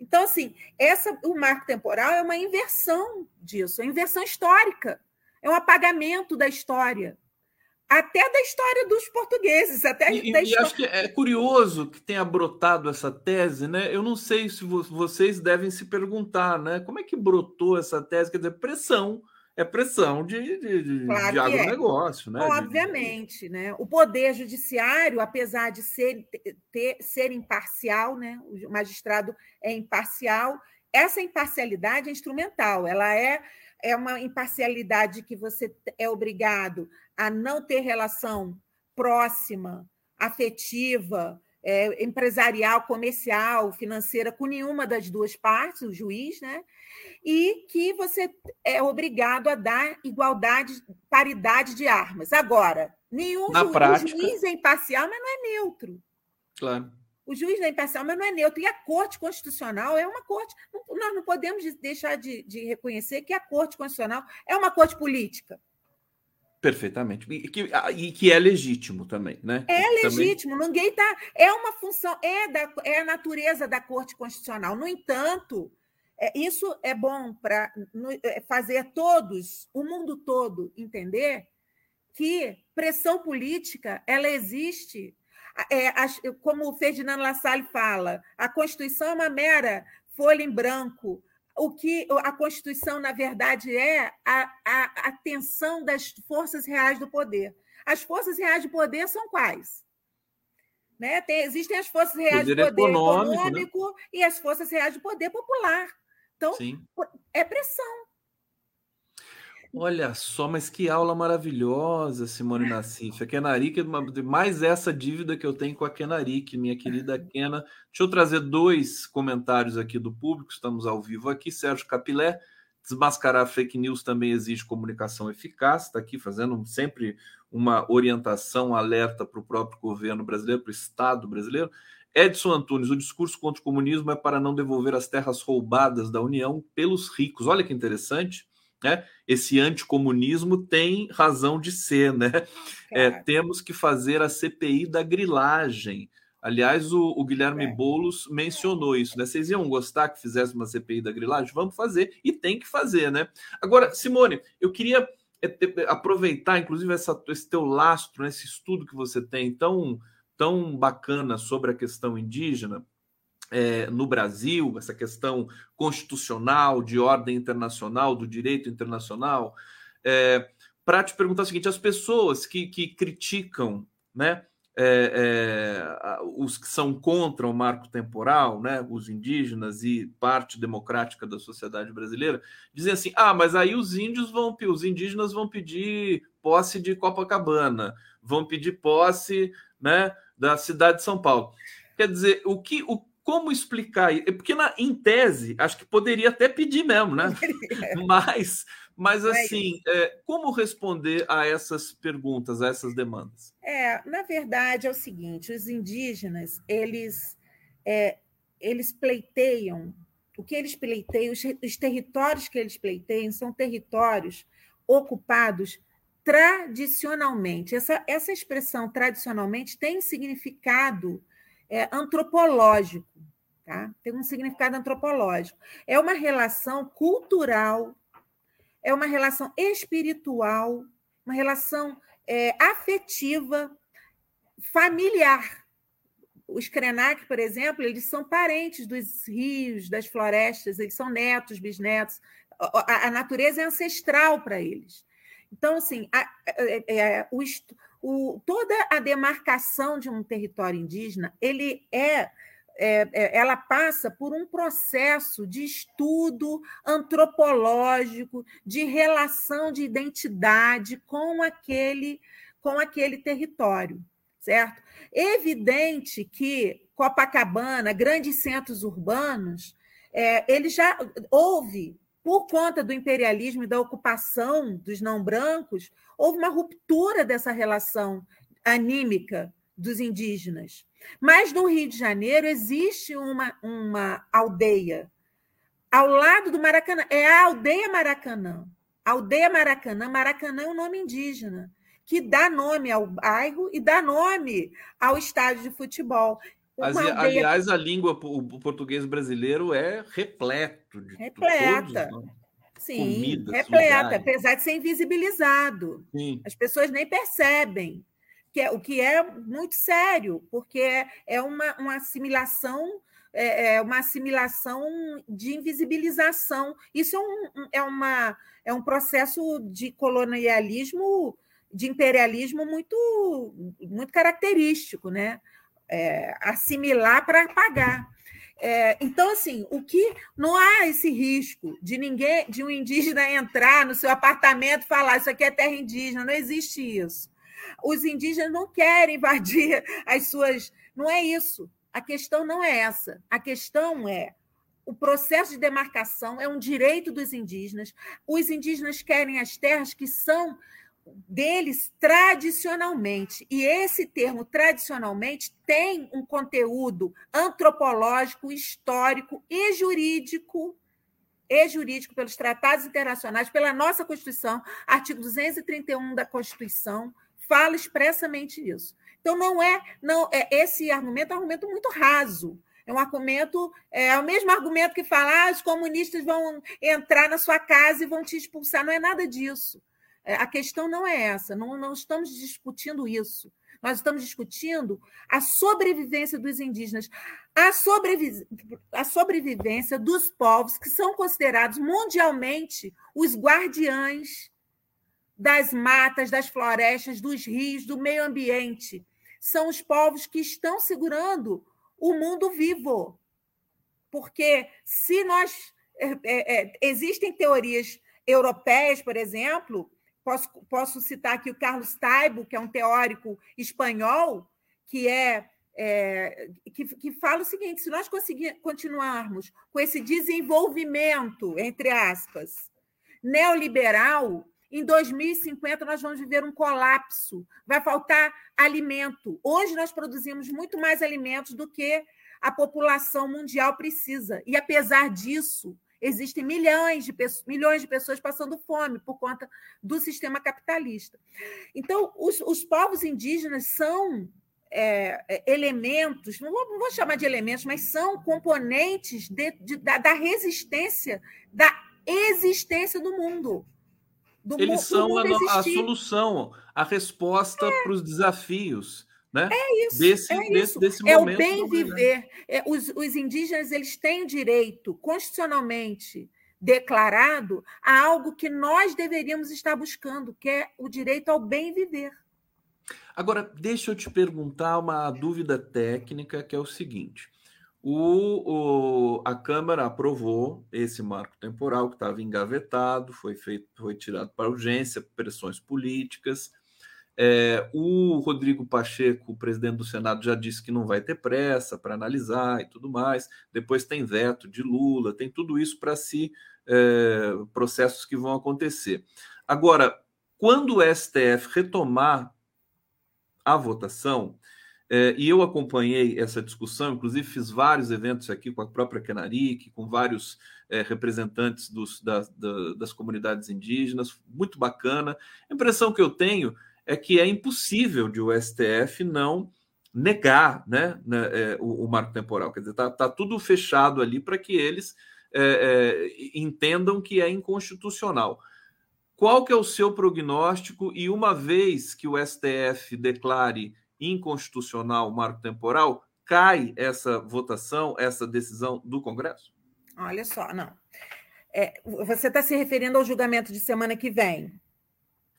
Então, assim, essa, o marco temporal é uma inversão disso, é inversão histórica, é um apagamento da história até da história dos portugueses. Até e, da e acho que é curioso que tenha brotado essa tese, né? Eu não sei se vocês devem se perguntar, né? Como é que brotou essa tese? Quer dizer, pressão. É pressão de, de, claro de é. agronegócio, é. né? Obviamente, né? O poder judiciário, apesar de ser, ter, ser imparcial, né? O magistrado é imparcial, essa imparcialidade é instrumental, ela é é uma imparcialidade que você é obrigado a não ter relação próxima, afetiva, é, empresarial, comercial, financeira com nenhuma das duas partes, o juiz, né? E que você é obrigado a dar igualdade, paridade de armas. Agora, nenhum Na juiz, prática... juiz é imparcial, mas não é neutro. Claro. O juiz é imparcial, mas não é neutro. E a Corte Constitucional é uma corte. Nós não podemos deixar de, de reconhecer que a Corte Constitucional é uma corte política. Perfeitamente. E que, e que é legítimo também, né? É legítimo, também... ninguém está. É uma função, é, da, é a natureza da Corte Constitucional. No entanto, é, isso é bom para é, fazer todos, o mundo todo, entender que pressão política ela existe. É, como o Ferdinando Lassalle fala, a Constituição é uma mera folha em branco o que a Constituição, na verdade, é a, a, a tensão das forças reais do poder. As forças reais do poder são quais? Né? Tem, existem as forças reais poder do poder econômico, econômico né? e as forças reais do poder popular. Então, Sim. é pressão. Olha só, mas que aula maravilhosa, Simone Nassif. A Kenaric, mais essa dívida que eu tenho com a Kenaric, minha querida Kena. Deixa eu trazer dois comentários aqui do público, estamos ao vivo aqui. Sérgio Capilé, desmascarar fake news também exige comunicação eficaz, está aqui fazendo sempre uma orientação, alerta para o próprio governo brasileiro, para o Estado brasileiro. Edson Antunes, o discurso contra o comunismo é para não devolver as terras roubadas da União pelos ricos. Olha que interessante né? Esse anticomunismo tem razão de ser, né? É, temos que fazer a CPI da grilagem. Aliás, o, o Guilherme é. Boulos mencionou isso, né? Vocês iam gostar que fizesse uma CPI da grilagem? Vamos fazer e tem que fazer, né? Agora, Simone, eu queria é, aproveitar, inclusive, essa, esse teu lastro, né? esse estudo que você tem tão, tão bacana sobre a questão indígena, é, no Brasil, essa questão constitucional, de ordem internacional, do direito internacional, é, para te perguntar o seguinte: as pessoas que, que criticam, né, é, é, os que são contra o marco temporal, né, os indígenas e parte democrática da sociedade brasileira, dizem assim: ah, mas aí os índios vão, os indígenas vão pedir posse de Copacabana, vão pedir posse, né, da cidade de São Paulo. Quer dizer, o que, o como explicar isso? Porque na, em tese, acho que poderia até pedir mesmo, né? mas, mas assim, é, como responder a essas perguntas, a essas demandas? É, na verdade é o seguinte: os indígenas eles é, eles pleiteiam o que eles pleiteiam, os, os territórios que eles pleiteiam são territórios ocupados tradicionalmente. Essa, essa expressão tradicionalmente tem significado é, antropológico, tá? Tem um significado antropológico. É uma relação cultural, é uma relação espiritual, uma relação é, afetiva, familiar. Os Krenak, por exemplo, eles são parentes dos rios, das florestas, eles são netos, bisnetos. A, a natureza é ancestral para eles. Então, assim, a, a, a, o, o, toda a demarcação de um território indígena, ele é, é, é, ela passa por um processo de estudo antropológico, de relação de identidade com aquele, com aquele território, certo? Evidente que Copacabana, grandes centros urbanos, é, ele já houve por conta do imperialismo e da ocupação dos não brancos, houve uma ruptura dessa relação anímica dos indígenas. Mas no Rio de Janeiro existe uma, uma aldeia ao lado do Maracanã, é a aldeia Maracanã. aldeia Maracanã, Maracanã é um nome indígena, que dá nome ao bairro e dá nome ao estádio de futebol. Aliás, a língua, o português brasileiro é repleto de repleta. Todos, Sim, Comidas, repleta, lugares. apesar de ser invisibilizado. Sim. As pessoas nem percebem, que é, o que é muito sério, porque é, é uma, uma assimilação é, é uma assimilação de invisibilização. Isso é um, é, uma, é um processo de colonialismo, de imperialismo muito, muito característico, né? É, assimilar para pagar. É, então, assim, o que não há esse risco de ninguém, de um indígena entrar no seu apartamento e falar isso aqui é terra indígena, não existe isso. Os indígenas não querem invadir as suas. Não é isso. A questão não é essa. A questão é o processo de demarcação é um direito dos indígenas. Os indígenas querem as terras que são deles tradicionalmente. E esse termo tradicionalmente tem um conteúdo antropológico, histórico e jurídico, e jurídico pelos tratados internacionais, pela nossa Constituição, artigo 231 da Constituição fala expressamente isso. Então não é, não é esse argumento é um argumento muito raso. É um argumento, é o mesmo argumento que fala, ah, os comunistas vão entrar na sua casa e vão te expulsar. Não é nada disso. É, a questão não é essa, não, não estamos discutindo isso. Nós estamos discutindo a sobrevivência dos indígenas, a, sobrevi a sobrevivência dos povos que são considerados mundialmente os guardiães das matas, das florestas, dos rios, do meio ambiente. São os povos que estão segurando o mundo vivo. Porque se nós. É, é, é existem teorias europeias, por exemplo, Posso, posso citar aqui o Carlos Taibo, que é um teórico espanhol, que é, é que, que fala o seguinte: se nós continuarmos com esse desenvolvimento, entre aspas, neoliberal, em 2050 nós vamos viver um colapso, vai faltar alimento. Hoje nós produzimos muito mais alimentos do que a população mundial precisa. E apesar disso, Existem milhões de, milhões de pessoas passando fome por conta do sistema capitalista. Então, os, os povos indígenas são é, é, elementos, não vou, não vou, chamar de elementos, mas são componentes de, de, da, da, resistência, da existência do mundo. Do Eles são a, a, solução, a resposta é. para os desafios né? É isso. Desse, é, desse, isso. Desse é o bem viver. É, os, os indígenas eles têm direito constitucionalmente declarado a algo que nós deveríamos estar buscando, que é o direito ao bem viver. Agora, deixa eu te perguntar uma dúvida técnica, que é o seguinte: o, o, a Câmara aprovou esse marco temporal que estava engavetado, foi feito, foi tirado para urgência, pressões políticas. É, o Rodrigo Pacheco, presidente do Senado, já disse que não vai ter pressa para analisar e tudo mais. Depois tem veto de Lula, tem tudo isso para si, é, processos que vão acontecer. Agora, quando o STF retomar a votação, é, e eu acompanhei essa discussão, inclusive fiz vários eventos aqui com a própria Kenaric, com vários é, representantes dos, da, da, das comunidades indígenas, muito bacana. A impressão que eu tenho é que é impossível de o STF não negar né, né é, o, o, marco temporal. Quer dizer, está tá tudo fechado ali para que eles é, é, entendam que é inconstitucional. Qual que é o seu prognóstico? E uma vez que o STF declare inconstitucional o marco temporal, cai essa votação, essa decisão do Congresso? Olha só, não. É, você está se referindo ao julgamento de semana que vem?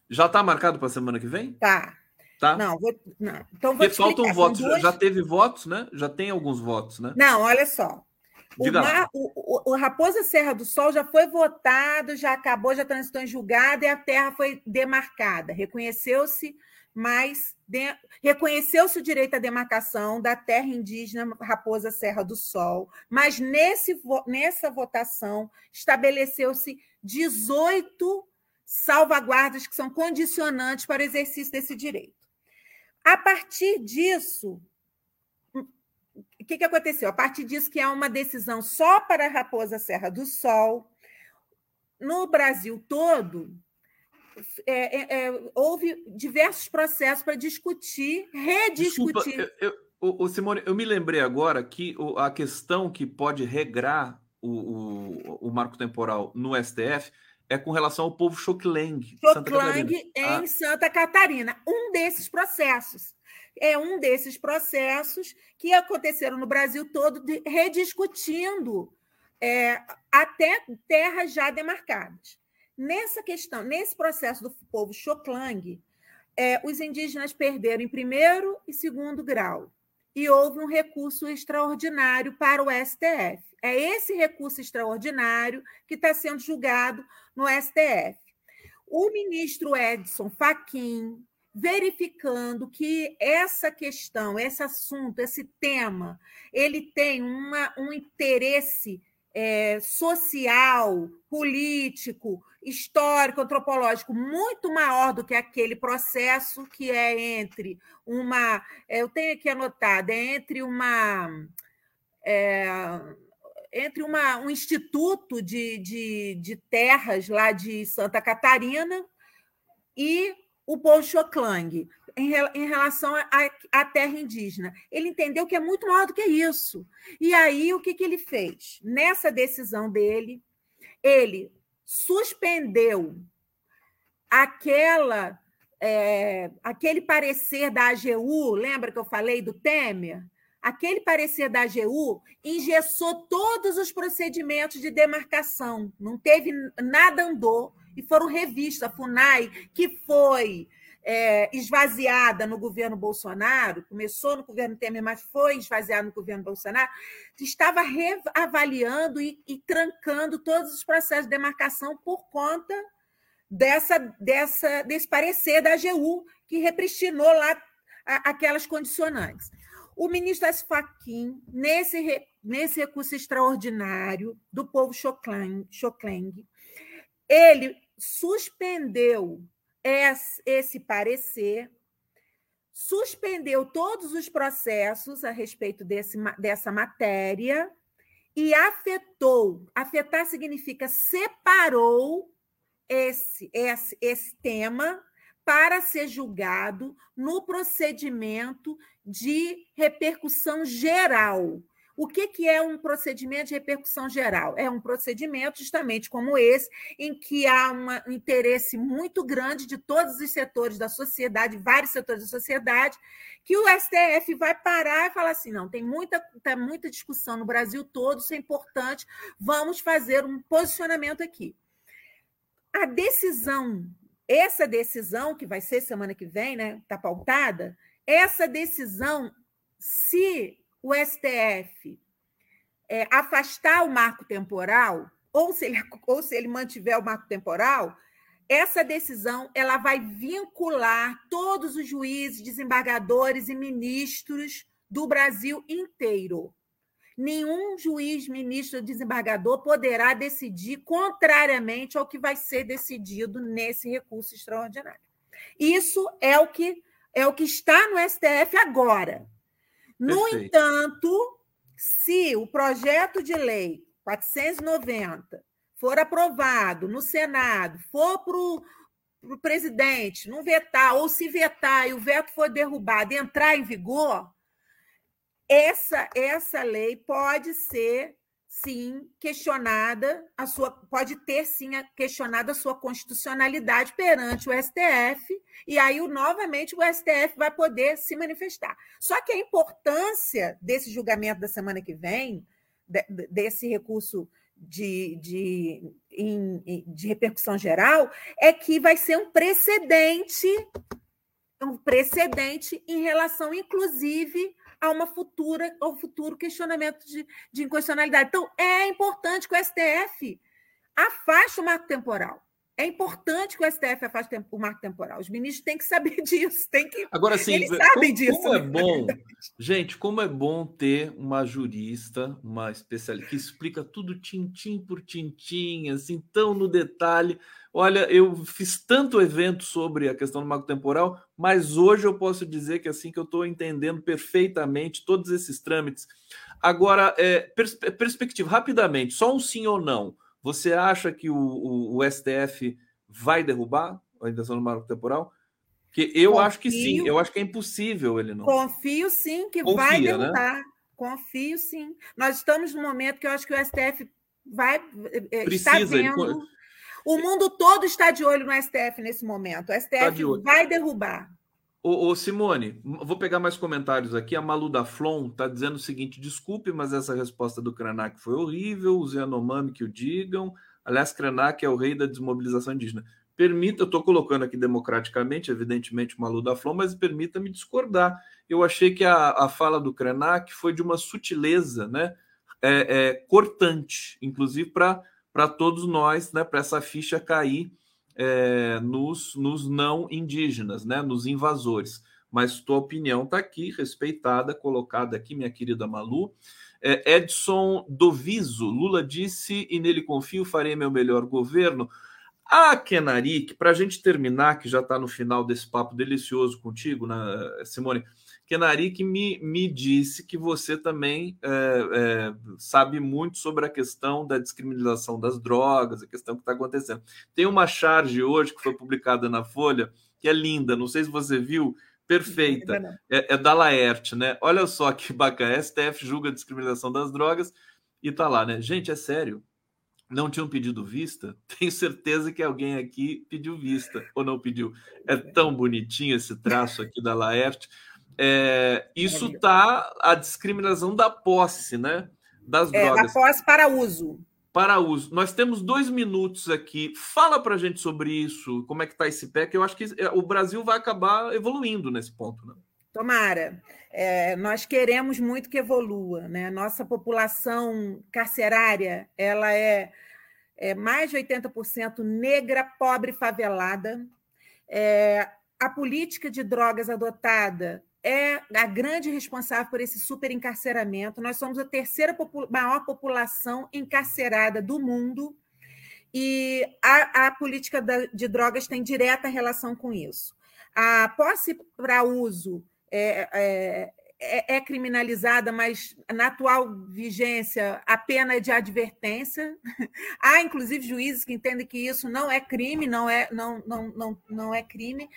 Já está marcado para a semana que vem? Tá. Tá? Não, vou, não. Então vou Porque faltam votos. Duas... Já teve votos, né? Já tem alguns votos, né? Não, olha só. O, Mar, o, o, o, Raposa Serra do Sol já foi votado, já acabou, já transitou em julgado e a terra foi demarcada. Reconheceu-se, mas de, reconheceu-se o direito à demarcação da terra indígena Raposa Serra do Sol, mas nesse, nessa votação estabeleceu-se 18 salvaguardas que são condicionantes para o exercício desse direito. A partir disso, o que, que aconteceu? A partir disso, que é uma decisão só para a Raposa Serra do Sol, no Brasil todo, é, é, é, houve diversos processos para discutir, rediscutir. Desculpa, eu, eu, o, Simone, eu me lembrei agora que a questão que pode regrar o, o, o marco temporal no STF é com relação ao povo Xokleng. Xokleng em ah. Santa Catarina. Um desses processos. É um desses processos que aconteceram no Brasil todo, de, rediscutindo é, até terras já demarcadas. Nessa questão, nesse processo do povo Xoklang, é, os indígenas perderam em primeiro e segundo grau. E houve um recurso extraordinário para o STF. É esse recurso extraordinário que está sendo julgado no STF. O ministro Edson Fachin, verificando que essa questão, esse assunto, esse tema, ele tem uma, um interesse é, social, político, histórico, antropológico muito maior do que aquele processo que é entre uma, eu tenho aqui anotado, é entre uma é, entre uma, um instituto de, de, de terras lá de Santa Catarina e o Xoklang, em, em relação à terra indígena. Ele entendeu que é muito maior do que isso. E aí, o que, que ele fez? Nessa decisão dele, ele suspendeu aquela é, aquele parecer da AGU, lembra que eu falei do Temer? aquele parecer da AGU engessou todos os procedimentos de demarcação, não teve nada andou e foram revistos. A FUNAI, que foi é, esvaziada no governo Bolsonaro, começou no governo Temer, mas foi esvaziada no governo Bolsonaro, estava reavaliando e, e trancando todos os processos de demarcação por conta dessa, dessa, desse parecer da AGU, que repristinou lá aquelas condicionantes. O ministro Asfaquim, nesse, nesse recurso extraordinário do povo Xokleng, ele suspendeu esse, parecer, suspendeu todos os processos a respeito desse, dessa matéria e afetou. Afetar significa separou esse, esse, esse tema para ser julgado no procedimento de repercussão geral. O que, que é um procedimento de repercussão geral? É um procedimento justamente como esse, em que há um interesse muito grande de todos os setores da sociedade, vários setores da sociedade, que o STF vai parar e falar assim: não, tem muita, tem muita discussão no Brasil todo, isso é importante, vamos fazer um posicionamento aqui. A decisão essa decisão, que vai ser semana que vem, né? Está pautada, essa decisão, se o STF é, afastar o marco temporal, ou se, ele, ou se ele mantiver o marco temporal, essa decisão ela vai vincular todos os juízes, desembargadores e ministros do Brasil inteiro nenhum juiz, ministro, desembargador poderá decidir contrariamente ao que vai ser decidido nesse recurso extraordinário. Isso é o que é o que está no STF agora. No Perfeito. entanto, se o projeto de lei 490 for aprovado no Senado, for para o presidente não vetar, ou se vetar e o veto for derrubado e entrar em vigor, essa, essa lei pode ser sim questionada a sua pode ter sim questionada a sua constitucionalidade perante o STF e aí novamente o STF vai poder se manifestar. Só que a importância desse julgamento da semana que vem desse recurso de, de, em, de repercussão geral é que vai ser um precedente um precedente em relação, inclusive, a uma futura, ao futuro questionamento de, de inconstitucionalidade. Então, é importante que o STF afaste o marco temporal. É importante que o STF afaste o marco temporal. Os ministros têm que saber disso, têm que. Agora, sim, eles sabem como, disso. Como é bom, gente, como é bom ter uma jurista, uma especialista que explica tudo tintim por tintim, assim, tão no detalhe. Olha, eu fiz tanto evento sobre a questão do marco temporal, mas hoje eu posso dizer que assim que eu estou entendendo perfeitamente todos esses trâmites. Agora, é, pers perspectiva, rapidamente, só um sim ou não. Você acha que o, o, o STF vai derrubar a intenção do marco temporal? Que eu Confio. acho que sim, eu acho que é impossível ele não. Confio sim que Confia, vai né? derrubar. Né? Confio sim. Nós estamos no momento que eu acho que o STF vai eh, Precisa, está vendo. Ele... O mundo todo está de olho no STF nesse momento. O STF tá vai derrubar. Ô, ô, Simone, vou pegar mais comentários aqui. A Malu da Flon está dizendo o seguinte: desculpe, mas essa resposta do Krenak foi horrível. Os Yanomami que o digam. Aliás, Krenak é o rei da desmobilização indígena. Permita, eu estou colocando aqui democraticamente, evidentemente, Malu da Flon, mas permita-me discordar. Eu achei que a, a fala do Krenak foi de uma sutileza, né? É, é cortante, inclusive para todos nós, né? Para essa ficha cair é, nos, nos não indígenas, né, nos invasores. Mas tua opinião está aqui, respeitada, colocada aqui, minha querida Malu. É, Edson Doviso, Lula disse e nele confio, farei meu melhor governo. A ah, Kenarik, para a gente terminar, que já está no final desse papo delicioso contigo, né, Simone, Kenarik me, me disse que você também é, é, sabe muito sobre a questão da descriminalização das drogas, a questão que está acontecendo. Tem uma charge hoje que foi publicada na Folha, que é linda, não sei se você viu, perfeita. É, é da Laerte, né? Olha só que bacana. STF julga a descriminalização das drogas e tá lá, né? Gente, é sério. Não tinham pedido vista? Tenho certeza que alguém aqui pediu vista ou não pediu. É tão bonitinho esse traço aqui da Laerte. É, isso está a discriminação da posse, né? Das é, drogas. Da posse para uso. Para uso. Nós temos dois minutos aqui. Fala para a gente sobre isso, como é que está esse PEC. Eu acho que é, o Brasil vai acabar evoluindo nesse ponto, né? Tomara. É, nós queremos muito que evolua, né? Nossa população carcerária, ela é, é mais de 80% negra, pobre, favelada. É, a política de drogas adotada é a grande responsável por esse superencarceramento. Nós somos a terceira maior população encarcerada do mundo e a, a política da, de drogas tem direta relação com isso. A posse para uso é, é, é, é, criminalizada, mas na atual vigência a pena é de advertência. Há, inclusive, juízes que entendem que isso não é crime, não é, não, não, não, não é crime,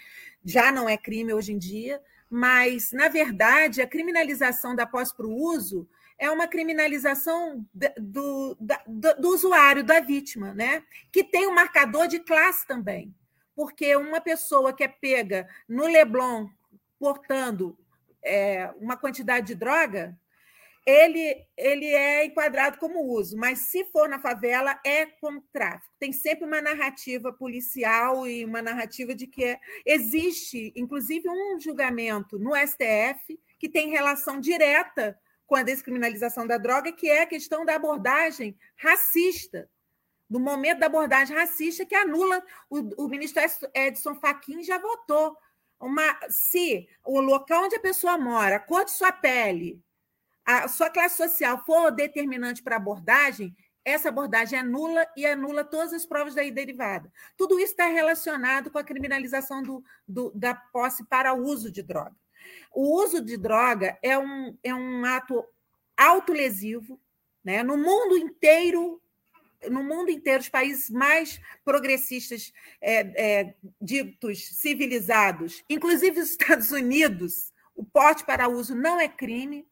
já não é crime hoje em dia, mas, na verdade, a criminalização da posse para o uso é uma criminalização do, do, do, usuário, da vítima, né? que tem um marcador de classe também. Porque uma pessoa que é pega no Leblon portando é, uma quantidade de droga, ele, ele é enquadrado como uso, mas se for na favela, é como tráfico. Tem sempre uma narrativa policial e uma narrativa de que existe, inclusive, um julgamento no STF que tem relação direta com a descriminalização da droga, que é a questão da abordagem racista, do momento da abordagem racista que anula o, o ministro Edson Fachin já votou. Uma, se o local onde a pessoa mora, a cor de sua pele, a sua classe social for determinante para abordagem, essa abordagem é nula e anula todas as provas daí derivada. Tudo isso está relacionado com a criminalização do, do, da posse para o uso de droga. O uso de droga é um, é um ato autolesivo, né? no mundo inteiro no mundo inteiro, os países mais progressistas, é, é, ditos civilizados, inclusive os Estados Unidos, o porte para uso não é crime.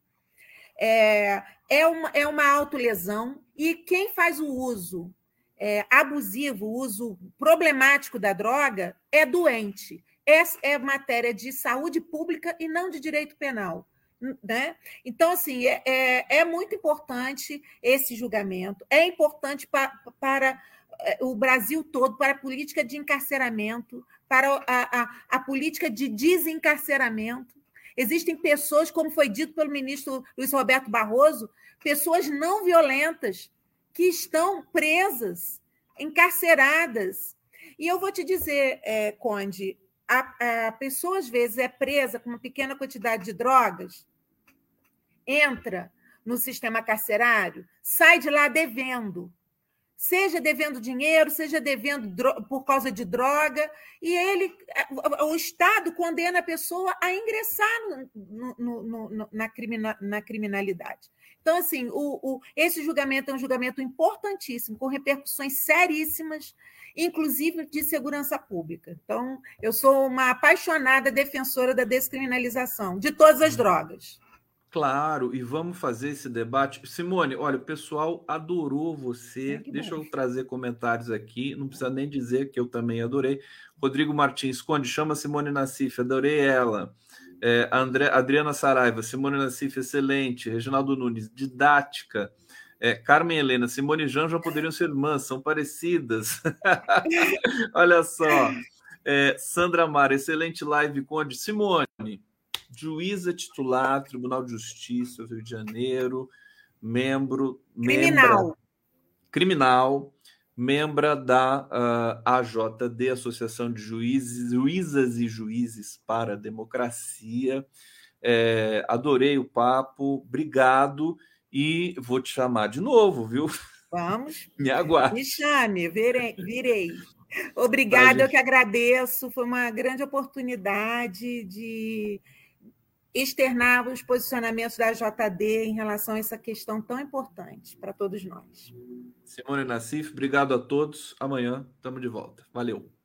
É, é, uma, é uma autolesão, e quem faz o uso é, abusivo, o uso problemático da droga, é doente. É, é matéria de saúde pública e não de direito penal. Né? Então, assim, é, é, é muito importante esse julgamento, é importante pa, para é, o Brasil todo, para a política de encarceramento, para a, a, a política de desencarceramento. Existem pessoas, como foi dito pelo ministro Luiz Roberto Barroso, pessoas não violentas que estão presas, encarceradas. E eu vou te dizer, é, Conde, a, a pessoa às vezes é presa com uma pequena quantidade de drogas, entra no sistema carcerário, sai de lá devendo seja devendo dinheiro, seja devendo por causa de droga, e ele, o Estado condena a pessoa a ingressar no, no, no, na, crimina, na, criminalidade. Então, assim, o, o, esse julgamento é um julgamento importantíssimo, com repercussões seríssimas, inclusive de segurança pública. Então, eu sou uma apaixonada defensora da descriminalização de todas as drogas. Claro, e vamos fazer esse debate. Simone, olha, o pessoal adorou você. É Deixa bom. eu trazer comentários aqui. Não precisa nem dizer que eu também adorei. Rodrigo Martins, Conde, chama Simone Nassif, adorei ela. É, André, Adriana Saraiva, Simone Nassif, excelente. Reginaldo Nunes, didática. É, Carmen Helena, Simone e Jean já poderiam ser irmãs, são parecidas. olha só. É, Sandra Mara, excelente live, Conde. Simone, juíza titular, Tribunal de Justiça, Rio de Janeiro, membro. Criminal. Membra, criminal, membra da uh, ah, AJD, Associação de Juízes, Juízas e Juízes para a Democracia. É, adorei o papo, obrigado e vou te chamar de novo, viu? Vamos. Me aguarde. Me chame, virei. virei. Obrigada, eu que agradeço. Foi uma grande oportunidade de externar os posicionamentos da JD em relação a essa questão tão importante para todos nós. Simone Nassif, obrigado a todos. Amanhã estamos de volta. Valeu.